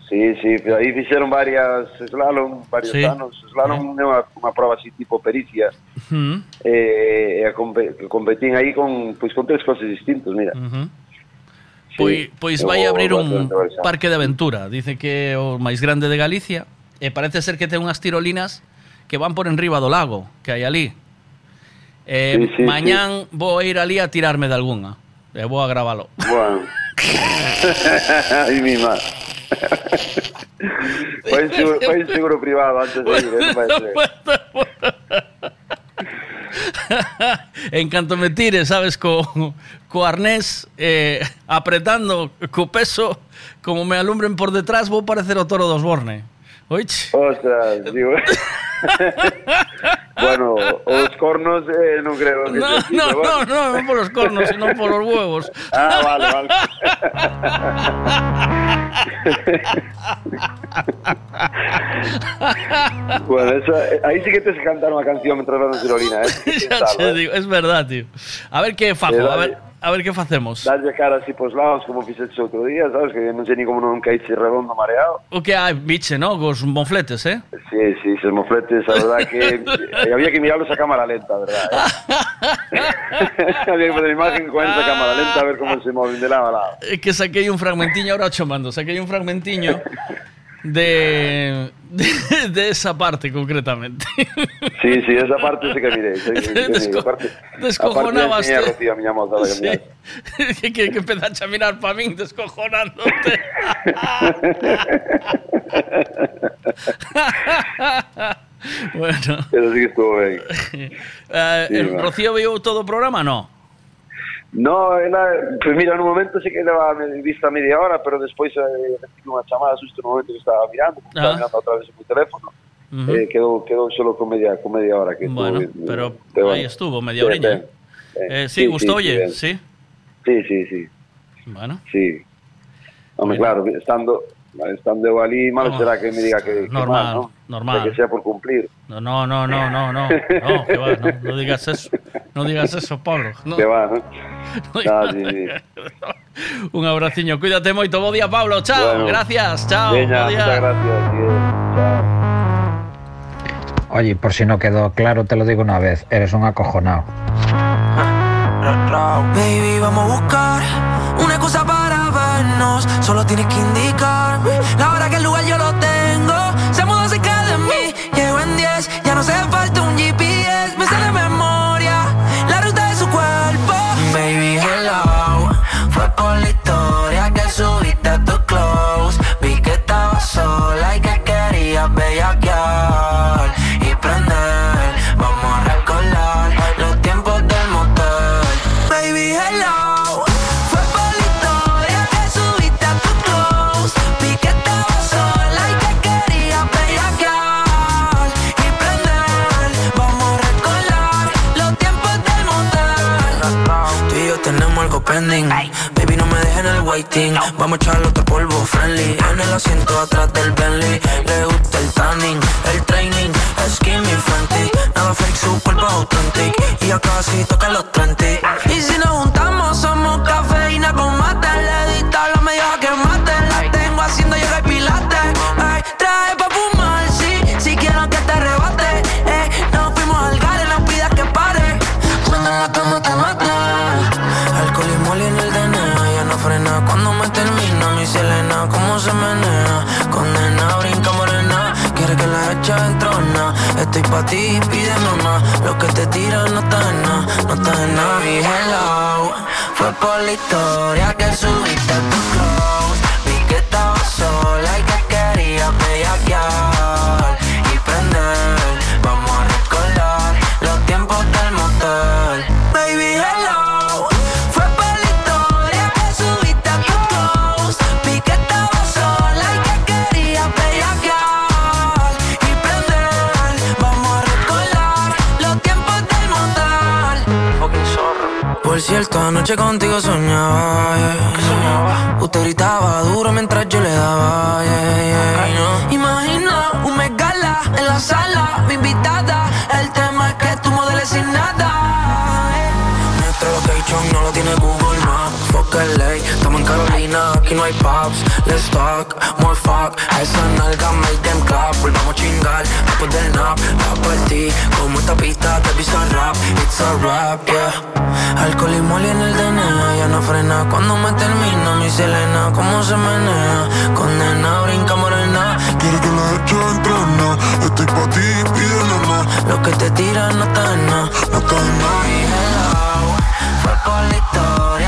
Sí, sí, aí fixeron varias slalom, varios sí. anos. Slalom é unha, unha prova así tipo pericia. Mm. eh, e comp competín aí con, pois, con tres cosas distintos, mira. Uh -huh. sí, pois, pois vai oh, abrir un parque de aventura. Dice que é o máis grande de Galicia. E parece ser que ten unhas tirolinas que van por enriba do lago que hai ali. Eh, sí, sí, mañán sí. vou ir ali a tirarme de algunha. E vou a gravalo. Bueno. Ai, mi madre fai, seguro, fue seguro privado antes de ir, eh, en canto me tire, sabes, co, co arnés eh, apretando co peso, como me alumbren por detrás, vou parecer o toro dos Borne. Oich. Ostras, digo... bueno, os cornos eh, non creo que no, se no, no, bueno. no, non polos cornos, senón polos huevos. ah, vale, vale. bueno, esa, eh, aí sí que te que cantar unha canción mentre vas na tirolina, eh. xa che digo, es verdad, tío. A ver que fajo, eh, a ver, a ver que facemos. Dalle cara así pos lados, como fixeche outro día, sabes? Que non sei ni como non caíche redondo mareado. O que hai, biche, no? Cos mofletes, eh? Sí, sí, se mofletes la verdad que había que mirarlos a cámara lenta, ¿verdad? había que poner imagen con esa cámara lenta a ver cómo se mueven de lado a lado. É que saquei un fragmentiño, ahora cho mando, saquei un fragmentiño de, de, de esa parte concretamente. Sí, sí, esa parte sí que miré. Sí, sí, que miré. Aparte, a que Sí. que, que, que empezaste a mirar para min descojonándote. bueno. Pero sí que estuvo bien. Eh, Sí, el. Rocío vio todo o programa, no? No, era, pues mira, en un momento sí que daba me- vista media hora, pero despois eh, recibí unha chamada justo no momento que estaba mirando, porque estaba Ah. mirando a través do meu teléfono. Ujú. eh, quedou, quedou solo con media, con media hora que Bueno, estuvo pero ahí bueno. estuvo, media Sí, oriña. bien, bien. Eh, sí, gustó, oye, sí. Sí, sí, sí. Bueno. Sí. Hombre, claro, estando, estando ali, malo No, será que me diga que, que normal, mal, ¿no? normal. Que sea por cumplir. No, no, no, no, no, no, no, que va, no, no digas eso, no digas eso, Pablo. No. Que va, ¿no? Ah, sí, sí. Un abraciño, cuídate moito, bo día, Pablo, chao, Bueno. gracias, chao, día. muchas gracias. sí, chao. Oye, por si no quedó claro, te lo digo una vez, eres un acojonado. Baby, vamos a buscar una excusa para vernos. Solo tienes que indicarme la Vamos a echarle otro polvo friendly. En el asiento atrás del Bentley. Le gusta el tanning, el training. Skinny Fenty. Nada fake, su cuerpo authentic. Y ya casi toca los 30. Y si nos juntamos, somos cafeína con mate. Le dicta la media que Estoy pa' ti, pídeme más. Lo que te tira no está en nada, no está en nada. Y hello, fue por la historia que subiste tú. Esa noche contigo soñaba, yeah. Usted gritaba duro mientras yo le daba, yeah, yeah. Imagina un megala en la sala, mi invitada. El tema es que tú modeles sin nada. Nuestro location no lo tiene Google. Fuck LA, estamos en Carolina, aquí no hay pubs. Let's talk, more fuck. A esa nalga make them clap. Volvamos a chingar después del nap. Va por ti, como esta pista te pisa rap. It's a rap, yeah. Alcohol y moli en el DNA, ya no frena. Cuando me termina mi Selena, cómo se menea. Condena, brinca morena. Quiero que la eche entrena. Estoy pa' ti, pídele más. Lo que te tiran no está en nada. No está en nada. Fue por la historia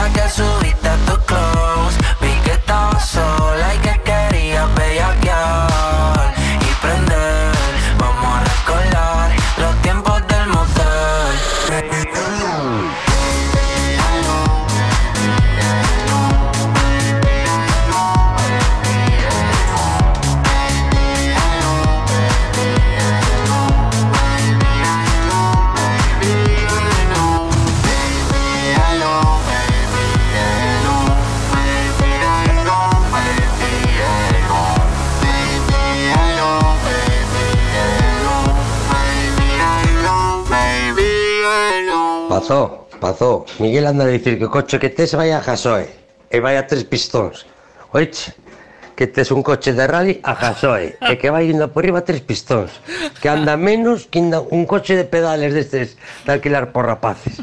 pazó. Miguel anda a dicir que o coche que tes vai a gasoe e vai a tres pistóns. Oiche, que tes un coche de rally a gasoe e que vai indo por riba tres pistóns, que anda menos que un coche de pedales destes de alquilar por rapaces.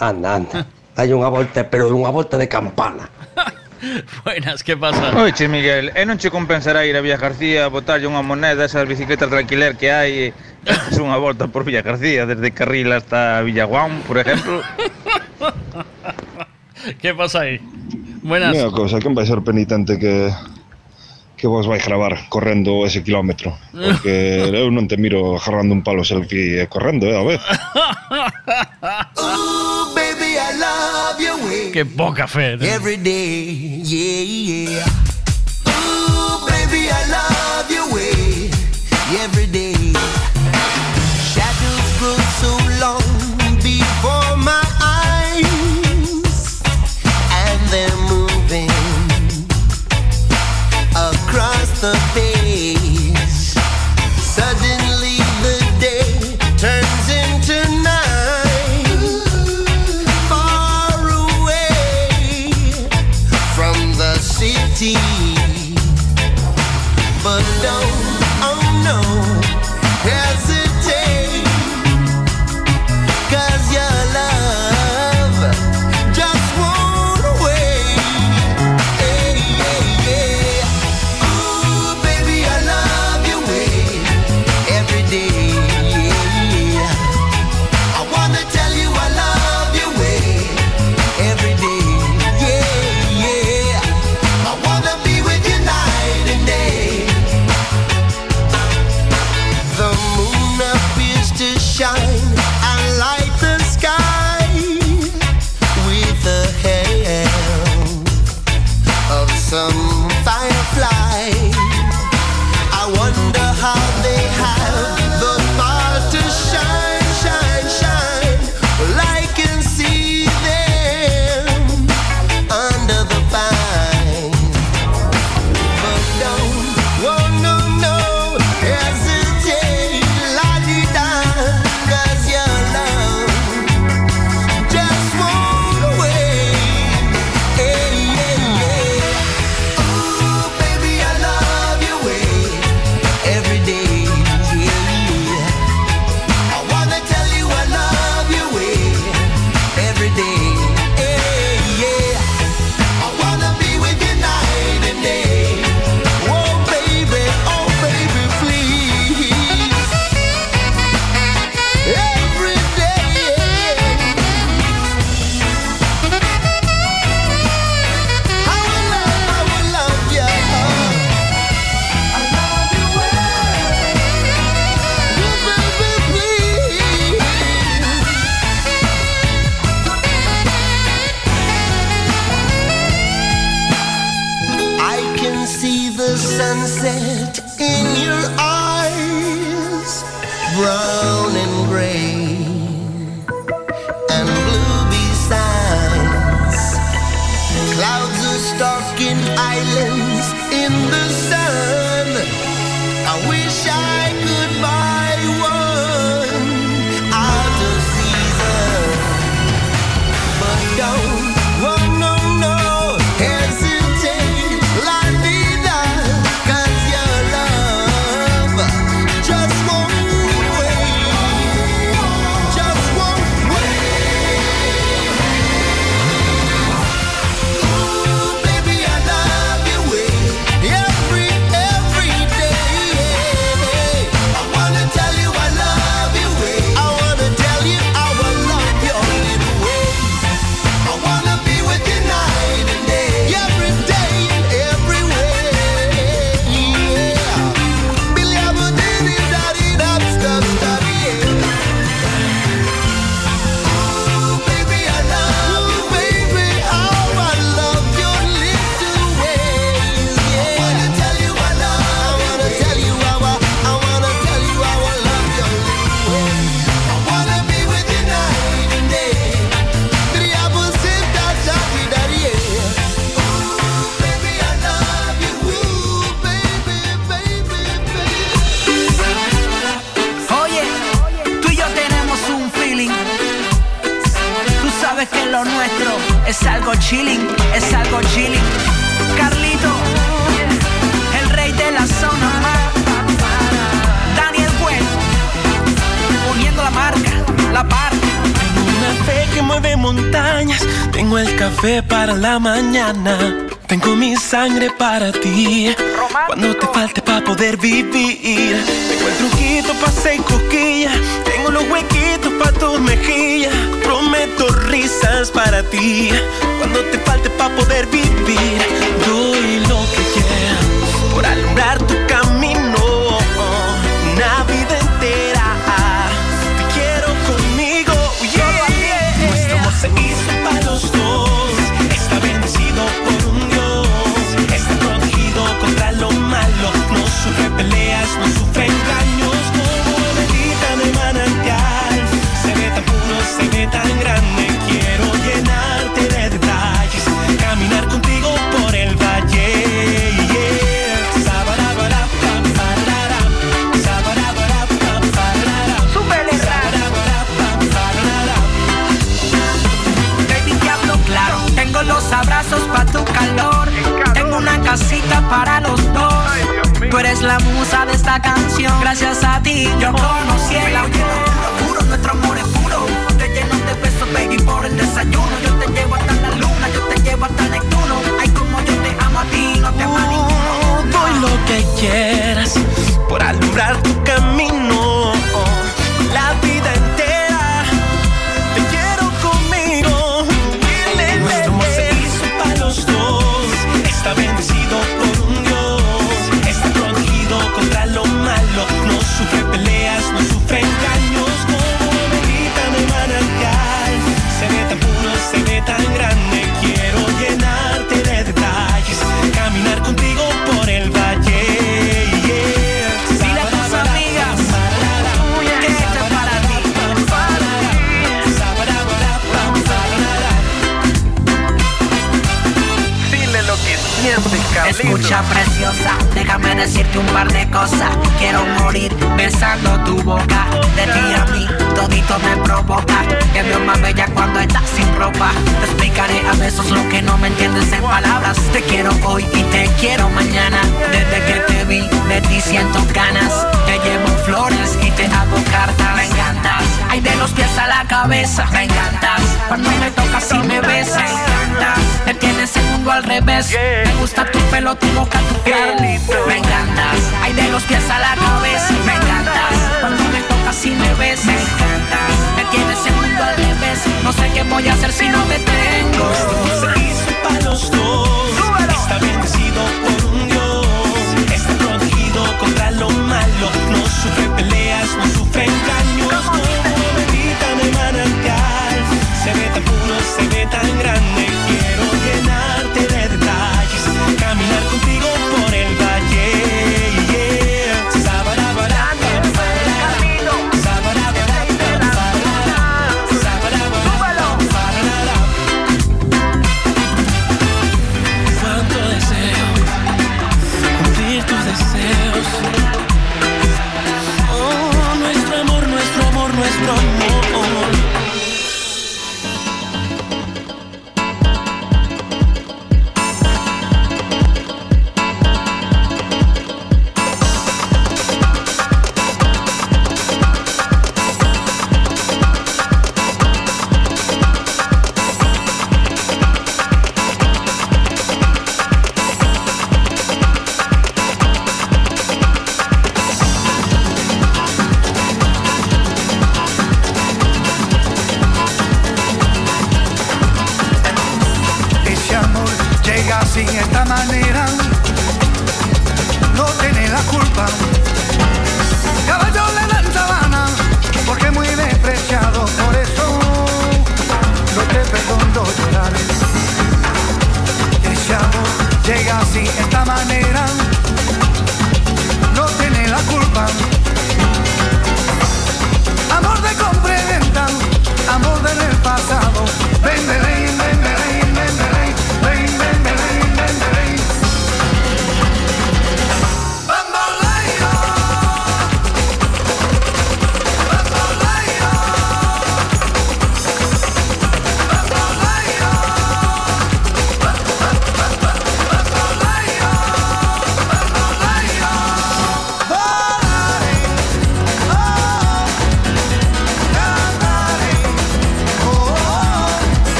Anda, anda, dai unha volta, pero unha volta de campana. Buenas, ¿qué pasa? Oiche, Miguel, e non che compensará ir a Villa García a botarlle unha moneda esas bicicletas de alquiler que hai Es unha volta por Villa García, desde Carril hasta Villaguán, por ejemplo. ¿Qué pasa ahí? Buenas. Mira cousa, quen vai ser penitente que que vos vai gravar correndo ese kilómetro Porque eu non te miro agarrando un palo selfie e correndo, eh, a ver Baby, I love. Qué poca fe. Every day, yeah, yeah. Ooh, baby, I love your way. Every day.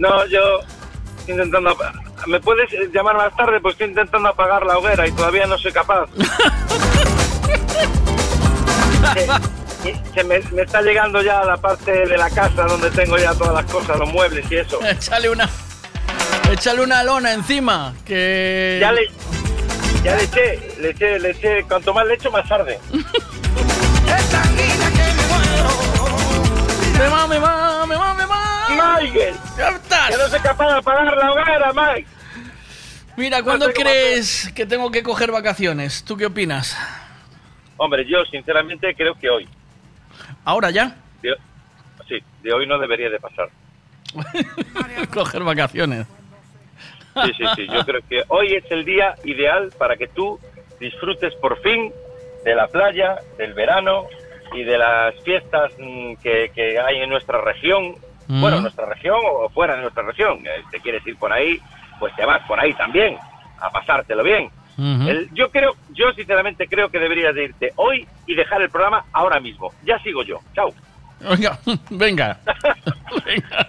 No, yo estoy intentando... ¿Me puedes llamar más tarde? Pues estoy intentando apagar la hoguera y todavía no soy capaz. Se- se me, me está llegando ya la parte de la casa donde tengo ya todas las cosas, los muebles y eso. Échale una. Échale una lona encima. Que. Ya le, ya le eché, le eché, le eché. Cuanto más le echo, más tarde. Me va, me va, me va, me va. Que no soy capaz de apagar la hoguera, Mike. Mira, ¿cuándo crees que tengo que coger vacaciones? ¿Tú qué opinas? Hombre, yo sinceramente creo que hoy. ¿Ahora ya? De- sí, de hoy no debería de pasar. coger vacaciones. Sí, sí, sí. Yo creo que hoy es el día ideal para que tú disfrutes por fin de la playa, del verano y de las fiestas mm, que, que hay en nuestra región. Mm. Bueno, en nuestra región o fuera de nuestra región. Eh, Te quieres ir por ahí, pues te vas por ahí también a pasártelo bien. El- yo creo, yo sinceramente creo que deberías de irte hoy y dejar el programa ahora mismo. Ya sigo yo. Chao. Venga, venga. Venga.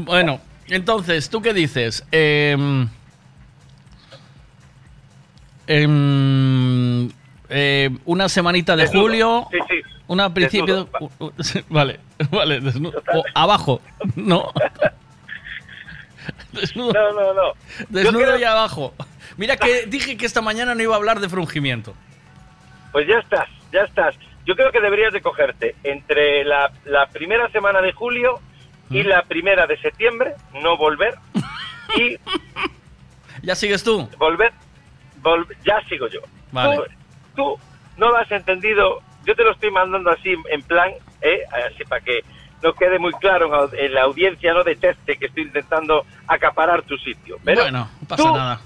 bueno, entonces, ¿tú qué dices? Em, em, eh, una semanita de Desnudo. julio. Sí, sí. Una principio. Desnudo. vale, vale, desnudo. O abajo, ¿no? desnudo. No, no, no. Desnudo creo- y abajo. Mira que dije que esta mañana no iba a hablar de frungimiento. Pues ya estás, ya estás. Yo creo que deberías de cogerte entre la, la primera semana de julio y la primera de septiembre, no volver, y ¿Ya sigues tú? volver, vol- ya sigo yo. Vale. Tú, tú no lo has entendido, yo te lo estoy mandando así en plan, ¿eh? así para que no quede muy claro en la audiencia, no deteste que estoy intentando acaparar tu sitio. Pero bueno, no pasa tú- nada.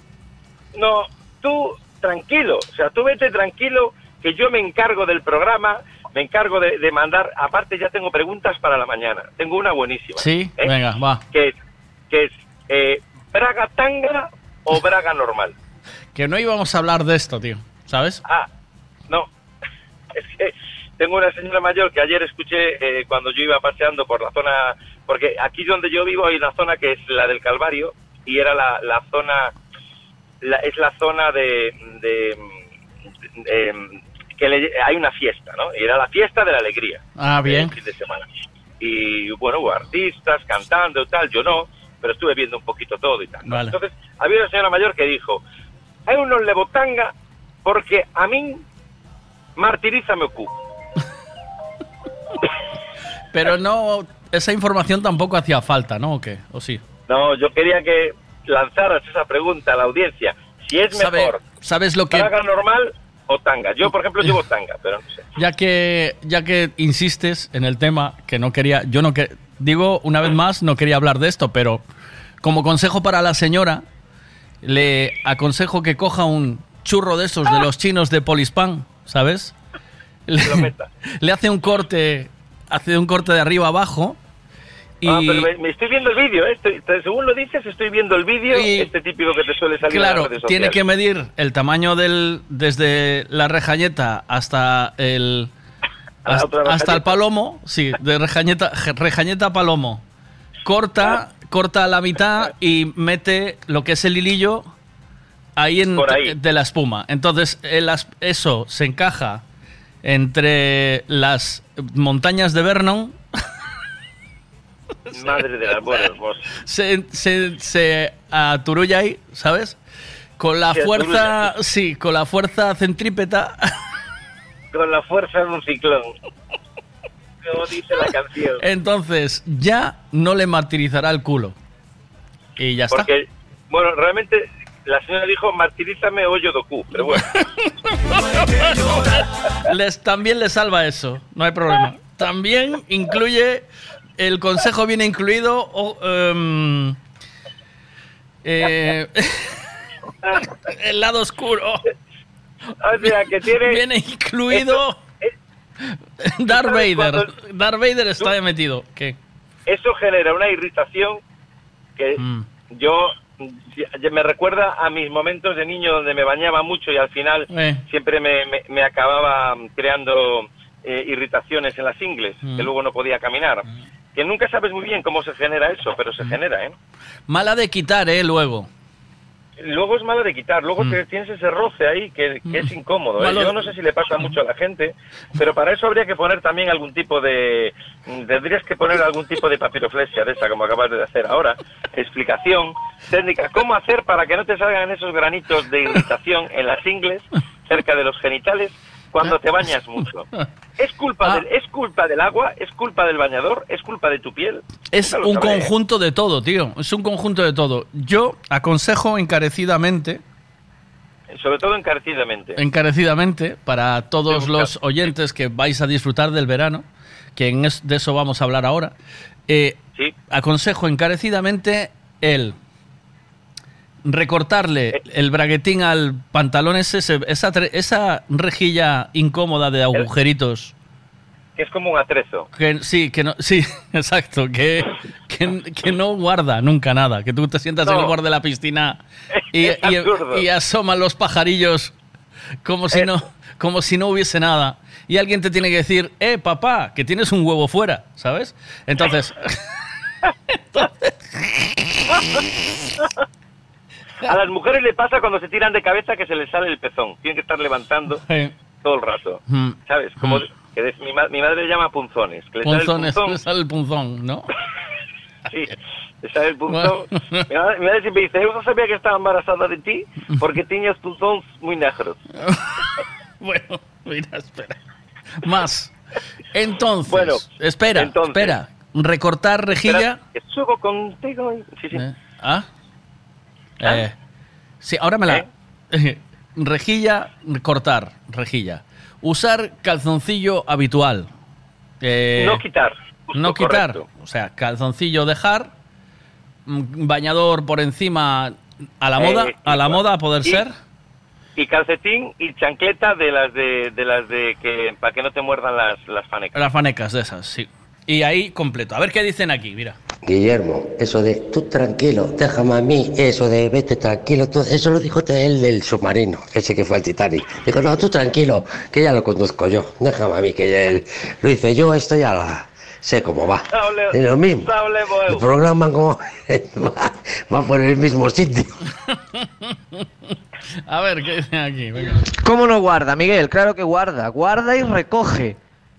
no, tú tranquilo, o sea, tú vete tranquilo, que yo me encargo del programa, me encargo de, de mandar, aparte ya tengo preguntas para la mañana, tengo una buenísima. Sí, ¿eh? venga, va. Que es, que es eh, Braga Tanga o Braga Normal. Que no íbamos a hablar de esto, tío. ¿Sabes? Ah, no, es que tengo una señora mayor que ayer escuché eh, cuando yo iba paseando por la zona, porque aquí donde yo vivo hay una zona que es la del Calvario y era la, la zona, la- es la zona de, de, de- que le- hay una fiesta, ¿no? Y era la fiesta de la alegría. Ah, bien. el fin de semana. Y bueno, hubo artistas cantando y tal, yo no, pero estuve viendo un poquito todo y tal. ¿no? Vale. Entonces, había una señora mayor que dijo, hay unos lebotanga porque a mí martirízame o cu. Pero no, esa información tampoco hacía falta, ¿no? ¿O qué? ¿O sí? No, yo quería que lanzaras esa pregunta a la audiencia. Si es Sabe- mejor ¿Sabes lo que...? traga normal o tanga. Yo, por ejemplo, llevo tanga, pero no sé. Ya que, ya que insistes en el tema, que no quería, yo no que digo una vez más, no quería hablar de esto, pero como consejo para la señora, le aconsejo que coja un churro de esos de los chinos de Polispan, ¿sabes? Le, le hace un corte, hace un corte de arriba abajo y Ah, pero me, me estoy viendo el vídeo, ¿eh? Estoy- según lo dices, estoy viendo el vídeo, este típico que te suele salir en Claro, las redes tiene que medir el tamaño del desde la rejañeta hasta el la hasta, el palomo, sí, de rejañeta rejañeta a palomo. Corta, corta la mitad y mete lo que es el hilillo ahí en Por ahí. de la espuma. Entonces, el as- eso se encaja entre las montañas de Vernon Madre de las buenas se, se, se aturulla ahí, ¿sabes? Con la Se fuerza, aturulla. sí, con la fuerza centrípeta. Con la fuerza de un ciclón. Como dice la canción. Entonces, ya no le martirizará el culo. Y ya Porque, bueno, realmente la señora dijo martirízame o yodoku, pero bueno. Les, también le salva eso, no hay problema. También incluye, el consejo viene incluido, o, em, eh, el lado oscuro. O sea, que tiene... Viene incluido Darth ¿sabes Vader. Darth Vader está metido. ¿Qué? Eso genera una irritación que Mm. yo me recuerda a mis momentos de niño donde me bañaba mucho y al final Eh. siempre me, me- me acababa mm, creando eh, irritaciones en las ingles, Mm. que luego no podía caminar. Que nunca sabes muy bien cómo se genera eso, pero Mm. se genera, ¿eh? Mala de quitar, ¿eh? Luego. Luego es malo de quitar, luego Mm. te- tienes ese roce ahí que, que es incómodo. ¿eh? Yo no sé si le pasa mucho a la gente, pero para eso habría que poner también algún tipo de... mm, Tendrías que poner algún tipo de papiroflexia de esa, como acabas de hacer ahora. Explicación técnica. ¿Cómo hacer para que no te salgan esos granitos de irritación en las ingles, cerca de los genitales, cuando te bañas mucho? ¿Es culpa, del, ¿Es culpa del agua? ¿Es culpa del bañador? ¿Es culpa de tu piel? Es un conjunto de todo, tío. Es un conjunto de todo. Yo aconsejo encarecidamente, Sobre todo encarecidamente. encarecidamente, para todos los oyentes que vais a disfrutar del verano, que en es- de eso vamos a hablar ahora, eh, aconsejo encarecidamente el recortarle el braguetín al pantalón ese, ese- esa, esa rejilla incómoda de agujeritos. Que es como un atrezo. Que, sí, que no, sí, exacto, que, que, que no guarda nunca nada, que tú te sientas en el borde de la piscina y, y- asoman los pajarillos como si, no, como si no hubiese nada. Y alguien te tiene que decir, eh, papá, que tienes un huevo fuera, ¿sabes? Entonces, A las mujeres le pasa cuando se tiran de cabeza que se les sale el pezón. Tienen que estar levantando todo el rato. mm, ¿Sabes? Como Mm. que de- mi, ma- mi madre le llama punzones. Que le sale el punzones, punzón. le sale el punzón, ¿no? Sí, le sale el punzón. Mi madre, mi madre siempre dice, yo no sabía que estaba embarazada de ti porque tenías punzones muy negros. bueno, mira, espera. Más. Entonces, Bueno, espera, entonces. espera. Recortar rejilla. Espera, que subo contigo. Sí, sí. ¿Ah? Eh, sí, ahora me la. rejilla, cortar, rejilla. Usar calzoncillo habitual. Eh, no quitar. no quitar. correcto. O sea, calzoncillo dejar. mm, Bañador por encima a la Eh, moda, a la moda a poder Y- ser. Y calcetín y chancleta de las de, de las de que para que no te muerdan las, las fanecas. Las fanecas de esas, sí. Y ahí completo. A ver qué dicen aquí, mira. Guillermo, eso de tú tranquilo, déjame a mí, eso de vete tranquilo, tú- eso lo dijo él del submarino, ese que fue al Titanic. Dijo, no, tú tranquilo, que ya lo conduzco yo, déjame a mí, que ya él lo hice yo, esto ya la sé cómo va. Es lo mismo. El programa como va, va por el mismo sitio. A ver qué dicen aquí. venga. ¿Cómo no guarda, Miguel? Claro que guarda. Guarda y recoge.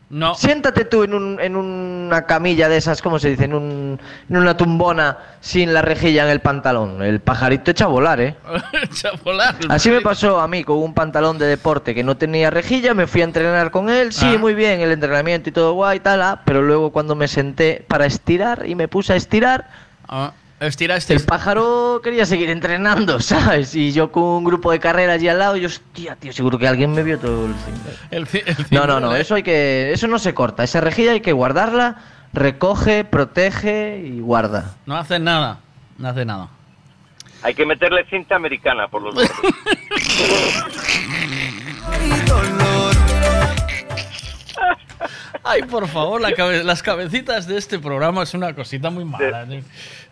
No. Siéntate tú en, un- en una camilla de esas, ¿cómo se dice? En, un- en una tumbona sin la rejilla en el pantalón. El pajarito echa a volar, ¿eh? Echa a volar. Así me pasó a mí con un pantalón de deporte que no tenía rejilla, me fui a entrenar con él, sí, Ah. muy bien, el entrenamiento y todo guay, tal, ah, pero luego cuando me senté para estirar y me puse a estirar, Ah, estiraste. el pájaro quería seguir entrenando, ¿sabes? Y yo con un grupo de carrera allí al lado, yo, hostia, tío, seguro que alguien me vio todo el fin de- El ci- el No, no, no, eso hay que, eso no se corta, esa rejilla hay que guardarla, recoge, protege y guarda. No hace nada. No hace nada. Hay que meterle cinta americana por los. Ay, por favor, la cabe- las cabecitas de este programa es una cosita muy mala. ¿eh?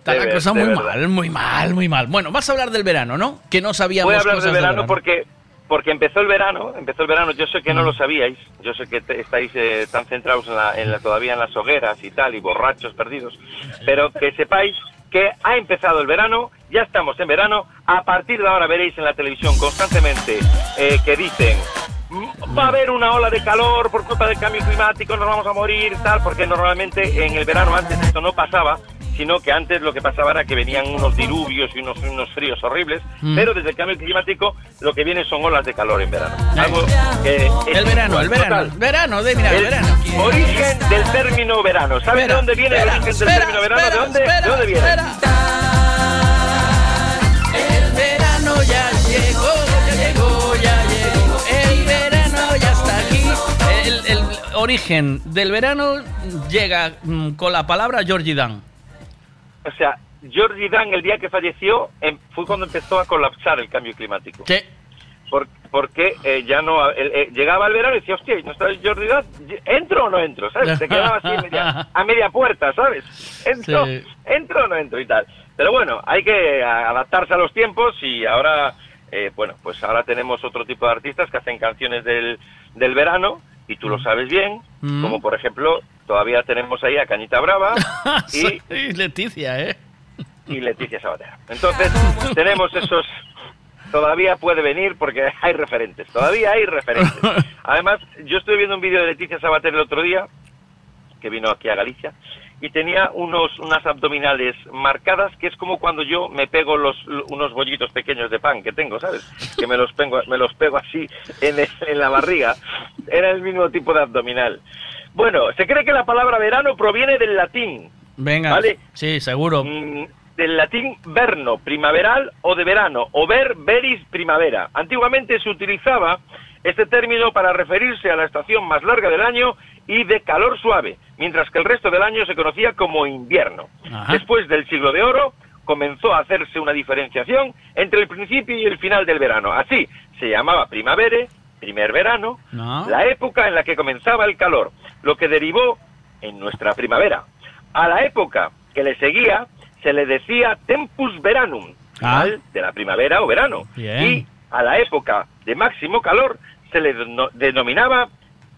Está la cosa muy verdad. mal, muy mal, muy mal. Bueno, vas a hablar del verano, ¿no? Que no sabíamos Voy a hablar cosas del del verano porque porque empezó el verano, empezó el verano. Yo sé que no Mm. lo sabíais, yo sé que te- estáis eh, tan centrados en la, en la- todavía en las hogueras y tal y borrachos perdidos, pero que sepáis que ha empezado el verano, ya estamos en verano. A partir de ahora veréis en la televisión constantemente eh, que dicen "Mm, va a haber una ola de calor por culpa del cambio climático, nos vamos a morir, tal, porque normalmente en el verano antes esto no pasaba, sino que antes lo que pasaba era que venían unos diluvios y unos, unos fríos horribles, Mm. pero desde el cambio climático lo que viene son olas de calor en verano. Algo El verano, el verano, total. el verano, de, mira, el, verano. origen del término verano. ¿Sabes de dónde viene el origen del término verano? ¿De dónde, espera, ¿De dónde viene? El verano ya llegó, ya llegó, ya llegó. El verano ya está aquí. El, el origen del verano llega mm, con la palabra Georgie Dan. O sea, Georgie Dan, el día que falleció, em- fue cuando empezó a colapsar el cambio climático. Sí. Por- porque eh, ya no. el- eh, llegaba el verano y decía, hostia, ¿no está Jordi Dan? ¿Entro o no entro? ¿Sabes? Se quedaba así media- a media puerta, ¿sabes? ¿Entro, Sí. ¿Entro o no entro? Y tal. Pero bueno, hay que a- adaptarse a los tiempos y ahora, eh, bueno, pues ahora tenemos otro tipo de artistas que hacen canciones del, del verano y tú lo sabes bien, Mm. como por ejemplo, todavía tenemos ahí a Cañita Brava y Leticia, ¿eh? y Leticia Sabatera. Entonces, tenemos esos... Todavía puede venir porque hay referentes, todavía hay referentes. Además, yo estuve viendo un vídeo de Leticia Sabater el otro día, que vino aquí a Galicia, y tenía unos, unas abdominales marcadas, que es como cuando yo me pego los, unos bollitos pequeños de pan que tengo, ¿sabes? Que me los, pego, me los pego así en, en la barriga. Era el mismo tipo de abdominal. Bueno, se cree que la palabra verano proviene del latín, Venga. ¿Vale? Sí, seguro. Mm, del latín verno, primaveral o de verano, o ver, veris, primavera. Antiguamente se utilizaba este término para referirse a la estación más larga del año y de calor suave, mientras que el resto del año se conocía como invierno. Ajá. Después del siglo de oro comenzó a hacerse una diferenciación entre el principio y el final del verano. Así se llamaba primavera, primer verano, No. la época en la que comenzaba el calor, lo que derivó en nuestra primavera. A la época que le seguía se le decía tempus veranum, Ah. de la primavera o verano. Bien. Y a la época de máximo calor se le deno- denominaba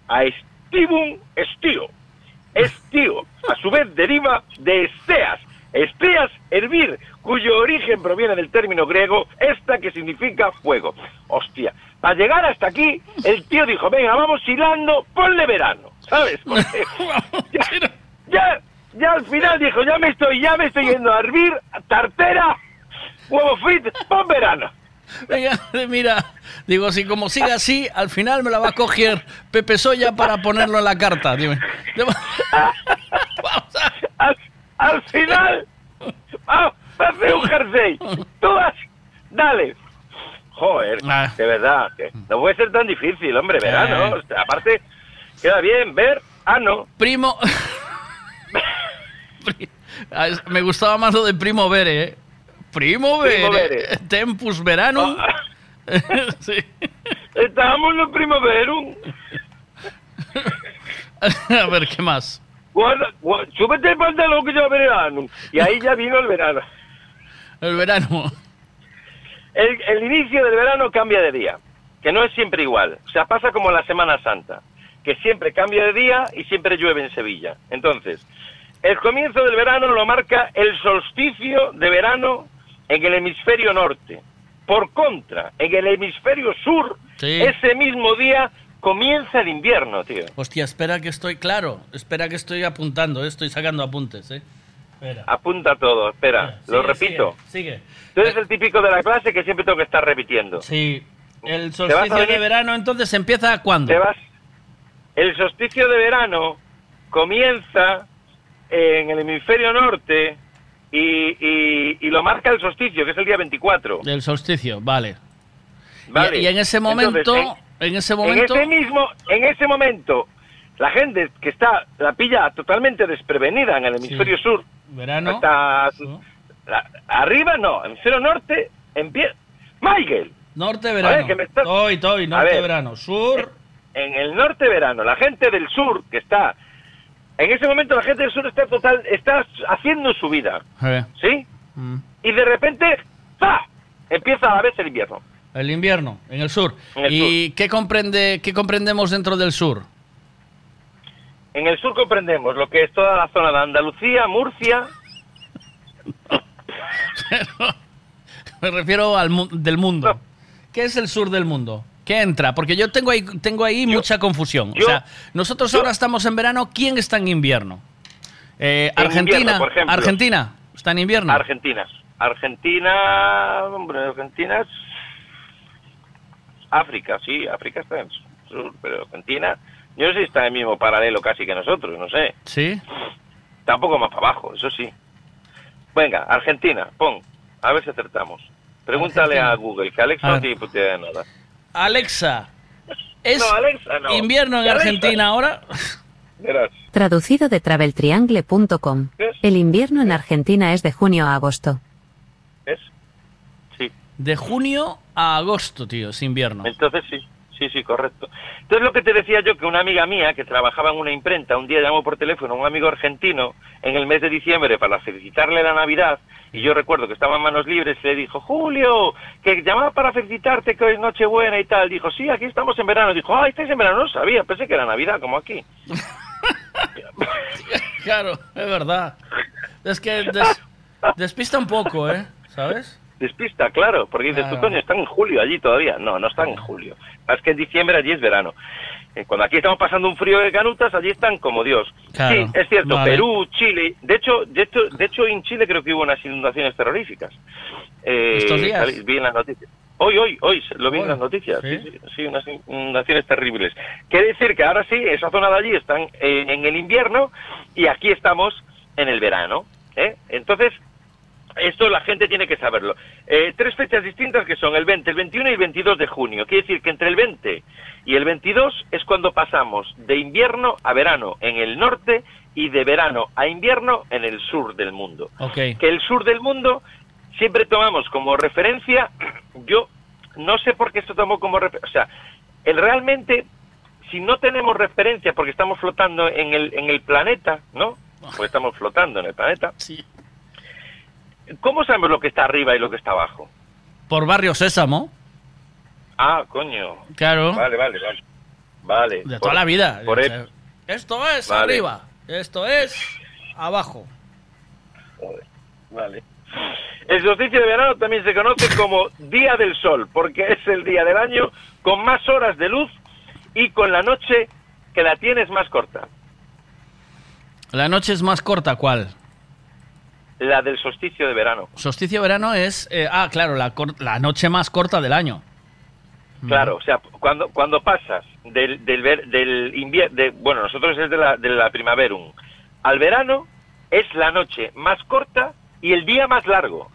aestivum estio. Estío, a su vez deriva de esteas. Esteas, hervir, cuyo origen proviene del término griego esta que significa fuego. Hostia, para llegar hasta aquí, el tío dijo, venga, vamos hilando, ponle verano, ¿sabes? Ya, ya, ya al final dijo, ya me estoy, ya me estoy yendo a hervir, tartera, huevo frito, pon verano. Venga, mira, digo, si como sigue así, al final me la va a coger Pepe Soya para ponerlo en la carta. Dime. al, al final, vamos a hacer un jersey. Tú vas, dale. Joder, Ah. de verdad, que no puede ser tan difícil, hombre, verano. Eh. o sea, aparte, queda bien ver, ah, no. Primo. Ah, Me gustaba más lo de Primo Vere, ¿eh? Primo Vere. Primo Vere. Tempus Veranum. sí. Estábamos en el primaverum. A ver, ¿qué más? Guarda, súbete el pantalón que ya verano. Y ahí ya vino el verano. El verano. El, el inicio del verano cambia de día, que no es siempre igual. O sea, pasa como la Semana Santa, que siempre cambia de día y siempre llueve en Sevilla. Entonces, el comienzo del verano lo marca el solsticio de verano en el hemisferio norte. Por contra, en el hemisferio sur, Sí. ese mismo día comienza el invierno, tío. Hostia, espera que estoy claro. Espera que estoy apuntando, eh, estoy sacando apuntes, ¿eh? Espera. Apunta todo, espera, lo sigue, repito. Sigue. Tú eres el típico de la clase que siempre tengo que estar repitiendo. Sí. El solsticio de verano entonces empieza cuándo? Te vas. El solsticio de verano comienza en el hemisferio norte y, y- y lo marca el solsticio, que es el día 24. El solsticio, vale. Vale. Y, y en ese momento, Entonces, en, ese En momento, ese mismo, en ese momento, la gente que está la pilla totalmente desprevenida en el hemisferio sur, verano, hasta la- arriba no, hemisferio norte empieza. Michael, norte verano. ver, estás- Toy, toy, norte ver. verano, sur. en el norte verano, la gente del sur que está, en ese momento la gente del sur está total, está haciendo su vida, ¿sí? mm. Y de repente, ¡pa! Empieza a la vez el invierno. El invierno, en el sur. En el ¿Y qué comprende, qué comprendemos dentro del sur? En el sur comprendemos lo que es toda la zona de Andalucía, Murcia, Me refiero al mu- del mundo. ¿Qué es el sur del mundo? ¿Qué entra? Porque yo tengo ahí, tengo ahí mucha confusión. yo- o sea, nosotros ahora estamos en verano, ¿quién está en invierno? Eh, En Argentina, invierno, por ejemplo. Argentina, está en invierno. Argentina. Argentina, hombre, Argentina África, sí, África está en el sur, pero Argentina, yo no sé si está en el mismo paralelo casi que nosotros, no sé. ¿Sí? Tampoco más para abajo, eso sí. Venga, Argentina, pon, a ver si acertamos. Pregúntale Argentina. a Google, que Alex A no tiene puta idea de nada. Alexa, ¿es No, Alexa, no. invierno en Alexa. Argentina ahora? Verás. Traducido de traveltriangle.com. El invierno en Argentina es de junio a agosto. De junio a agosto, tío, es invierno. Entonces sí, sí, sí, correcto. Entonces lo que te decía yo, que una amiga mía que trabajaba en una imprenta, un día llamó por teléfono a un amigo argentino en el mes de diciembre para felicitarle la Navidad, y yo recuerdo que estaba en manos libres, y le dijo, Julio, que llamaba para felicitarte que hoy es Nochebuena y tal. Dijo, sí, aquí estamos en verano. Dijo, ah, estáis en verano, no sabía, pensé que era Navidad, como aquí. Claro, es verdad. Es que des- despista un poco, ¿eh? ¿Sabes? Despista, claro, porque dices, Claro. tú coño, están en julio allí todavía. No, no están en julio. Es que en diciembre allí es verano. Eh, Cuando aquí estamos pasando un frío de canutas, allí están como Dios. Claro. Sí, es cierto, Vale. Perú, Chile. De hecho, de hecho, de hecho, en Chile creo que hubo unas inundaciones terroríficas. Eh, ¿Estos días? Vi en las noticias. Hoy, hoy, hoy, lo vi en las noticias. ¿Sí? Sí, unas inundaciones terribles. Quiere decir que ahora sí, esa zona de allí están en el invierno y aquí estamos en el verano. ¿eh? Entonces, esto la gente tiene que saberlo. Eh, tres fechas distintas que son el 20, el 21 y el 22 de junio. Quiere decir que entre el 20 y el 22 es cuando pasamos de invierno a verano en el norte y de verano a invierno en el sur del mundo. Que el sur del mundo siempre tomamos como referencia, yo no sé por qué esto tomo como referencia, o sea, el realmente, si no tenemos referencia porque estamos flotando en el, en el planeta, ¿no? Porque estamos flotando en el planeta. Sí. ¿Cómo sabemos lo que está arriba y lo que está abajo? Por Barrio Sésamo, Ah, coño. claro. Vale, vale, vale. Vale. De Por- toda la vida. por el- Esto es Vale. arriba, esto es abajo. Joder, Vale. El solsticio de verano también se conoce como Día del Sol, porque es el día del año con más horas de luz y con la noche que la tienes más corta. La noche es más corta, ¿cuál? La del solsticio de verano. Solsticio de verano es, eh, ah, claro, la, la noche más corta del año. Claro, o sea, cuando, cuando pasas del, del, ver- del invierno, bueno, nosotros es de la, de la primaverum, al verano es la noche más corta y el día más largo.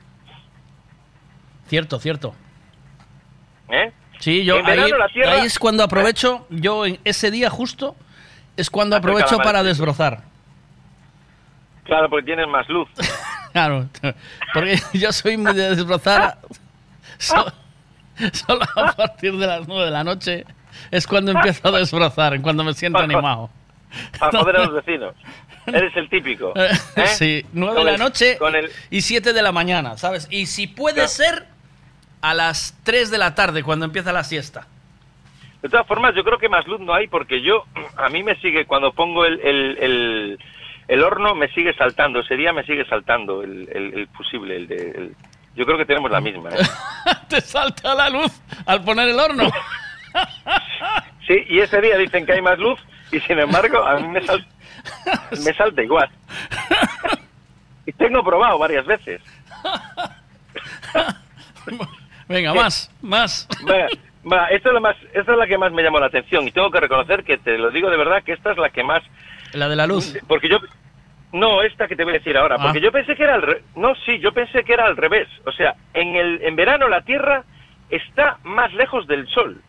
Cierto, cierto. ¿eh? Sí, yo ahí, la Tierra- ahí es cuando aprovecho, yo en ese día justo es cuando aprovecho para desbrozar. Claro, porque tienes más luz. Claro, porque yo soy muy de desbrozar. So- solo a partir de las 9 de la noche es cuando empiezo a desbrozar, cuando me siento animado. Para joder a los vecinos. Eres el típico. ¿eh? Sí, 9 de Con la el- noche Con el, y 7 de la mañana, ¿sabes? Y si puede ser a las 3 de la tarde cuando empieza la siesta. De todas formas, yo creo que más luz no hay porque yo, a mí me sigue, cuando pongo el, el, el, horno, me sigue saltando. Ese día me sigue saltando el, el, el fusible. El de, el- yo creo que tenemos la misma. ¿eh? Te salta la luz al poner el horno. Sí, y ese día dicen que hay más luz y sin embargo a mí me, sal- me salta igual. Y tengo probado varias veces. Venga, más, más. Venga, va, esto es, la más, esta es la que más me llamó la atención y tengo que reconocer que te lo digo de verdad que esta es la que más... La de la luz. Porque yo... No, esta que te voy a decir ahora, Ah. porque yo pensé que era al re- No, sí, yo pensé que era al revés. O sea, en, el, en verano la Tierra está más lejos del Sol.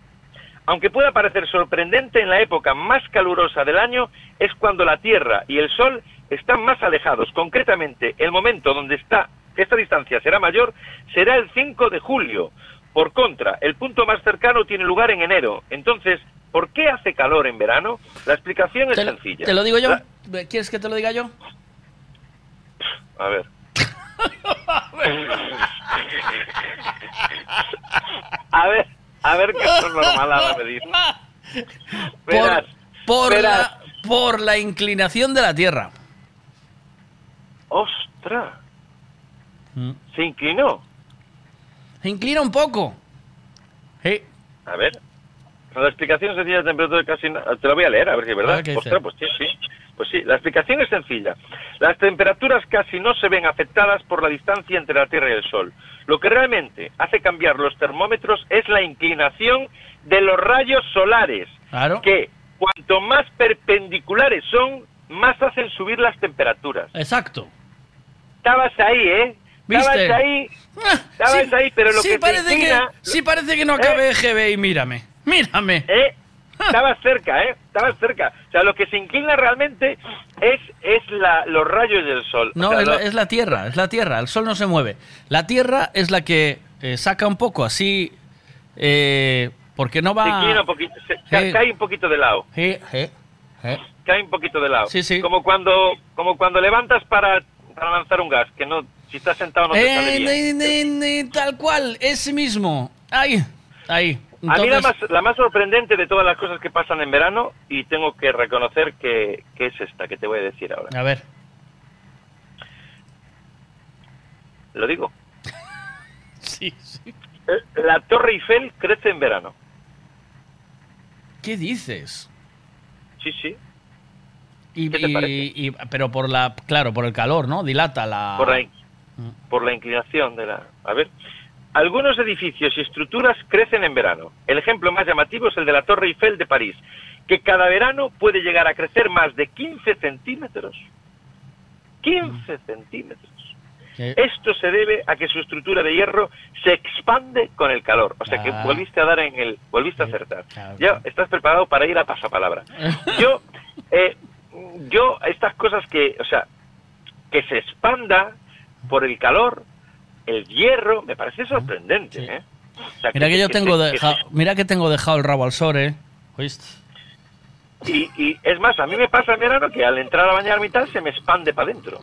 Aunque pueda parecer sorprendente, en la época más calurosa del año es cuando la Tierra y el Sol están más alejados. Concretamente, el momento donde está esta distancia será mayor será el 5 de julio. Por contra, el punto más cercano tiene lugar en enero. Entonces, ¿por qué hace calor en verano? La explicación es Te, lo- sencilla. te lo digo yo. La- ¿Quieres que te lo diga yo? A ver. A ver, a ver qué es normalada me dice. Por, Verás, por, verás. la, por la inclinación de la Tierra. ¡Ostras! Mm. Se inclinó. Se inclina un poco. Sí. A ver. La explicación sencilla de temperatura casi... Te la voy a leer, a ver si es verdad. Ah, pues sí, sí. Pues sí, la explicación es sencilla. Las temperaturas casi no se ven afectadas por la distancia entre la Tierra y el Sol. Lo que realmente hace cambiar los termómetros es la inclinación de los rayos solares, Claro. que cuanto más perpendiculares son, más hacen subir las temperaturas. Exacto. Estabas ahí, ¿eh? ¿Viste? Ah, Estabas ahí, estabas Sí, ahí, pero lo sí que parece inclina... que sí parece que no acabé EGB y mírame. Mírame. ¿Eh? Estabas cerca, ¿eh? Estabas cerca. O sea, lo que se inclina realmente es, es la, los rayos del sol. O No, sea, es la, lo- es la Tierra, es la Tierra. El Sol no se mueve. La Tierra es la que eh, saca un poco así, eh, porque no se va... inclina un poquito, se- Sí. cae un poquito de lado. Sí, sí. Cae un poquito de lado. Sí, sí. Como cuando, como cuando levantas para, para lanzar un gas, que no, si estás sentado no te sale Eh, bien. ne- ne- tal cual, ese mismo. Ahí, ahí. A mí la más, la más sorprendente de todas las cosas que pasan en verano, y tengo que reconocer que, que es esta que te voy a decir ahora. A ver. Lo digo. Sí, sí. Eh, La Torre Eiffel crece en verano. ¿Qué dices? Sí, sí. Y, ¿Qué te y- parece? y- pero por la, claro, por el calor, ¿no? Dilata la. por la, in- por la inclinación de la... A ver, algunos edificios y estructuras crecen en verano. El ejemplo más llamativo es el de la Torre Eiffel de París, que cada verano puede llegar a crecer más de 15 centímetros. 15 centímetros. ¿Qué? Esto se debe a que su estructura de hierro se expande con el calor. O sea que Ah. volviste a dar en el... Volviste a acertar. claro, Ya estás preparado para ir a pasapalabra. Yo, eh, yo, estas cosas que, o sea, que se expanda por el calor, el hierro, me parece sorprendente, ¿eh? O sea, Mira que yo tengo mira que tengo dejado el rabo al sol, ¿eh? ¿Oíste? y, y es más, a mí me pasa verano que al entrar a bañarme y tal se me expande para adentro,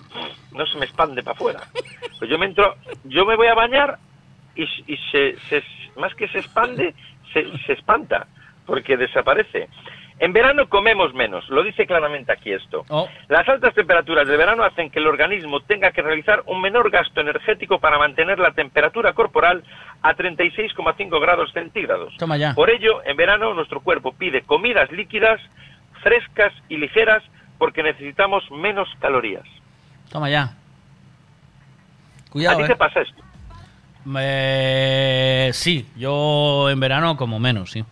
no se me expande para afuera. Pues yo me entro, yo me voy a bañar y, y se, se- más que se expande, se, se espanta, porque desaparece. En verano comemos menos, lo dice claramente aquí esto. Oh. Las altas temperaturas de verano hacen que el organismo tenga que realizar un menor gasto energético para mantener la temperatura corporal a 36,5 grados centígrados. Toma ya. Por ello, en verano nuestro cuerpo pide comidas líquidas, frescas y ligeras porque necesitamos menos calorías. Toma ya. ¿A Cuidado, ti ¿eh? te pasa esto? Eh, sí, yo en verano como menos, sí.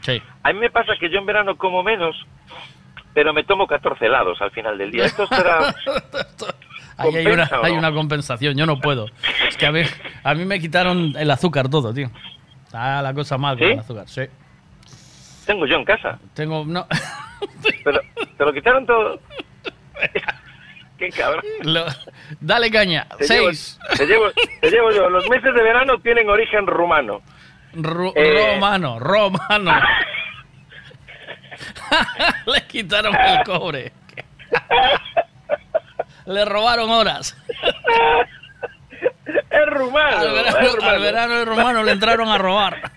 Sí. A mí me pasa que yo en verano como menos, pero me tomo 14 helados al final del día. Esto será... Ahí hay una, ¿Compensa o hay una compensación, yo no puedo. Es que a ver, a mí me quitaron el azúcar todo, tío. Está la cosa mal con ¿Sí? el azúcar, sí. Tengo yo en casa. Tengo, no, Pero te lo quitaron todo. Qué cabrón. lo- dale caña, Te llevo, seis. te, llevo, te llevo yo. Los meses de verano tienen origen rumano. Eh. Romano, romano. Le quitaron el cobre. Le robaron horas. Es rumano. Al verano, es rumano. al verano el romano le entraron a robar.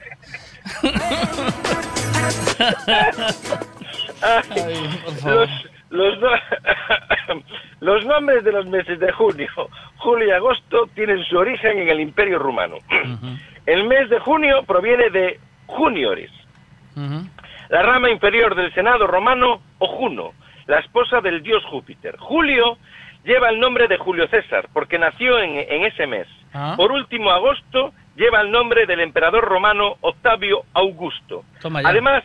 Ay, por favor. Los, los, no- los nombres de los meses de junio, julio y agosto tienen su origen en el Imperio Rumano. El mes de junio proviene de junioris, La rama inferior del Senado romano o Juno, la esposa del dios Júpiter. Julio lleva el nombre de Julio César porque nació en, en ese mes. Ah. Por último, agosto lleva el nombre del emperador romano Octavio Augusto. Además,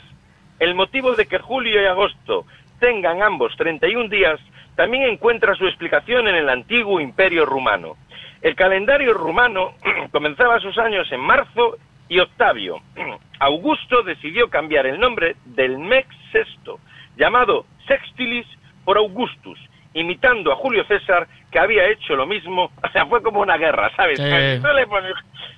el motivo de que julio y agosto tengan ambos 31 días también encuentra su explicación en el antiguo imperio rumano. El calendario rumano comenzaba sus años en marzo y Octavio. Augusto decidió cambiar el nombre del mes sexto, llamado Sextilis, por Augustus, imitando a Julio César, que había hecho lo mismo. O sea, fue como una guerra, ¿sabes? Sí. No le pones,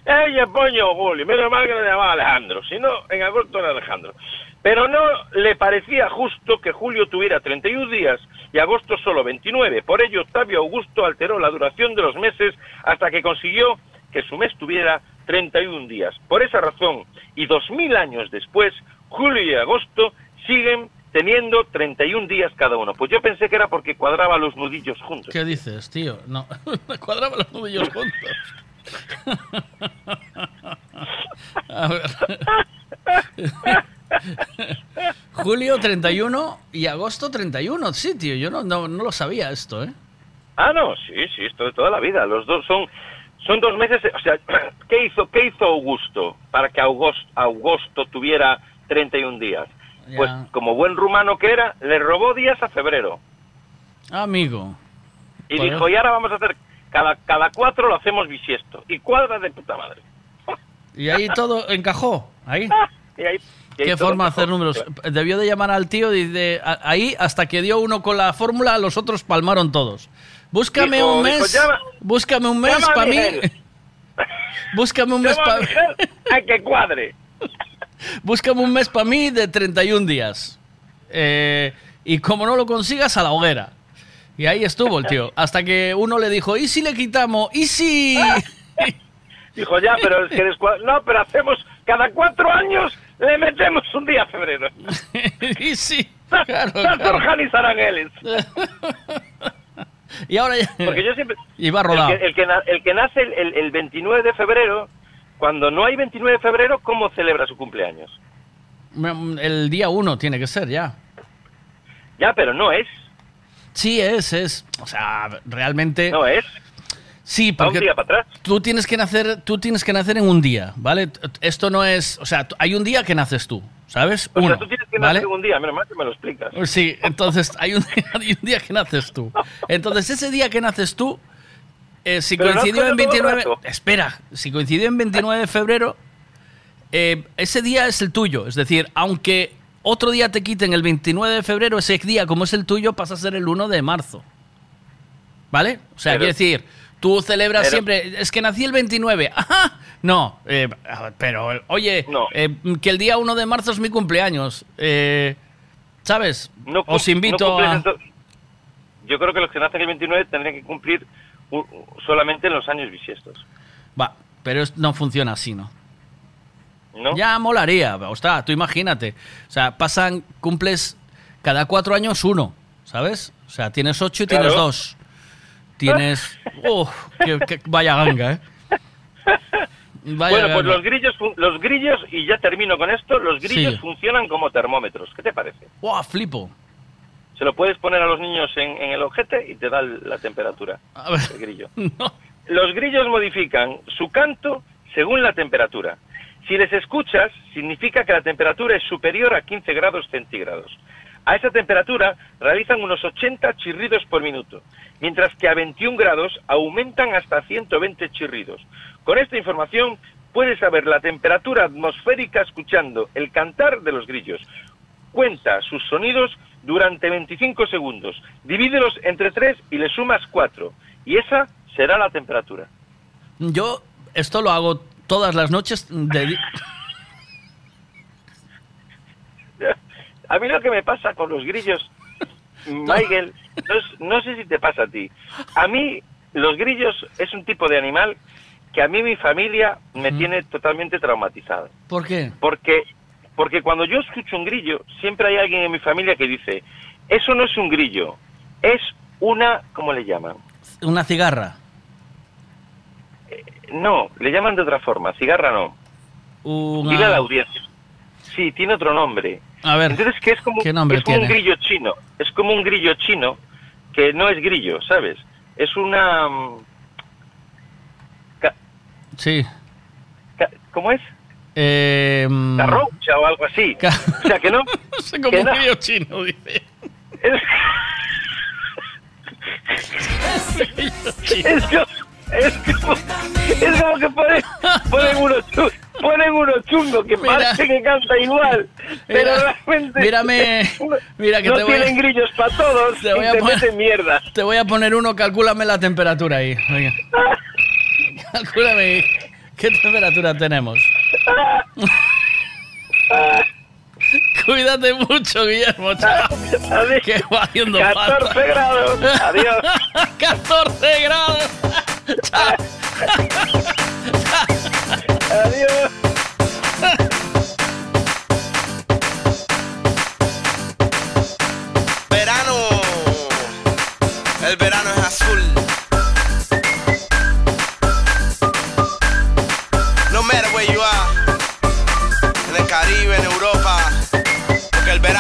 ella poño Julio, menos mal que le llamaba Alejandro, si no, en agosto era Alejandro. Pero no le parecía justo que Julio tuviera 31 días y agosto solo 29. Por ello, Octavio Augusto alteró la duración de los meses hasta que consiguió que su mes tuviera 31 días. Por esa razón, y 2000 años después, julio y agosto siguen teniendo 31 días cada uno. Pues yo pensé que era porque cuadraba los nudillos juntos. ¿Qué dices, tío? No, me cuadraban los nudillos juntos. A ver. Julio 31 y agosto 31. Sí, tío, yo no, no, no lo sabía esto, ¿eh? Ah, no, sí, sí, esto de toda la vida. Los dos son son dos meses. O sea, ¿qué hizo qué hizo Augusto para que Augusto, Augusto tuviera 31 días? Pues como buen rumano que era, le robó días a febrero Amigo. y dijo y ahora vamos a hacer cada cada cuatro lo hacemos bisiesto y cuadra de puta madre. Y ahí todo encajó. Ahí. Y ahí, y Qué forma hacer números. Debió de llamar al tío y de a- ahí hasta que dio uno con la fórmula, los otros palmaron todos. Búscame Dijo- un dijo, mes. "Llama- búscame un mes para mí. Miguel". Búscame un mes para Miguel a que cuadre. Búscame un mes para mí de 31 días. Eh, y como no lo consigas, a la hoguera. Y ahí estuvo el tío. Hasta que uno le dijo, ¿y si le quitamos? ¿Y si...? Dijo ya, pero es que no, pero hacemos cada cuatro años le metemos un día a febrero. y sí. Se claro. organizarán él. Y ahora ya... Porque yo siempre. Rodado. El que, el que, el que nace el, el- el 29 de febrero, cuando no hay 29 de febrero, ¿cómo celebra su cumpleaños? El día uno tiene que ser ya. Ya, pero no es. Sí, es, es. O sea, realmente... No es. Sí, Va un porque día para atrás. tú tienes que nacer, tú tienes que nacer en un día, ¿vale? Esto no es, o sea, hay un día que naces tú, ¿sabes? O Uno, sea, tú tienes que ¿vale? nacer un día, menos mal que me lo explicas. Sí, entonces hay un, hay un día que naces tú. Entonces ese día que naces tú, eh, si Pero coincidió en cogido todo el 29, rato. espera, si coincidió en 29 de febrero, eh, ese día es el tuyo. Es decir, aunque otro día te quiten el 29 de febrero, ese día como es el tuyo pasa a ser el 1 de marzo. ¿Vale? O sea, quiero decir, tú celebras pero- siempre, es que nací el 29. Ajá. No, eh, pero oye, eh, que el día 1 de marzo es mi cumpleaños. Eh, ¿Sabes? No Os invito no a... Yo creo que los que nacen el 29 tendrían que cumplir solamente en los años bisiestos. Va, pero no funciona así, ¿no? ¿No? Ya molaría, ostras, tú imagínate. O sea, pasan, cumples cada cuatro años uno, ¿sabes? O sea, tienes ocho y tienes dos. Tienes... ¡Uf! qué- qué- vaya ganga, ¿eh? Vaya bueno, pues los grillos, los grillos, y ya termino con esto, los grillos Sí. funcionan como termómetros. ¿Qué te parece? ¡Wow! Flipo. Se lo puedes poner a los niños en, en el ojete y te da la temperatura del grillo. Los grillos modifican su canto según la temperatura. Si les escuchas, significa que la temperatura es superior a 15 grados centígrados. A esa temperatura realizan unos 80 chirridos por minuto, mientras que a 21 grados aumentan hasta 120 chirridos. Con esta información puedes saber la temperatura atmosférica escuchando el cantar de los grillos. Cuenta sus sonidos durante 25 segundos, divídelos entre 3 y le sumas 4. Y esa será la temperatura. Yo esto lo hago todas las noches de... A mí lo que me pasa con los grillos, Michael, no sé si te pasa a ti. A mí los grillos es un tipo de animal que a mí mi familia me tiene totalmente traumatizado. ¿Por qué? Porque, porque cuando yo escucho un grillo, siempre hay alguien en mi familia que dice, eso no es un grillo, es una, ¿cómo le llaman? Una cigarra. No, le llaman de otra forma, cigarra no. Una... Dile a la audiencia. Sí, tiene otro nombre. A ver, Entonces, que es como, ¿qué nombre es como un grillo chino. Es como un grillo chino que no es grillo, ¿sabes? Es una... mm, Sí. ca- ¿Cómo es? Eh, mm, Carroucha o algo así. O sea, que no... como que un no- chino, dice. Es como, es como, es como que ponen, ponen uno chu- ponen uno chungo que Mira. parece que canta igual, pero Mira, realmente mírame, mira que no te voy a- tienen grillos para todos Te voy y a te poner- meten mierda. Te voy a poner uno, calcúlame la temperatura ahí. Venga. Calcúlame qué temperatura tenemos. Cuídate mucho, Guillermo. Chao. Que va haciendo 14 falta. grados. Adiós. 14 grados. Chao. Adiós. Verano, el verano es azul.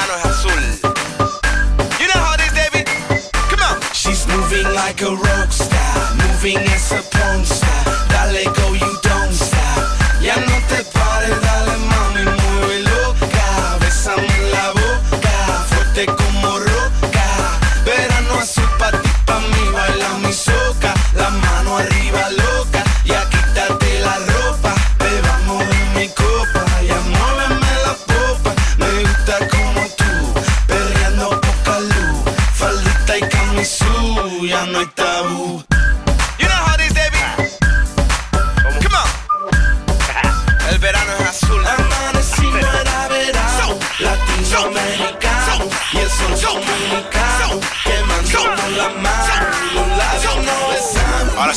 Porque es azul. You know how it is, David? Come on. She's moving like a rock star, moving as a porn star. Dale go, you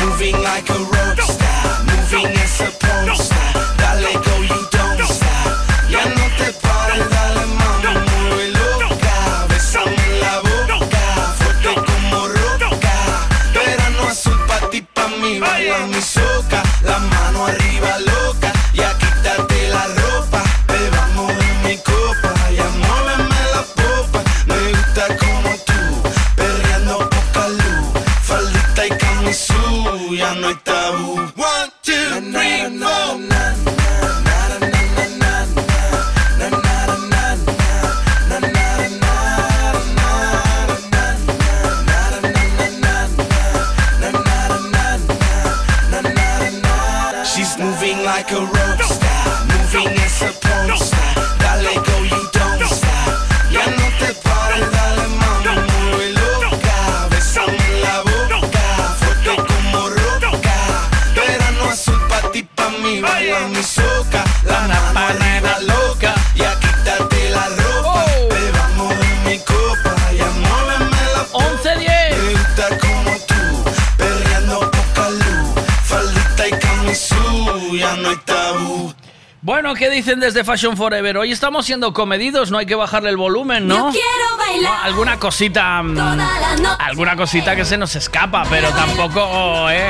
Moving like a rock star, moving as a porn star. ¿Qué dicen desde Fashion Forever? Hoy estamos siendo comedidos, no hay que bajarle el volumen, ¿no? Yo quiero bailar No, alguna cosita. mm. Alguna cosita que se nos escapa, pero tampoco. eh,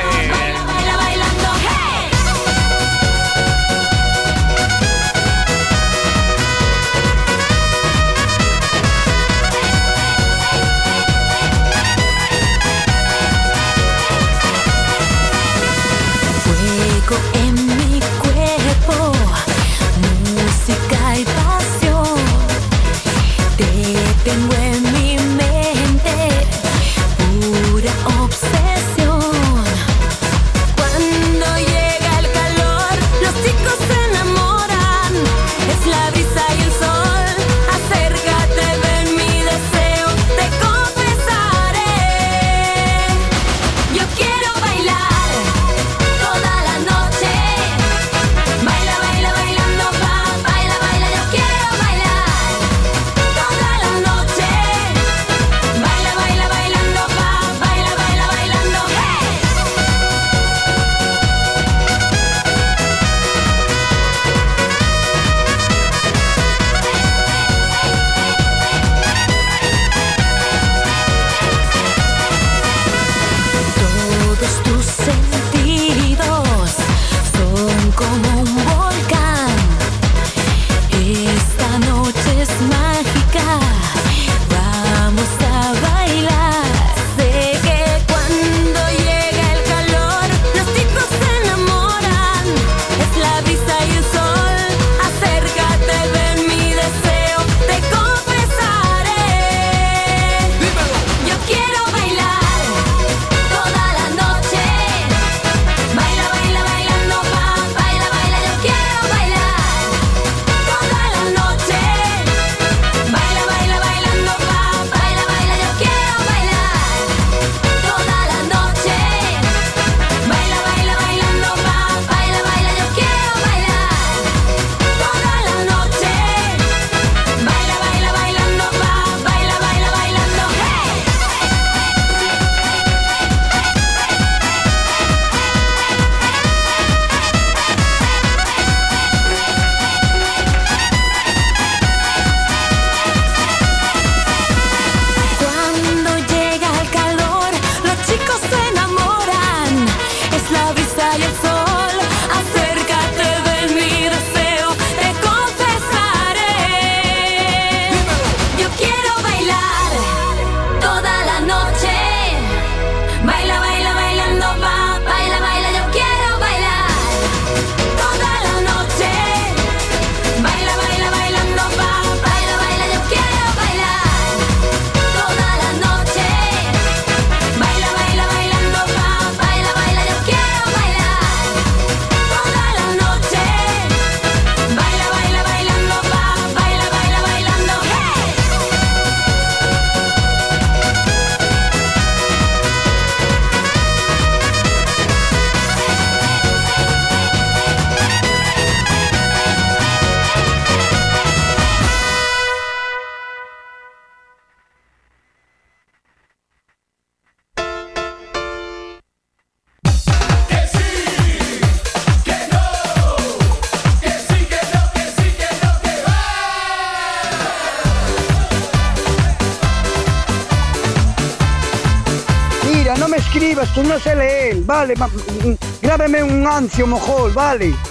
vale, mm, grábeme un ancio mojol, vale.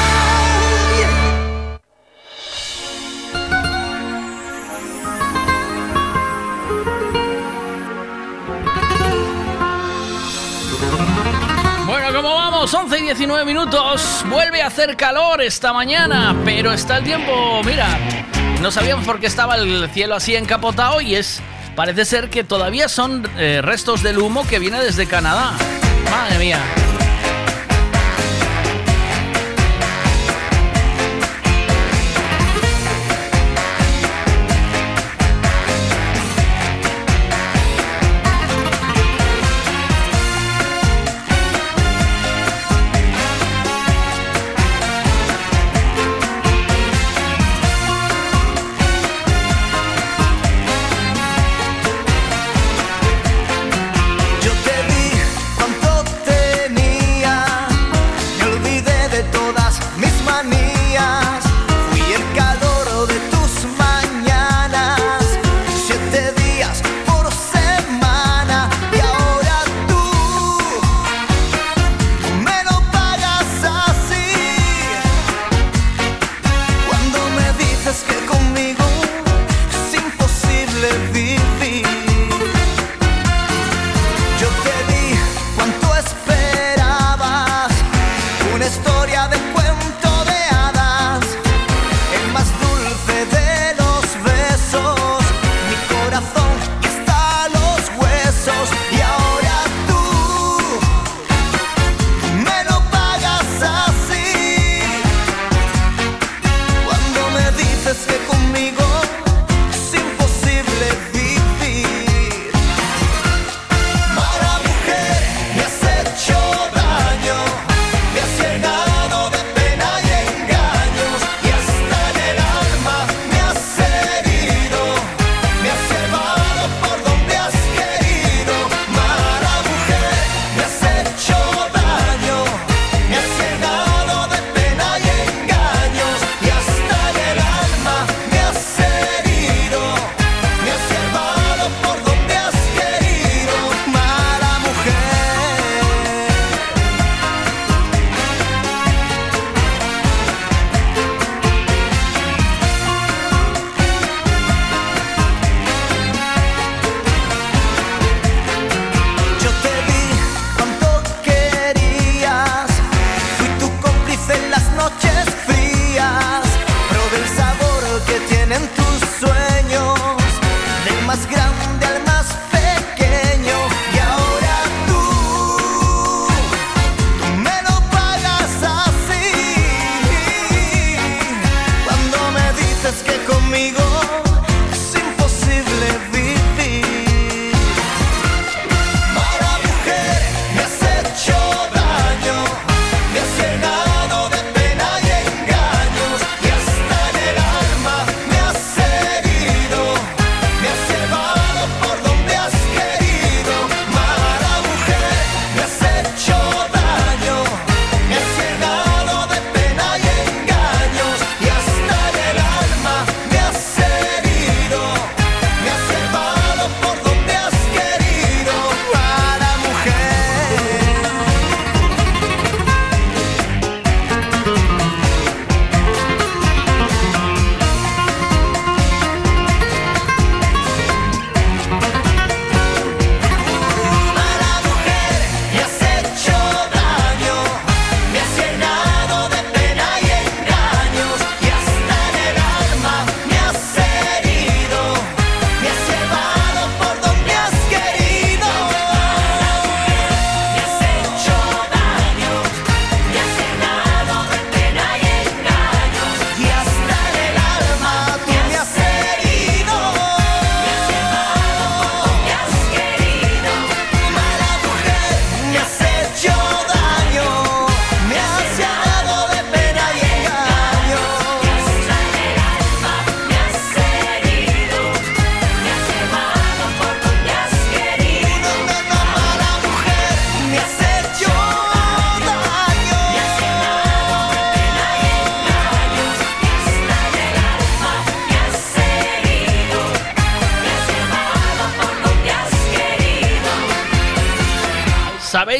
19 minutos. Vuelve a hacer calor esta mañana, pero está el tiempo. Mira, no sabíamos por qué estaba el cielo así encapotado y es. Parece ser que todavía son eh, restos del humo que viene desde Canadá. Madre mía.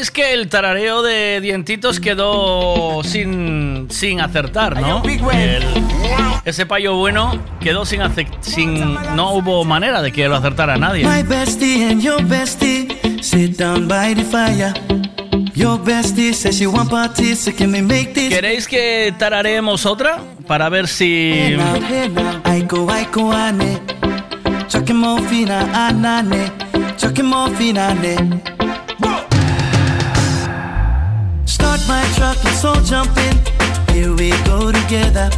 que el tarareo de dientitos quedó sin, sin acertar, ¿no? Ese payo bueno quedó sin, sin. No hubo manera de que lo acertara nadie. ¿Queréis que tarareemos otra? Para ver si. Truck, jump in. Here we go together.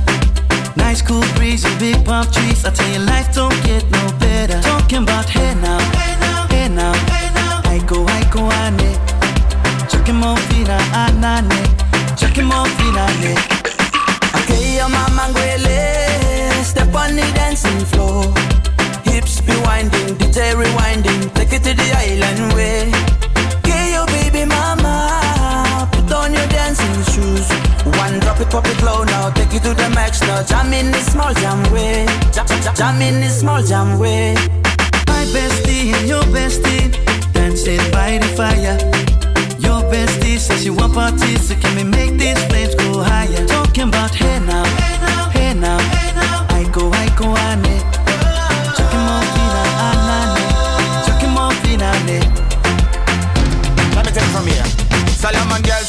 Nice cool breeze and big palm trees. I tell you, life don't get no better. Talking about hey now, hey now, hey now, hey now. Aiko aiko ane. Chucking more fina anane. Ah, Chucking more fina ane. Okay, your mama ngwele Step on the dancing floor Hips be winding, DJ rewinding Take it to the island way drop it, pop it low now Take you to the max now Jam in the small jam way Jam, jam, jam in the small jam way My bestie and your bestie dancing by the fire. Your bestie says she want parties, so can we make these flames go higher? Talking about hey now, hey now, hey now. I go, I go, ane. Chucking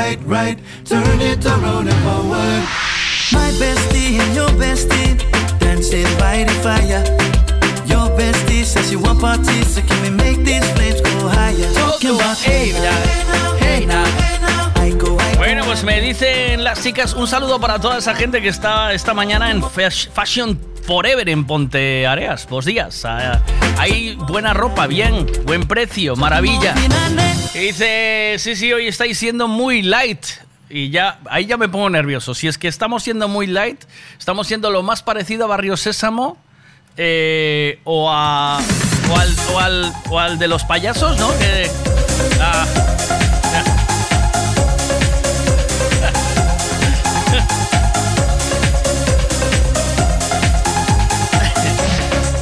right, right. Turn it around and forward. My bestie and your bestie dancing by the fire. Your bestie says she want parties, so can we make these flames go higher? Talking about hey now, hey now, hey now. I go, I go. Bueno, pues me dicen las chicas un saludo para toda esa gente que está esta mañana en Fas- Fashion Forever en Ponte Areas. Buenos días. Ah, Hay buena ropa, bien, buen precio, maravilla. Y dice, sí, sí, hoy estáis siendo muy light. Y ya, ahí ya me pongo nervioso. Si es que estamos siendo muy light, estamos siendo lo más parecido a Barrio Sésamo eh, o, a, o, al, o, al, o al de los payasos, ¿no? Que, ah,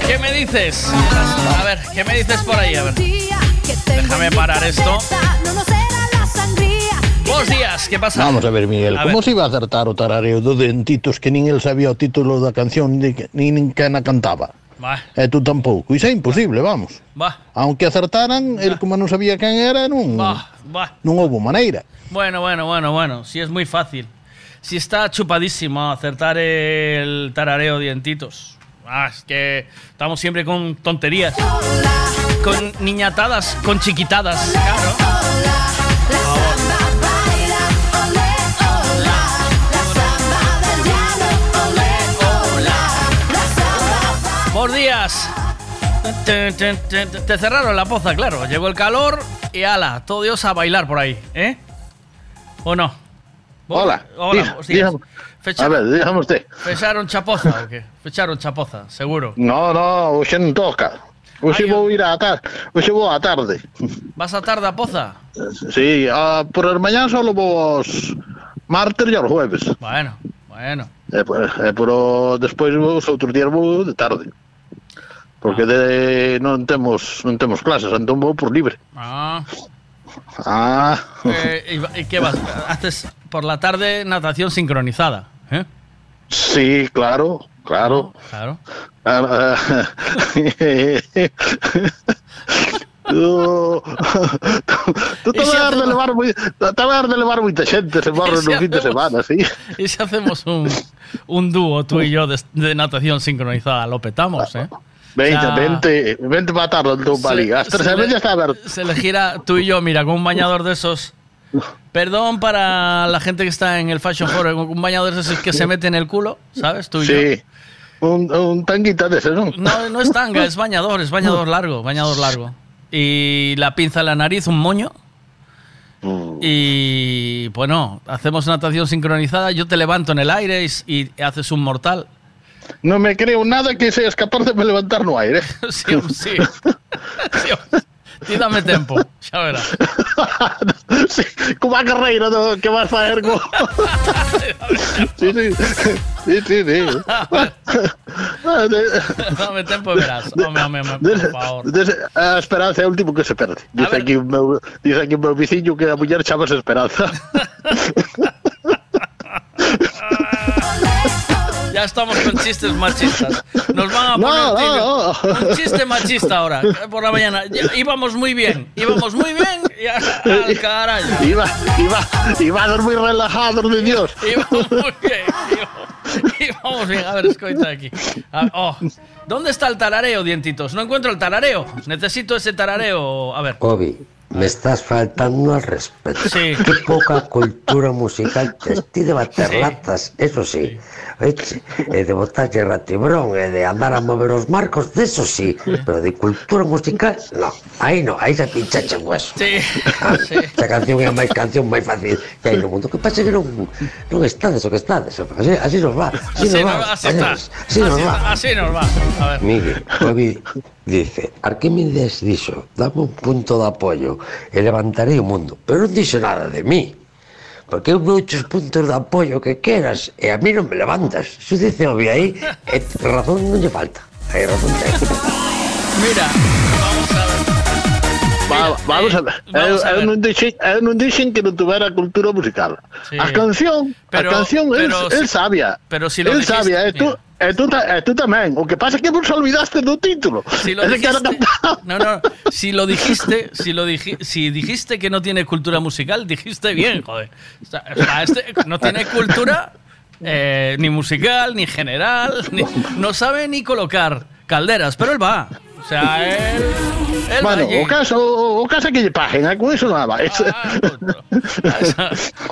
¿Qué me dices? A ver, ¿qué me dices por ahí? A ver. Déjame parar esto. Buenos días, ¿qué pasa? Vamos a ver, Miguel, A como ver. se iba a acertar o tarareo do Dentitos que nin el sabía o título da canción ni, nin, que na cantaba? Va, E tú tampouco. Iso é imposible, vamos. va, Aunque acertaran, el como non sabía quen era, non, va, va. non houve maneira. Bueno, bueno, bueno, bueno. Sí, es muy fácil. Sí está chupadísimo acertar el tarareo dientitos. Ah, es que estamos siempre con tonterías. Con niñatadas, con chiquitadas. Claro. Días. Te, te- te- te cerraron la poza, claro. Llegó el calor y ala, todo Dios a bailar por ahí, ¿eh? ¿O no? Hola, Hola, diga, buenos días. dígame. Fecha- A ver, dígame usted. ¿Fecharon chapoza o qué? Fecharon chapoza, seguro. No, no, hoxe non toca. Hoxe Ai, vou ir á tarde. Vou á tarde. ¿Vas a tarde a poza? Sí, a, por as mañán solo vou aos martes e aos jueves. Bueno, bueno. E, por- e por o, despois os outros días vou de tarde. Porque de, non temos non temos clases, entón vou por libre. Ah. Ah, Eh, ¿y, y qué vas? ¿Haces por la tarde natación sincronizada? ¿eh? sí, claro, claro. Claro. Ah, ah, Tú, tú te ¿Y si vas a hacemos- levar moi, te vas a dar de levar moita xente se barro ¿Y si no fin de semana, sí. ¿Y si hacemos un, un dúo tú y yo de, de natación sincronizada? Lo petamos, ¿eh? Vente, vente, vente para tarde en tu se- pali. Hasta se se le-. Se le gira tú y yo, mira, con un bañador de esos Perdón para la gente que está en el Fashion Forum, un bañador de esos que se mete en el culo, ¿sabes? Tú y yo. Sí. Un, un tanguita de ese, ¿no? No, no es tanga, es bañador, es bañador largo, bañador largo. Y la pinza en la nariz, un moño. Y bueno, hacemos natación sincronizada, yo te levanto en el aire y, y haces un mortal. Non me creo nada que seas capaz de me levantar no aire. ¿eh? sí, sí. sí, Ti dame tempo, xa verás. sí, como a carreira do que vas facer co... sí, sí, sí, sí, sí. dame tempo e verás. Home, home, home, por favor. A ah, esperanza é o último que se perde. Dice aquí, o meu, dice aquí o meu viciño que a muller chamas esperanza. Ya estamos con chistes machistas. Nos van a No, poner no, no. un chiste machista ahora, por la mañana. Ya- íbamos muy bien, íbamos muy bien y a- al carajo. Iba, iba, iba muy relajado, de Dios. Íbamos muy bien, íbamos, íbamos bien. A ver, escoita aquí. A- oh, ¿Dónde está el tarareo, dientitos? No encuentro el tarareo. Necesito ese tarareo. A ver. Obi, me estás faltando al respeto. Sí. Qué poca cultura musical ti de bater latas, eso sí. Eche, e de botarlle ratibrón e de andar a mover os marcos, de eso sí. Pero de cultura musical, no. Aí no, aí se pinchache en hueso. Sí, sí. Esa canción é máis canción máis fácil que hai no mundo. Que pasa que non, non estades o que estades. Así, así nos va. Así, Así, nos va. así está. Así, así nos va. así nos va. A ver. Miguel, Dice, Arquímedes dixo, dame un punto de apoio e levantarei o mundo, pero non dixo nada de mí. Porque eu dou os puntos de apoio que queras e a mí non me levantas. Se dice obvio aí, e eh, razón non lle falta. Hai razón. Mira, vamos a Va, vamos a ver. vamos a ver. dixen que non tuvera cultura musical. Sí. A canción, Pero- a canción pero é si- sabia. pero si lo é dijiste, sabia, e tú, e tú, ta- e tú tamén. O que pasa é que vos olvidaste do título. Si lo dijiste, no, no, si lo dijiste, si lo diji- si dijiste que no tiene cultura musical, dijiste bien, joder. O sea, o sea, este no tiene cultura eh, ni musical, ni general, ni- no sabe ni colocar calderas, pero él va. O sea, él, Bueno, o é que lle paguen, con eso nada máis.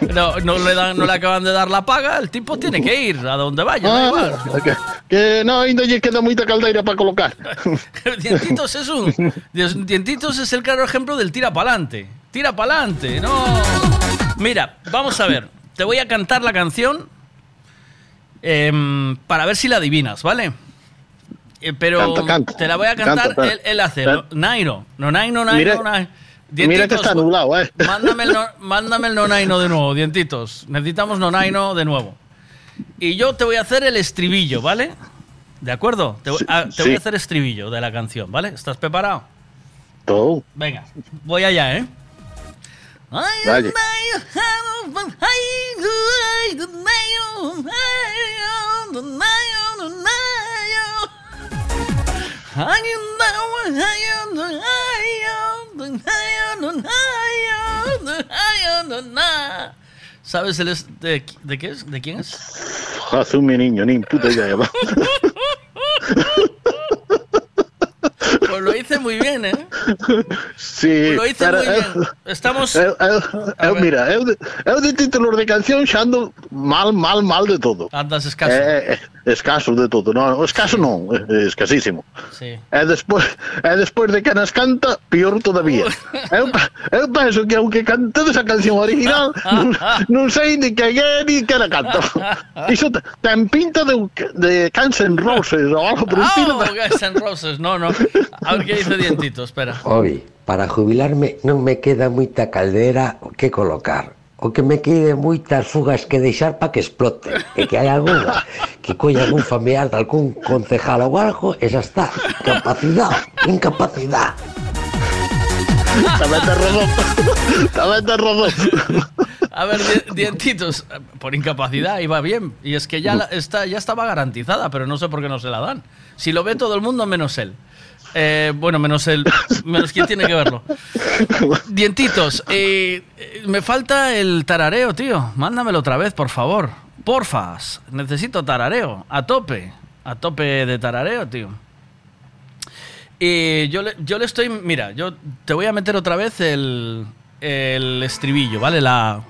No, no le dan, no le acaban de dar la paga, el tipo tiene que ir a donde vaya. Ah, igual. que, que no, ainda lle queda moita caldeira para colocar. Dientitos es un. Dientitos es el claro ejemplo del tira pa'lante. Tira pa'lante, no. Mira, vamos a ver. Te voy a cantar la canción em, para ver si la adivinas, ¿vale? Eh, pero Canta, canta. te la voy a cantar. Canta, él, él hace. No- Nairo. No, Nairo, Nairo, Nairo. Mira que Dientitos, está nublado, eh. Mándame el, no- mándame el nonaino de nuevo, dientitos. Necesitamos nonaino de nuevo. Y yo te voy a hacer el estribillo, ¿vale? ¿De acuerdo? Te, voy a, te voy sí. a hacer estribillo de la canción, ¿vale? ¿Estás preparado? Todo. Venga, voy allá, ¿eh? Vale. ¿Sabes el es- de, de qué es? ¿De quién es? Niño, ni puta idea. Pues lo hice muy bien, ¿eh? Sí, Lo hice muy eh, bien. Estamos. Eu, eu, eu, mira, eu, de- eu de títulos de canción xa ando mal, mal, mal de todo. Andas escaso. É, é, escaso de todo. Non, escaso non, é escasísimo. Sí. E despois, e despois de que nas canta, pior todavía. eu, eu penso que aunque cantedes a canción original, non, non sei ni que é ni que la canto. Iso te- ten pinta de, de Guns N' Roses ou algo por el estilo. Oh, Guns N' Roses. No, no. A ver qué dice Dientito, espera. Obi, para jubilarme non me queda moita caldera que colocar. O que me quede moitas fugas que deixar para que explote. E que hai algunha que colla algún familiar de algún concejal ou algo, e xa está. Capacidade, incapacidade. Tamén te rodou. Tamén te rodou. A ver, di- dientitos, por incapacidad iba bien. Y es que ya, la- está, ya estaba garantizada, pero no sé por qué no se la dan. Si lo ve todo el mundo, menos él. Eh, bueno, menos él. Menos quien tiene que verlo. Dientitos, eh, me falta el tarareo, tío. Mándamelo otra vez, por favor. Porfas, necesito tarareo. A tope. A tope de tarareo, tío. Y yo le, yo le estoy. Mira, yo te voy a meter otra vez el, el estribillo, ¿vale? La.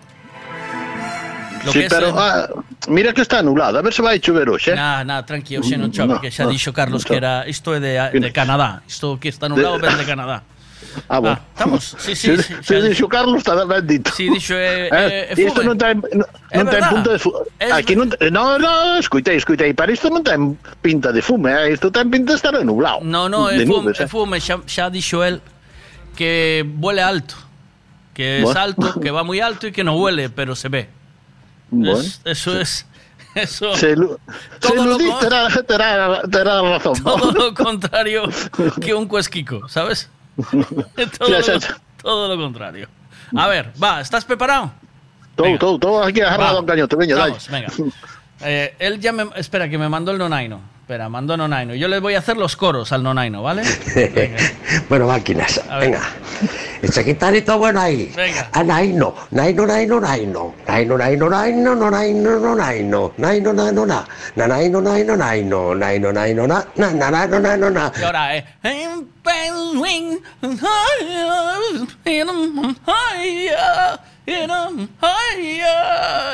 Lo sí, que es pero el- ah, mira que está nublado, a ver se vai chover hoxe. eh? Nada, nada, tranquilo, xe non chove, No, que xa no, dixo Carlos non que era isto é de, de Canadá. Isto que está nublado, pero de Canadá. Ah, bueno. estamos, sí, sí, sí, dixo Carlos, está ben dito. Sí, dixo é, é, é Eh, isto non ten, non, non ten punta de fume. Es Aquí non, no, no, escoitei, escoitei, para isto non ten pinta de fume, eh? isto ten pinta de estar nublado. No, no, é de fume, nubes, eh. fume, xa, xa dixo el que huele alto. Que es Bueno. alto, que va muy alto y que no huele, pero se ve. Bueno. Es- eso es. Eso. Se, se ludí, co- terá, terá, terá razón. todo lo contrario que un cuesquico, ¿sabes? todo, Ya, ya, lo, ya. todo lo contrario. A ver, va, ¿estás preparado? Todo, todo, todo aquí agarrado a un cañote, dai. Vamos, venga. Eh, él ya me. Espera, que me mandó el nonaino. Espera, mandó nonaino. Yo le voy a hacer los coros al nonaino, ¿vale? bueno, máquinas, A venga. Ese guitarrito bueno ahí. Venga. Ah, naino, naino, naino, naino. Naino, naino, naino, no, naino, no, naino. Naino, naino, na. Na, naino, naino, naino. Naino, naino, na. Na, na, naino, naino, na. Y ahora, eh.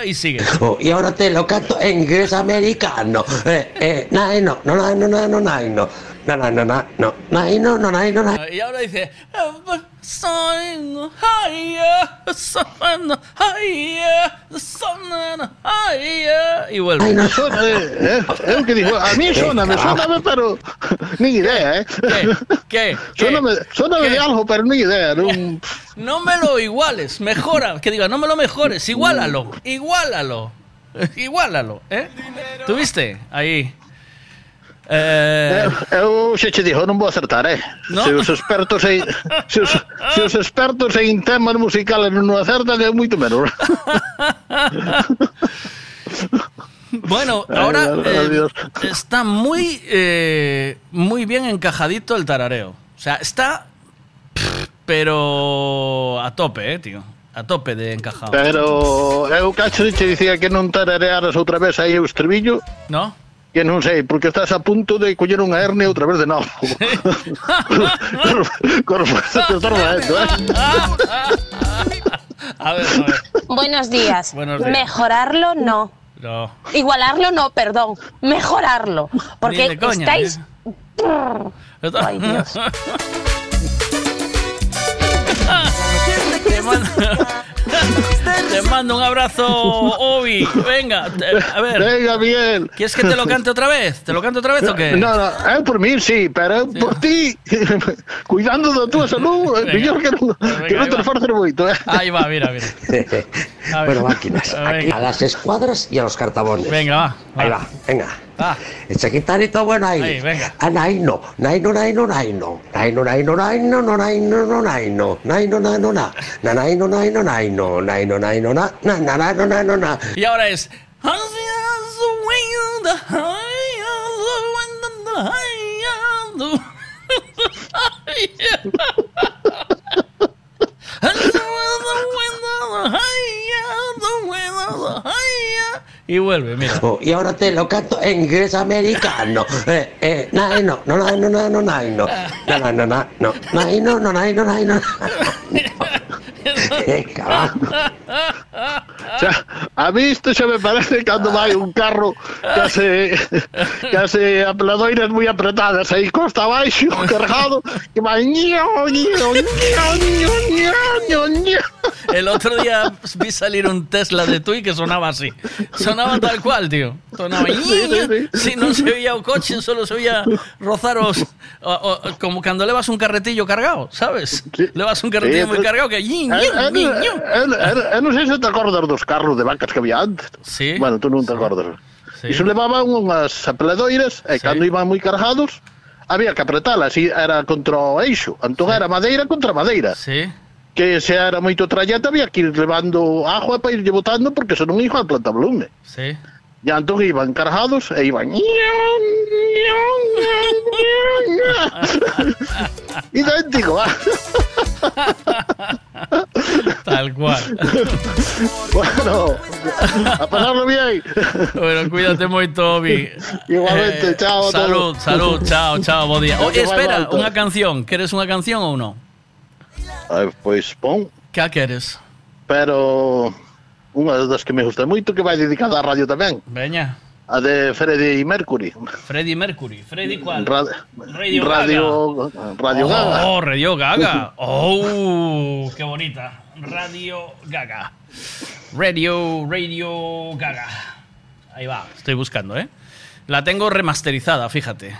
Y sigue. Oh, y ahora te lo canto en inglés americano. Eh, eh, naino, no, naino, naino, naino. Na, na, na, na, no. Naino, no, naino, naino. Y ahora dice. Higher, higher, higher. Y vuelve. Ai, non sona, eh, eh, que digo, a mí soname, soname, pero nin idea, eh. ¿Qué? Soname, soname de algo, pero nin idea, non... No me lo iguales, mejora. Que diga, no me lo mejores, igualalo, igualalo, igualalo, ¿eh? ¿Tuviste? Ahí. Eh, Eu xa che dixo, non vou acertar, eh. No? Se os expertos en se os, se os expertos en temas musicales non acertan, é moito menos. bueno, ahora eh, está muy, eh, muy bien encajadito el tarareo. O sea, está, pero a tope, eh, tío. A tope de encajado. Pero eu cacho che dicía que non tararearas outra vez aí o estribillo. ¿No? Que non sei, porque estás a punto de coller unha hernia outra vez de novo. Fuerza te estás roendo, eh. A ver, a ver. Buenos días. Buenos días. Mejorarlo no. No. Igualarlo no, perdón. Mejorarlo. Porque coña, estáis. Ay, Dios. Te mando, te mando un abrazo, Obi. Venga, a ver. Venga, Miguel. ¿Quieres que te lo cante otra vez? ¿Te lo canto otra vez o qué? No, no, eu por mí sí, pero eu por ti, cuidando da túa salud, Venga. mellor que non, que non te eh. Ahí va, mira, mira. A ver. Bueno, máquinas, aquí a las escuadras y a los cartabones. Venga, va. Ahí va, venga. Va. Ese guitarrito bueno ahí. Ahí, venga. Ah, naino, naino, naino, naino. Naino, naino, naino, no, naino, no, naino. Naino, naino, na. Na, naino, naino, naino. Naino, naino, na. Na, na, naino, naino, na. Y ahora es. Y vuelve, mira. Oh, y ahora te lo canto en inglés americano. Eh, eh, naino, no, naino, naino, naino. Na, na, na, na, no. Naino, no, naino, naino. Venga, va. O sea, a mí isto xa me parece cando vai un carro case, case a pladoiras moi apretadas aí costa abaixo, cargado, que vai ño, ño, ño, ño, ño, ño, ño. El otro día vi salir un Tesla de Tui que sonaba así. Sonaba tal cual, tío. Sonaba. Si no se veía o coche, solo se veía rozar os, o- o- como cuando le vas un carretillo cargado, ¿sabes? Le vas un carretillo muy cargado que. eh, non sei se te acordas dos carros de vacas que había antes. Sí. Bueno, tú non te acordas. Sí. Iso levaban unhas apeladoiras e cando iban moi cargados había que apretalas e era contra o eixo. Entón era madeira contra madeira. Sí. Que se era moito trallete había que ir levando agua para irlle botando porque senón iba a planta volume. Sí. E entón iban cargados e iban idéntico ah. Tal cual. bueno a pasarlo bien Bueno, cuídate moito, Obi. Igualmente, chao a Salud, salud, chao, chao, bo día. Oye, espera, unha canción. Queres unha canción ou non? Pois pon Que queres? Pero unha das que me gusta moito que vai dedicada á radio tamén. Veña. A de Freddie Mercury. Freddie Mercury. Freddy cuál? Ra- Radio Radio, Radio oh, Gaga. Radio Gaga. Oh, qué bonita. Radio Gaga. Radio, Radio Gaga. Ahí va, estoy buscando, ¿eh? La tengo remasterizada, fíjate.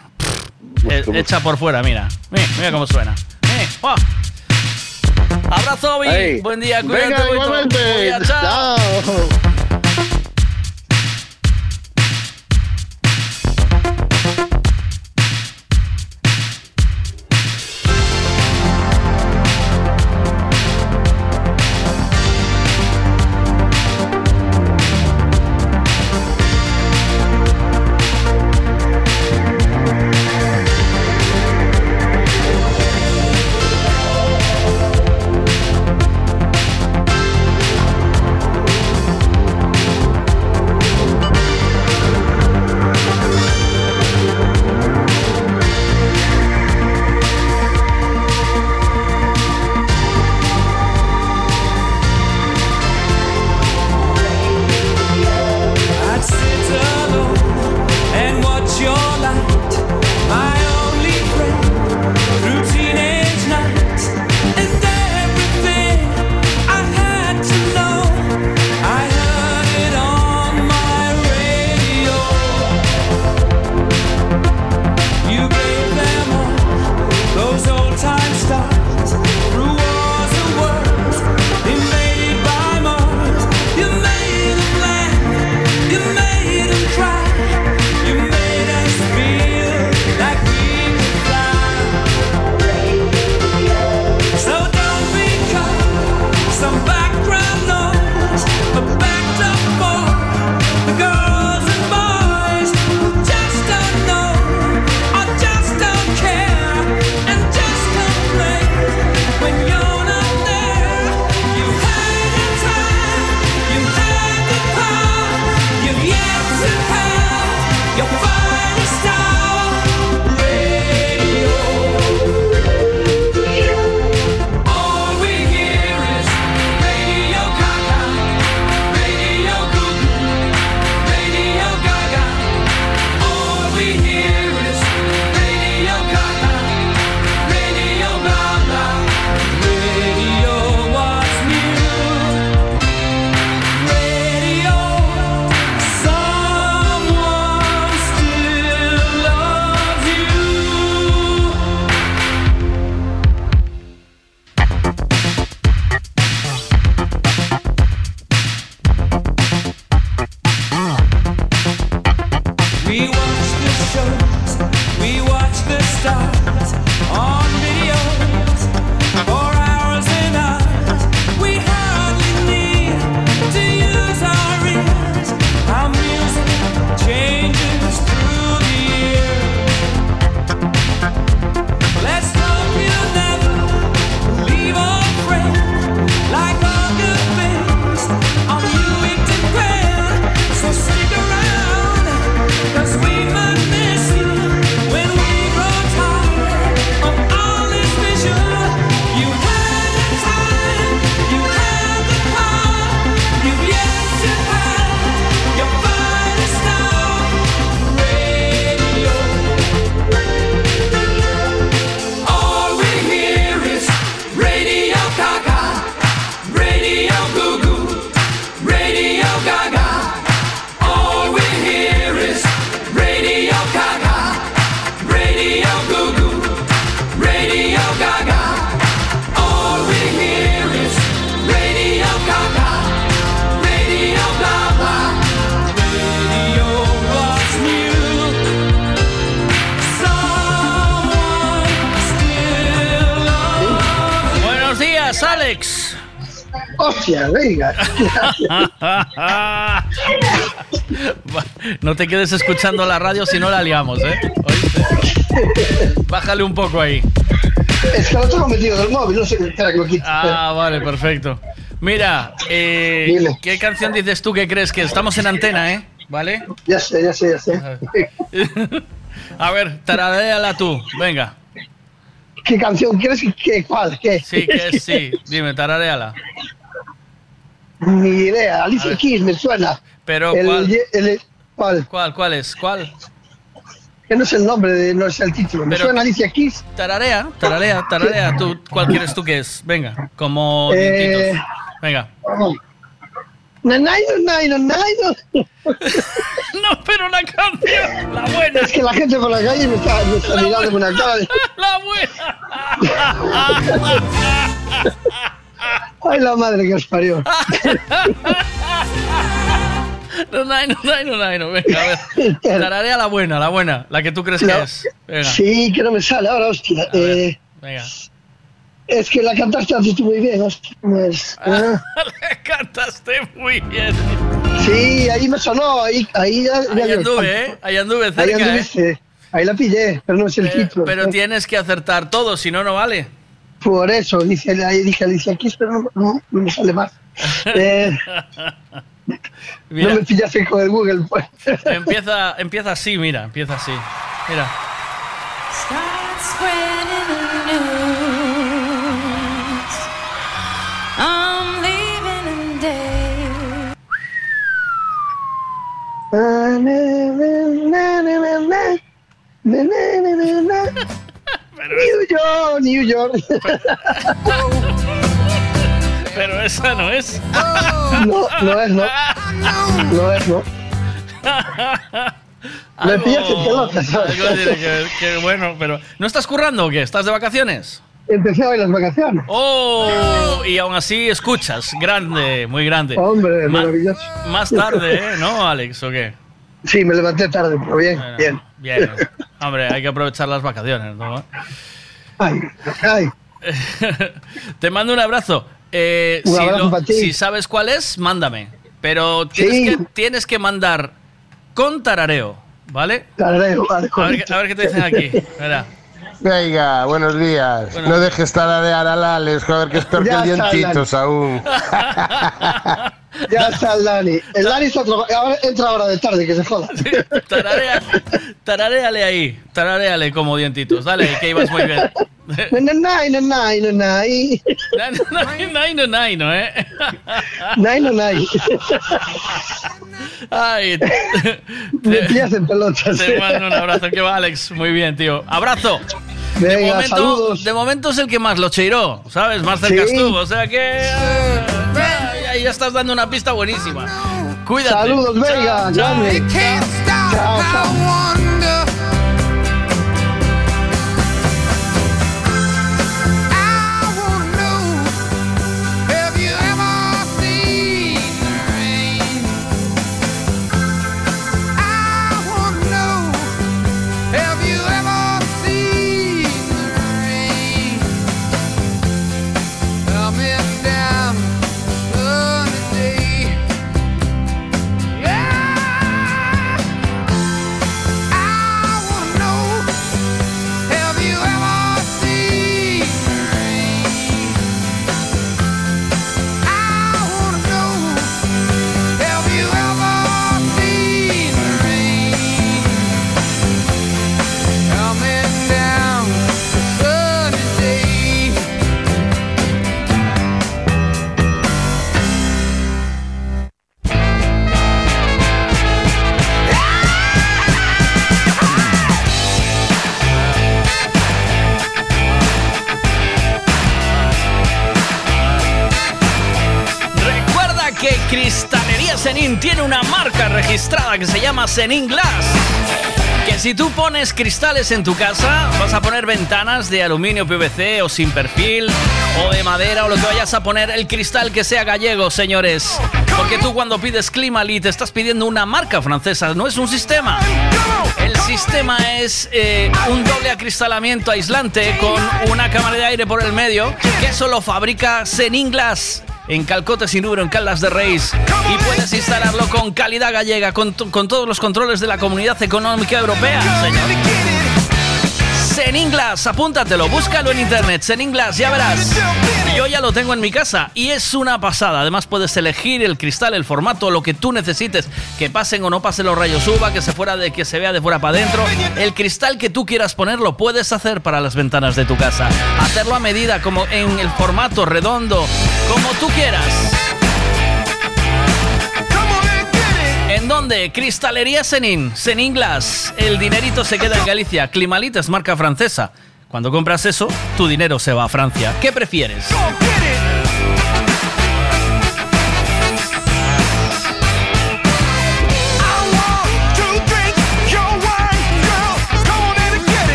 Eh, hecha por fuera, mira. Mira, mira cómo suena. Eh, ¡guau! Abrazo, Obi. Buen día, cuídate. Venga, igualmente. Buen día, chao. Chao. No te quedes escuchando la radio si no la liamos, ¿eh? ¿Oíste? Bájale un poco ahí. Es que lo tengo metido del móvil, no sé, espera que lo quite. Ah, vale, perfecto. Mira, eh, ¿qué canción dices tú que crees que estamos en antena, eh? ¿Vale? Ya sé, ya sé, ya sé. A ver, tararéala tú, venga. ¿Qué canción quieres? ¿Qué, ¿Cuál? ¿Qué? Sí, que es sí. Dime, tarareala. Ni idea. Alicia. Keys me suena. Pero, El- ¿cuál? el- ¿Cuál? ¿Cuál, cuál es? ¿Cuál? Que no es el nombre, de- no es el título. Me Pero- suena Alicia Keys. Tararea, tararea, tararea. ¿Tú, ¿Cuál quieres tú que es? Venga, como Eh. Venga. Oh. Na, na, na. No, pero la canción, la buena. Es que la gente por la calle me está, me está mirando con una cara de... La buena. Ay, la madre que os parió. No, no, no, no, no. Venga, a ver. Tararea la buena, la buena. La que tú crees que es. Venga. Sí, que no me sale ahora, hostia. Eh, Venga. es que la cantaste antes tú muy bien, hostia. ¿cómo es? Ah, Le cantaste muy bien. sí, ahí me sonó, ahí, ahí ya, ya Ahí yo- anduve, ¿eh? Ahí anduve Ahí cerca, ¿eh? Ahí la pillé, pero no es el Pero, título. pero tienes que acertar todo, si no, no vale. Por eso, dice, ahí dije Alicia Keys, pero no, no, no me sale más. Eh, Mira, No me pillaste con el Google, pues. empieza, empieza así, mira, empieza así. Mira. New York, New York. Pero esa no es. No, no es, no. No es, no. Me pillas ver, que bueno, pero ¿no estás currando o qué? ¿Estás de vacaciones? Empecé hoy las vacaciones. Oh, y aún así escuchas, grande, muy grande. Hombre, Ma- maravilloso. Más tarde, ¿eh? ¿No, Alex? ¿O qué? Sí, me levanté tarde, pero bien, Bueno, bien. Bien. Hombre, hay que aprovechar las vacaciones, ¿no? Ay, ay. Te mando un abrazo. Eh, Un si, abrazo lo- para ti. si sabes cuál es, mándame. Pero tienes, Sí. que, tienes que mandar con tarareo, ¿vale? Tarareo, vale, A ver, a ver qué te dicen aquí. Verá. Venga, buenos días. No dejes tararear al Alex, joder, que es peor que Ya el está, dientitos aún. Ya está el Dani. El Dani está. Ahora entra ahora de tarde, que se joda. Tararea, tarareale ahí. Tarareale como dientitos. Dale, que ibas muy bien. Nai, nai, nai, nai. Nai, no, ¿eh? Nai, no, nai. Ay, Me pillas en pelotas. te mando un abrazo. Que va, Alex. Muy bien, tío. Abrazo. de, momento, saludos. de momento es el que más lo cheiró, ¿sabes? Más cerca Sí. estuvo. O sea que. eh, ya, estás dando una pista buenísima. Cuídate. Saludos, venga, Chao, chao. Tiene una marca registrada que se llama Senin Glass. Que si tú pones cristales en tu casa, vas a poner ventanas de aluminio PVC o sin perfil, o de madera, o lo que vayas a poner, el cristal que sea gallego, señores. Porque tú cuando pides Climalit estás pidiendo una marca francesa, no es un sistema. El sistema es eh, un doble acristalamiento aislante con una cámara de aire por el medio, que eso lo fabrica Senin Glass en Calcote sin número, en Caldas de Reis. Y puedes instalarlo con calidad gallega, con, con todos los controles de la Comunidad Económica Europea, señor. Seninglas, apúntatelo, búscalo en internet, Seninglas, ya verás. Yo ya lo tengo en mi casa y es una pasada. Además puedes elegir el cristal, el formato, lo que tú necesites, que pasen o no pasen los rayos UVA, que se fuera de que se vea de fuera para adentro. El cristal que tú quieras poner lo puedes hacer para las ventanas de tu casa. Hacerlo a medida, como en el formato redondo, como tú quieras. Dónde? Cristalería Senin, Senin Glass. El dinerito se queda en Galicia. Climalit es marca francesa. Cuando compras eso, tu dinero se va a Francia. ¿Qué prefieres?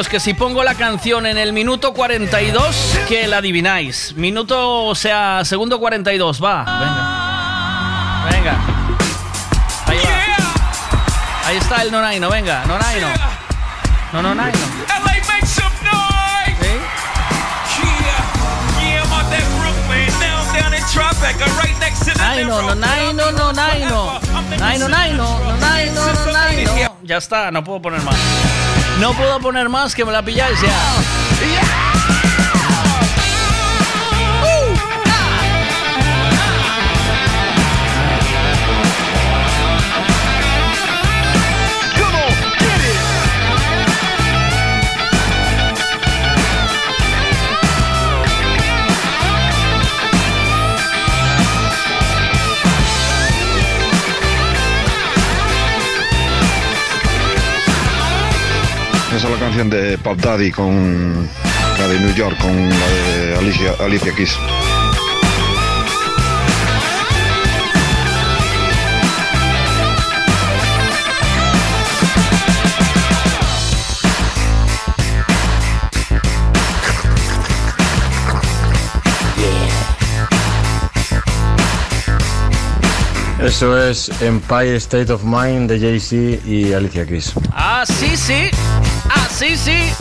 Dientitos que si pongo la canción en el minuto 42, que la adivináis. Minuto, o sea, segundo 42, va. Venga. Venga. Ahí va. Ahí está el nonaino, venga, nonaino. No, nonaino. Right next to the Naino, nonaino, nonaino. Naino, naino, nonaino, nonaino. Ya está, no puedo poner más. No puedo poner más que me la pilláis ya. Esa es la canción de Pop Daddy con la de New York, con la de Alicia, Alicia Keys. Eso es Empire State of Mind de Jay-Z y Alicia Keys. Así sí. Así sí.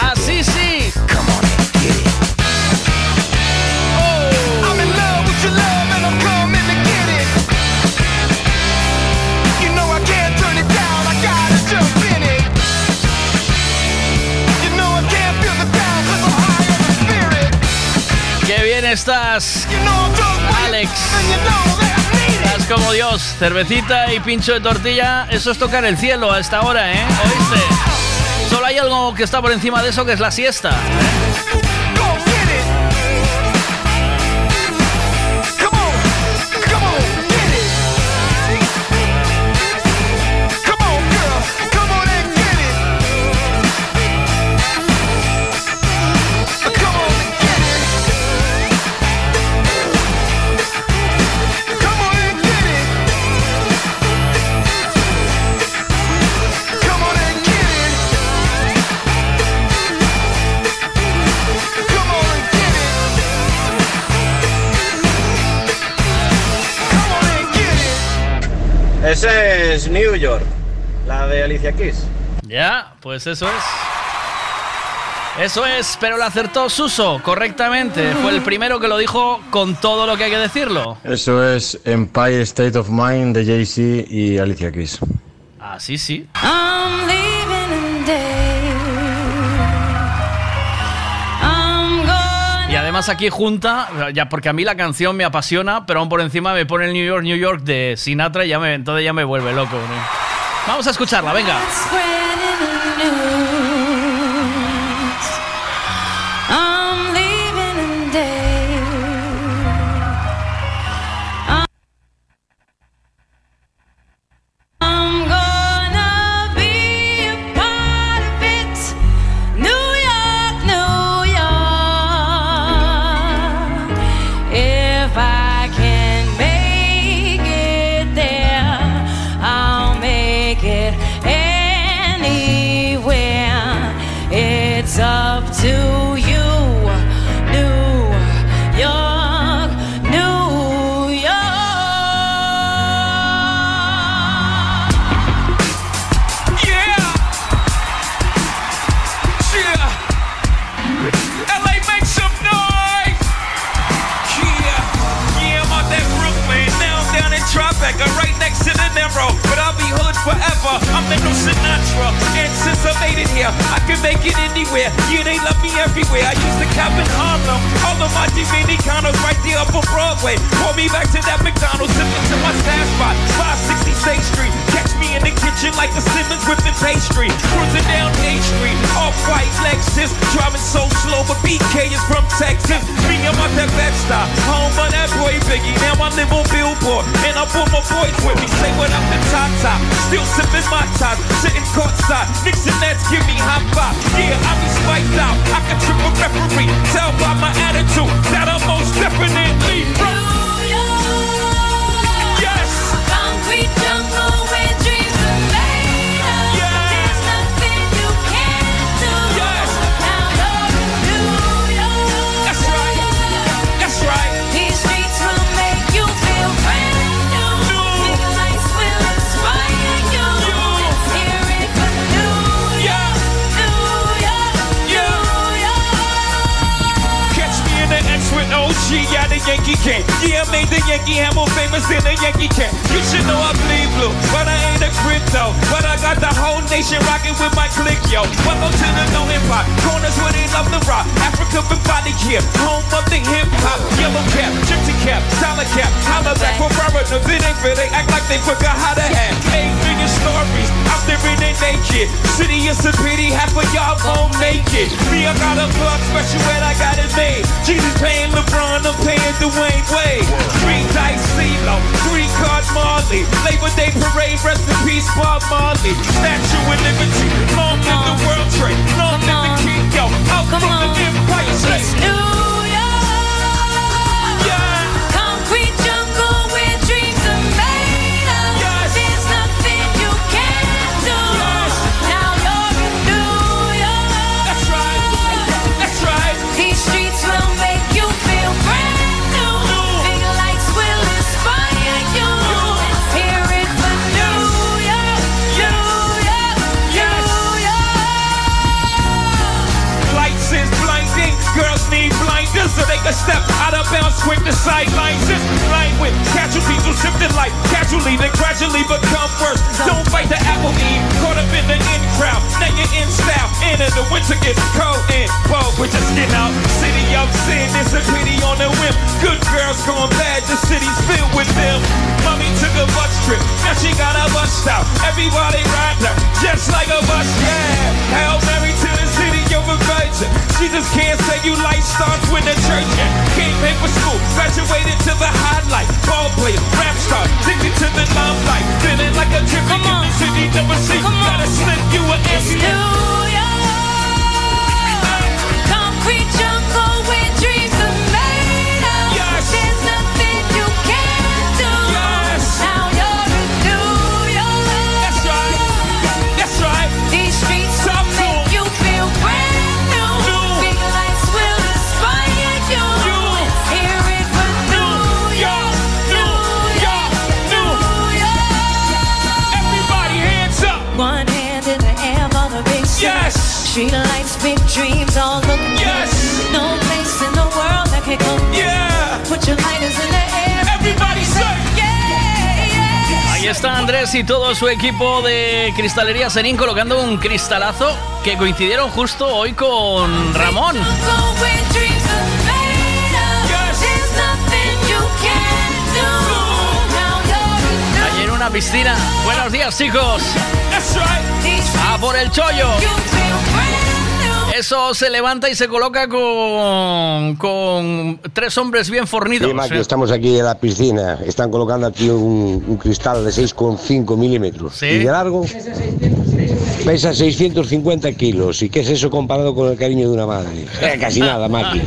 Así sí. I'm in love with your love and I'm coming to get it. You know I can't turn it down, I gotta jump in it. You know I can't feel the down 'cause I'm high on the spirit. Qué bien estás, You know I'm drunk Alex. Como Dios. Cervecita y pincho de tortilla. Eso es tocar el cielo a esta hora, ¿eh? ¿Oíste? Solo hay algo que está por encima de eso, que es la siesta. ¿eh? New York, la de Alicia Keys. Ya, pues eso es. Eso es, pero lo acertó Suso correctamente. Fue el primero que lo dijo con todo lo que hay que decirlo. Eso es Empire State of Mind de Jay-Z y Alicia Keys. Así sí. I'm además aquí junta, ya porque a mí la canción me apasiona, pero aún por encima me pone el New York, New York de Sinatra y ya me, entonces ya me vuelve loco. Vamos a escucharla, venga. The Sinatra. And since I made it here, I can make it anywhere. Yeah, they love me everywhere. I used to cap in Harlem. All of my Dominicanos right there up on Broadway. Call me back to that McDonald's, zip into my stash spot. 560 State Street. Catch me in the kitchen like the Simmons whipping pastry. Cruising down A Street. Off white Lexus. Driving so slow, but BK is from Texas. Me, I'm out that Bed-Stuy. Home of that boy Biggie. Now I live on Billboard. And I pull my boys with me. Say what up to Top Top. Still sipping my top. Sitting courtside. Knicks and Nets give me high five. Yeah, I be spiked out. I can trip a referee. Tell by my attitude that I'm most definitely from OG at the Yankee can. Yeah, I made the Yankee more famous than the Yankee can. You should know I bleed blue, but I ain't a crypto. But I got the whole nation rocking with my click, yo. Welcome to the no hip hop. Corners where they love the rock. Africa for body care. Home of the hip hop. Yellow cap, gypsy cap, dollar cap. Holla back for foreigners. It ain't fair. They act like they forgot how to have. Eight million stories. I'm staring in naked. City is a pity. Half of y'all won't make it. Me, I got a plug special and I got it made. Jesus paying LeBron, I'm paying Dwayne Wade. Three dice CeeLo, three card Marley. Labor Day parade, rest in peace, Bob Marley. Statue of Liberty, long live the World Trade, long live the King, yo. Out from the Empire State. Can step out of bounds quick. The sidelines is blind with casualties who shifted like casually, then gradually become worse. Don't fight the apple eve, caught up in the in crowd. Now you're in style, and in the winter gets cold and bold. We're just getting out. City of sin, it's a pity on the whim. Good girls going bad, the city's filled with them. Mommy took a bus trip, now she got a bus stop. Everybody ride her, just like a bus, yeah. Hail Mary to the city of a virgin. Jesus can't say you life starts when the church. Came pay for school, graduated to the highlight. Ball player, rap star, addicted to the limelight. Feeling like a in the city, never see. Gotta slip you an Street lights, big dreams, all looking Yes. good. No place in the world that can come. Yeah. Put your lighters in the air. Everybody say. Yeah, yeah. Ahí está Andrés y todo su equipo de cristalería Serín colocando un cristalazo que coincidieron justo hoy con Ramón. Ayer en una piscina. Buenos días chicos. A por el chollo. Eso se levanta y se coloca con, con tres hombres bien fornidos. Sí, Maki, estamos aquí en la piscina. Están colocando aquí un, un cristal de 6,5 milímetros. Sí. Y de largo pesa 650 kilos. ¿Y qué es eso comparado con el cariño de una madre? Eh, casi nada, Maki.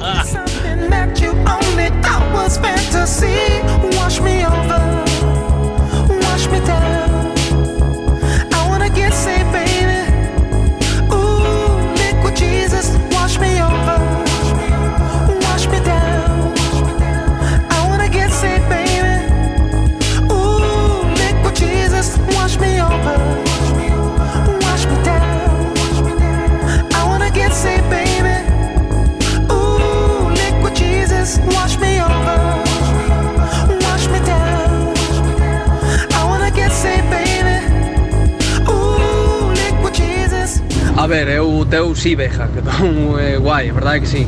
Ver, eu teu sí, veja, que ton eh, guai, a verdade que sí,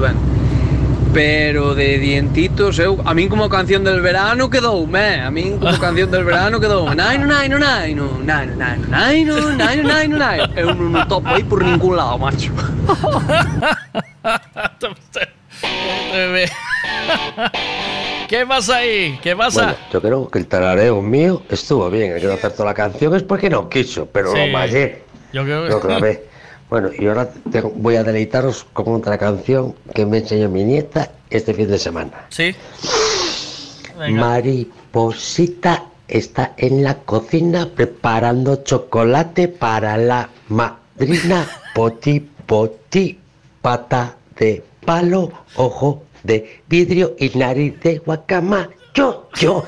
ben. Pero de dientitos, eu, a min como canción del verano quedou, me, a min como canción del verano quedou, naino, naino, naino, naino, naino, naino, naino, naino, naino. Eu non o topo aí por ningún lado, macho. ¿Qué pasa ahí? ¿Qué pasa? Bueno, yo creo que el tarareo mío estuvo bien. El que no acertó la canción es porque no quiso, pero Sí. lo mallé. Yo creo Lo grabé. Bueno, y ahora voy a deleitaros con otra canción que me enseñó mi nieta este fin de semana. Sí. Venga. Mariposita está en la cocina preparando chocolate para la madrina. Poti, poti, pata de palo, ojo de vidrio y nariz de guacamayo. Yo.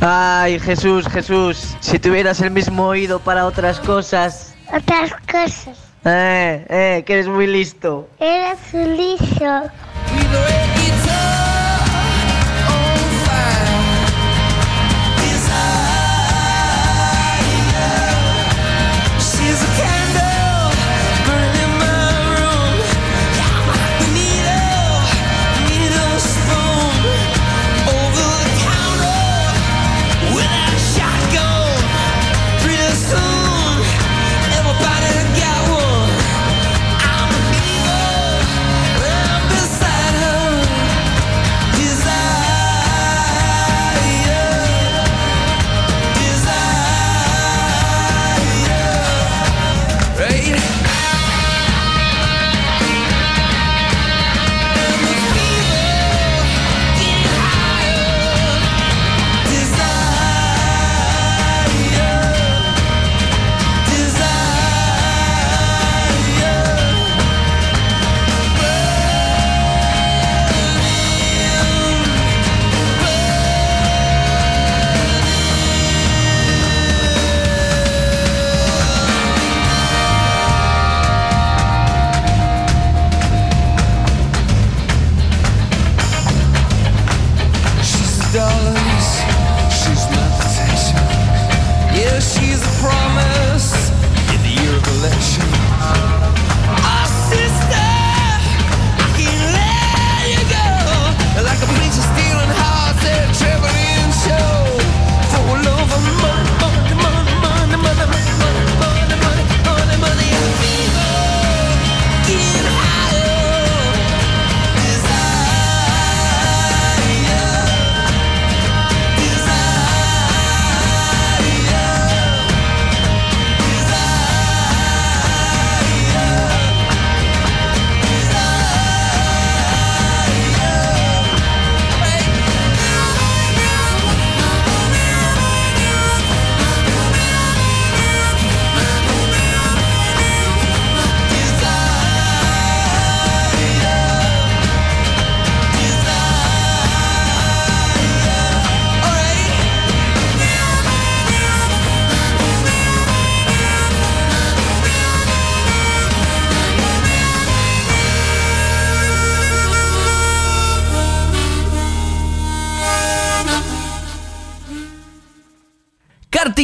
Ay, Jesús, Jesús, si tuvieras el mismo oído para otras cosas. Otras cosas. Eh, eh, que eres muy listo. Eres un liso.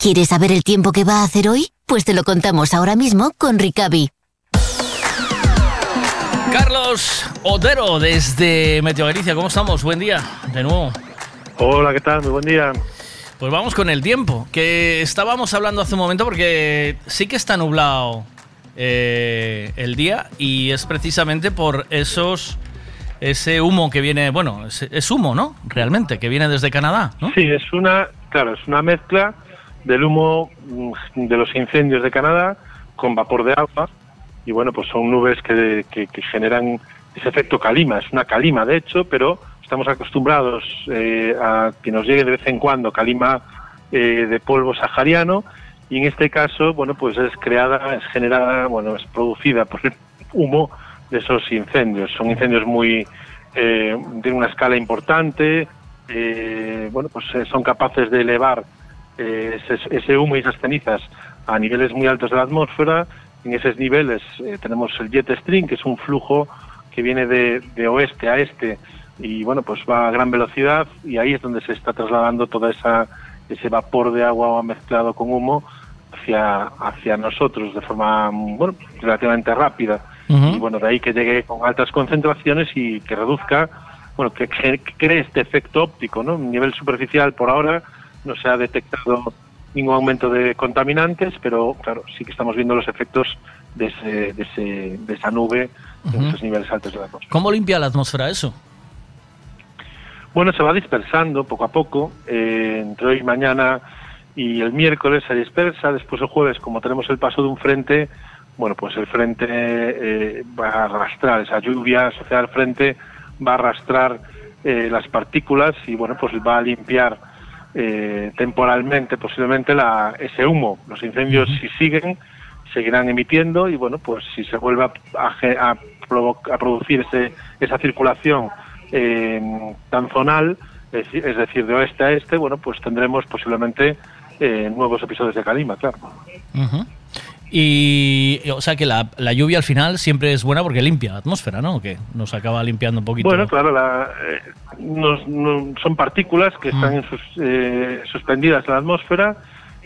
¿Quieres saber el tiempo que va a hacer hoy? Pues te lo contamos ahora mismo con Ricavi. Carlos Otero desde Meteo Galicia, ¿cómo estamos? Buen día, de nuevo. Hola, ¿qué tal? Muy buen día. Pues vamos con el tiempo, que estábamos hablando hace un momento porque sí que está nublado eh, el día y es precisamente por esos ese humo que viene, bueno, es, es humo, ¿no? Realmente, que viene desde Canadá, ¿no? Sí, es una, claro, es una mezcla del humo mm, de los incendios de Canadá con vapor de agua y bueno, pues son nubes que, que- que generan ese efecto calima, es una calima de hecho, pero estamos acostumbrados eh, a que nos llegue de vez en cuando calima eh, de polvo sahariano y en este caso, bueno, pues es creada, es generada, bueno, es producida por el humo de esos incendios. Son incendios muy, eh, de una escala importante, eh, bueno, pues eh, son capaces de elevar eh, ese, ese humo y esas cenizas a niveles muy altos de la atmósfera. En esos niveles eh, tenemos el jet stream, que es un flujo que viene de, de oeste a este y bueno, pues va a gran velocidad y ahí es donde se está trasladando toda esa ese vapor de agua mezclado con humo hacia hacia nosotros de forma bueno, relativamente rápida y bueno, de ahí que llegue con altas concentraciones y que reduzca, bueno, que, cree este efecto óptico, ¿no? A nivel superficial por ahora no se ha detectado ningún aumento de contaminantes, pero claro, sí que estamos viendo los efectos de, ese, de, ese- de esa nube en Ujú. esos niveles altos de la atmósfera. ¿Cómo limpia la atmósfera eso? Bueno, se va dispersando poco a poco. eh, entre hoy y mañana y el miércoles se dispersa. Después el jueves, como tenemos el paso de un frente, bueno, pues el frente eh, va a arrastrar, esa lluvia asociada al frente va a arrastrar eh, las partículas y bueno, pues va a limpiar eh, temporalmente posiblemente la, ese humo. Los incendios si siguen seguirán emitiendo y bueno, pues si se vuelve a, a a producir ese, esa circulación eh, tan zonal, es, decir- de oeste a este, bueno, pues tendremos posiblemente eh, nuevos episodios de calima, claro. Y, o sea que la, la lluvia al final siempre es buena porque limpia la atmósfera, ¿no? Que nos acaba limpiando un poquito. Bueno, claro, la- eh, nos- no- son partículas que están en sus- eh, suspendidas en la atmósfera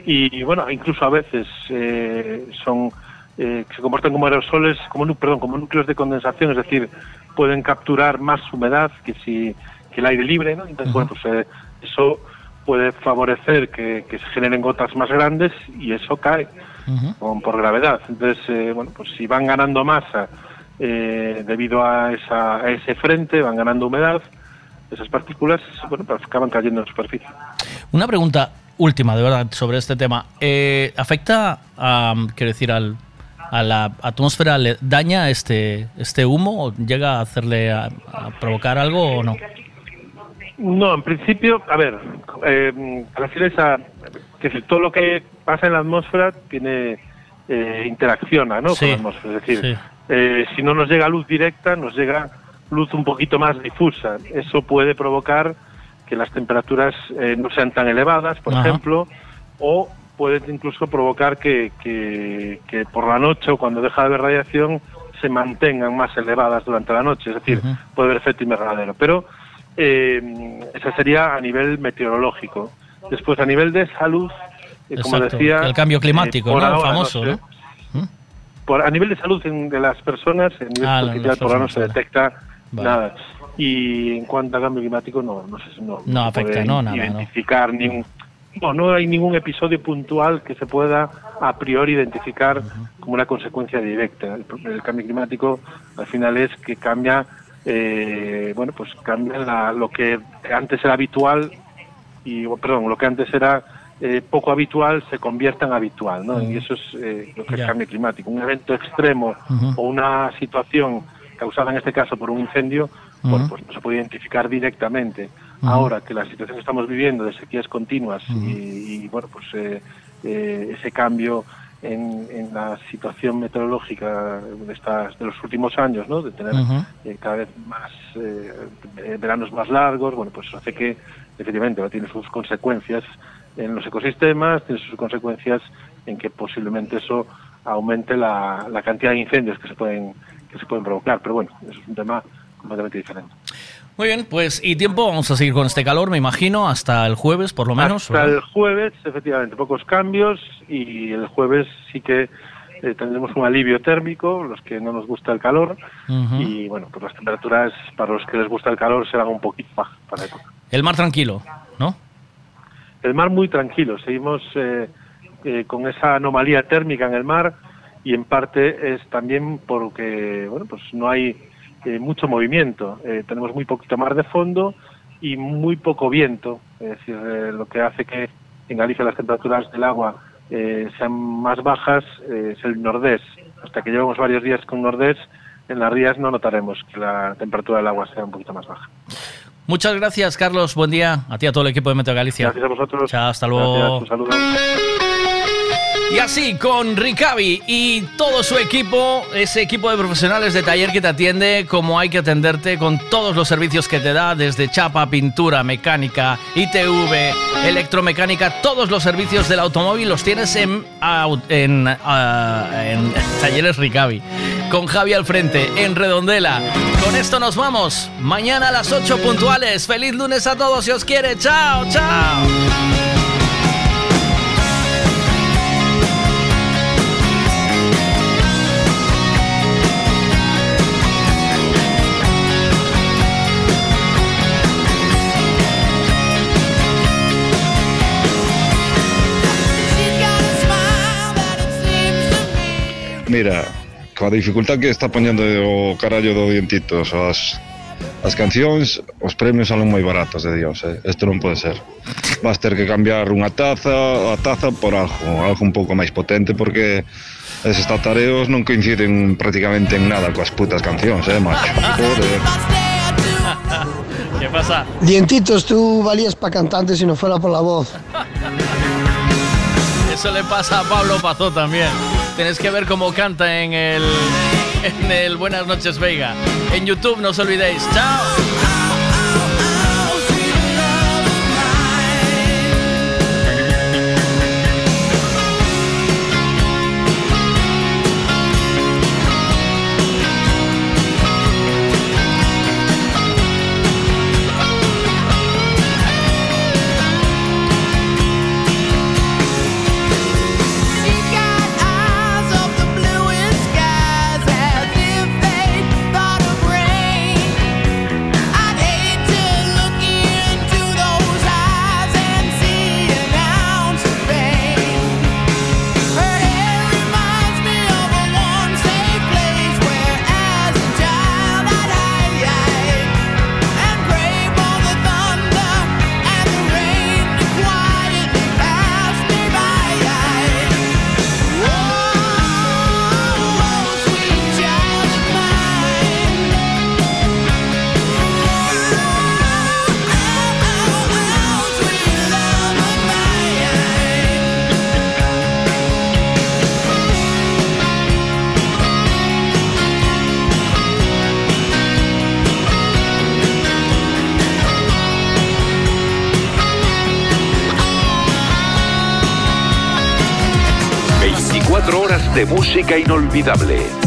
y, bueno, incluso a veces eh, son eh, que se comportan como aerosoles, como perdón, como núcleos de condensación, es decir, pueden capturar más humedad que si que el aire libre, ¿no? Entonces, bueno, pues eh, eso puede favorecer que, que se generen gotas más grandes y eso cae con- por gravedad. Entonces, eh, bueno, pues si van ganando masa eh, debido a, esa, a ese frente, van ganando humedad, esas partículas, bueno, pues acaban cayendo en superficie. Una pregunta última, de verdad, sobre este tema. Eh, ¿Afecta, a, quiero decir, al, a la atmósfera, le daña este, este humo o llega a hacerle a, a provocar algo o no? No, en principio, a ver, eh, refieres a que todo lo que pasa en la atmósfera tiene eh, interacciona ¿no? Sí, con la atmósfera. Es decir, sí. eh, si no nos llega luz directa, nos llega luz un poquito más difusa. Eso puede provocar que las temperaturas eh, no sean tan elevadas, por Ajá. ejemplo, o puede incluso provocar que, que, que por la noche o cuando deja de haber radiación se mantengan más elevadas durante la noche. Es decir, puede haber efecto invernadero. Pero eh, esa sería a nivel meteorológico. Después, a nivel de salud, eh, como decía... el cambio climático, por ¿no? ahora Famoso, ¿no? por, a nivel de salud en- de las personas, a nivel Ah, las por ahora no se detecta Vale. nada. Y en cuanto a cambio climático, no, no, se, no, No afecta, no, nada, ¿no? identificar ni un- No, no hay ningún episodio puntual que se pueda a priori identificar como una consecuencia directa. El, el cambio climático al final es que cambia, eh, bueno, pues cambia la- lo que antes era habitual y, perdón, lo que antes era eh, poco habitual se convierta en habitual, ¿no? Y eso es eh, lo que es cambio climático. Un evento extremo o una situación causada en este caso por un incendio, Ujú. pues no se puede identificar directamente. Ahora que la situación que estamos viviendo de sequías continuas y, y, bueno, pues eh, eh, ese cambio en, en la situación meteorológica de, estas, de los últimos años, ¿no? de tener eh, cada vez más eh, veranos más largos, bueno, pues hace que efectivamente ¿no? tiene sus consecuencias en los ecosistemas, tiene sus consecuencias en que posiblemente eso aumente la, la cantidad de incendios que se pueden que se pueden provocar, pero bueno, eso es un tema completamente diferente. Muy bien, pues y tiempo, vamos a seguir con este calor, me imagino, hasta el jueves por lo menos. Hasta ¿verdad? el jueves, efectivamente, pocos cambios y el jueves sí que eh, tendremos un alivio térmico, los que no nos gusta el calor, y bueno, pues las temperaturas para los que les gusta el calor serán un poquito bajas para la época. El mar tranquilo, ¿no? El mar muy tranquilo, seguimos eh, eh, con esa anomalía térmica en el mar y en parte es también porque bueno, pues no hay eh, mucho movimiento, Eh, tenemos muy poquito mar de fondo y muy poco viento, es decir, lo que hace que en Galicia las temperaturas del agua sean más bajas es el nordés. Hasta que llevamos varios días con nordés, en las rías no notaremos que la temperatura del agua sea un poquito más baja. Muchas gracias, Carlos. Buen día a ti y a todo el equipo de Meteo Galicia. Gracias a vosotros. Chao, hasta luego. Gracias, un saludo. Y así con Ricavi y todo su equipo, ese equipo de profesionales de taller que te atiende como hay que atenderte con todos los servicios que te da, desde chapa, pintura, mecánica, ITV, electromecánica, todos los servicios del automóvil los tienes en, ah, Talleres Ricavi. Con Javi al frente, en Redondela. Con esto nos vamos. Mañana a las 8 puntuales. Feliz lunes a todos si os quiere. Chao, chao. Mira, coa dificultad que está poñendo o carallo do dientitos as, as cancións, os premios salen moi baratos, de dios, eh? isto non pode ser. Vas ter que cambiar unha taza, a taza por algo, algo un pouco máis potente, porque eses tatareos non coinciden prácticamente en nada coas putas cancións, eh, macho. Joder. Que pasa? Dientitos, tú valías pa cantante se non fuera por la voz. Eso le pasa a Pablo Pazó también. Tienes que ver cómo canta en el, en el Buenas noches Veiga. En YouTube no os olvidéis. ¡Chao! Música inolvidable.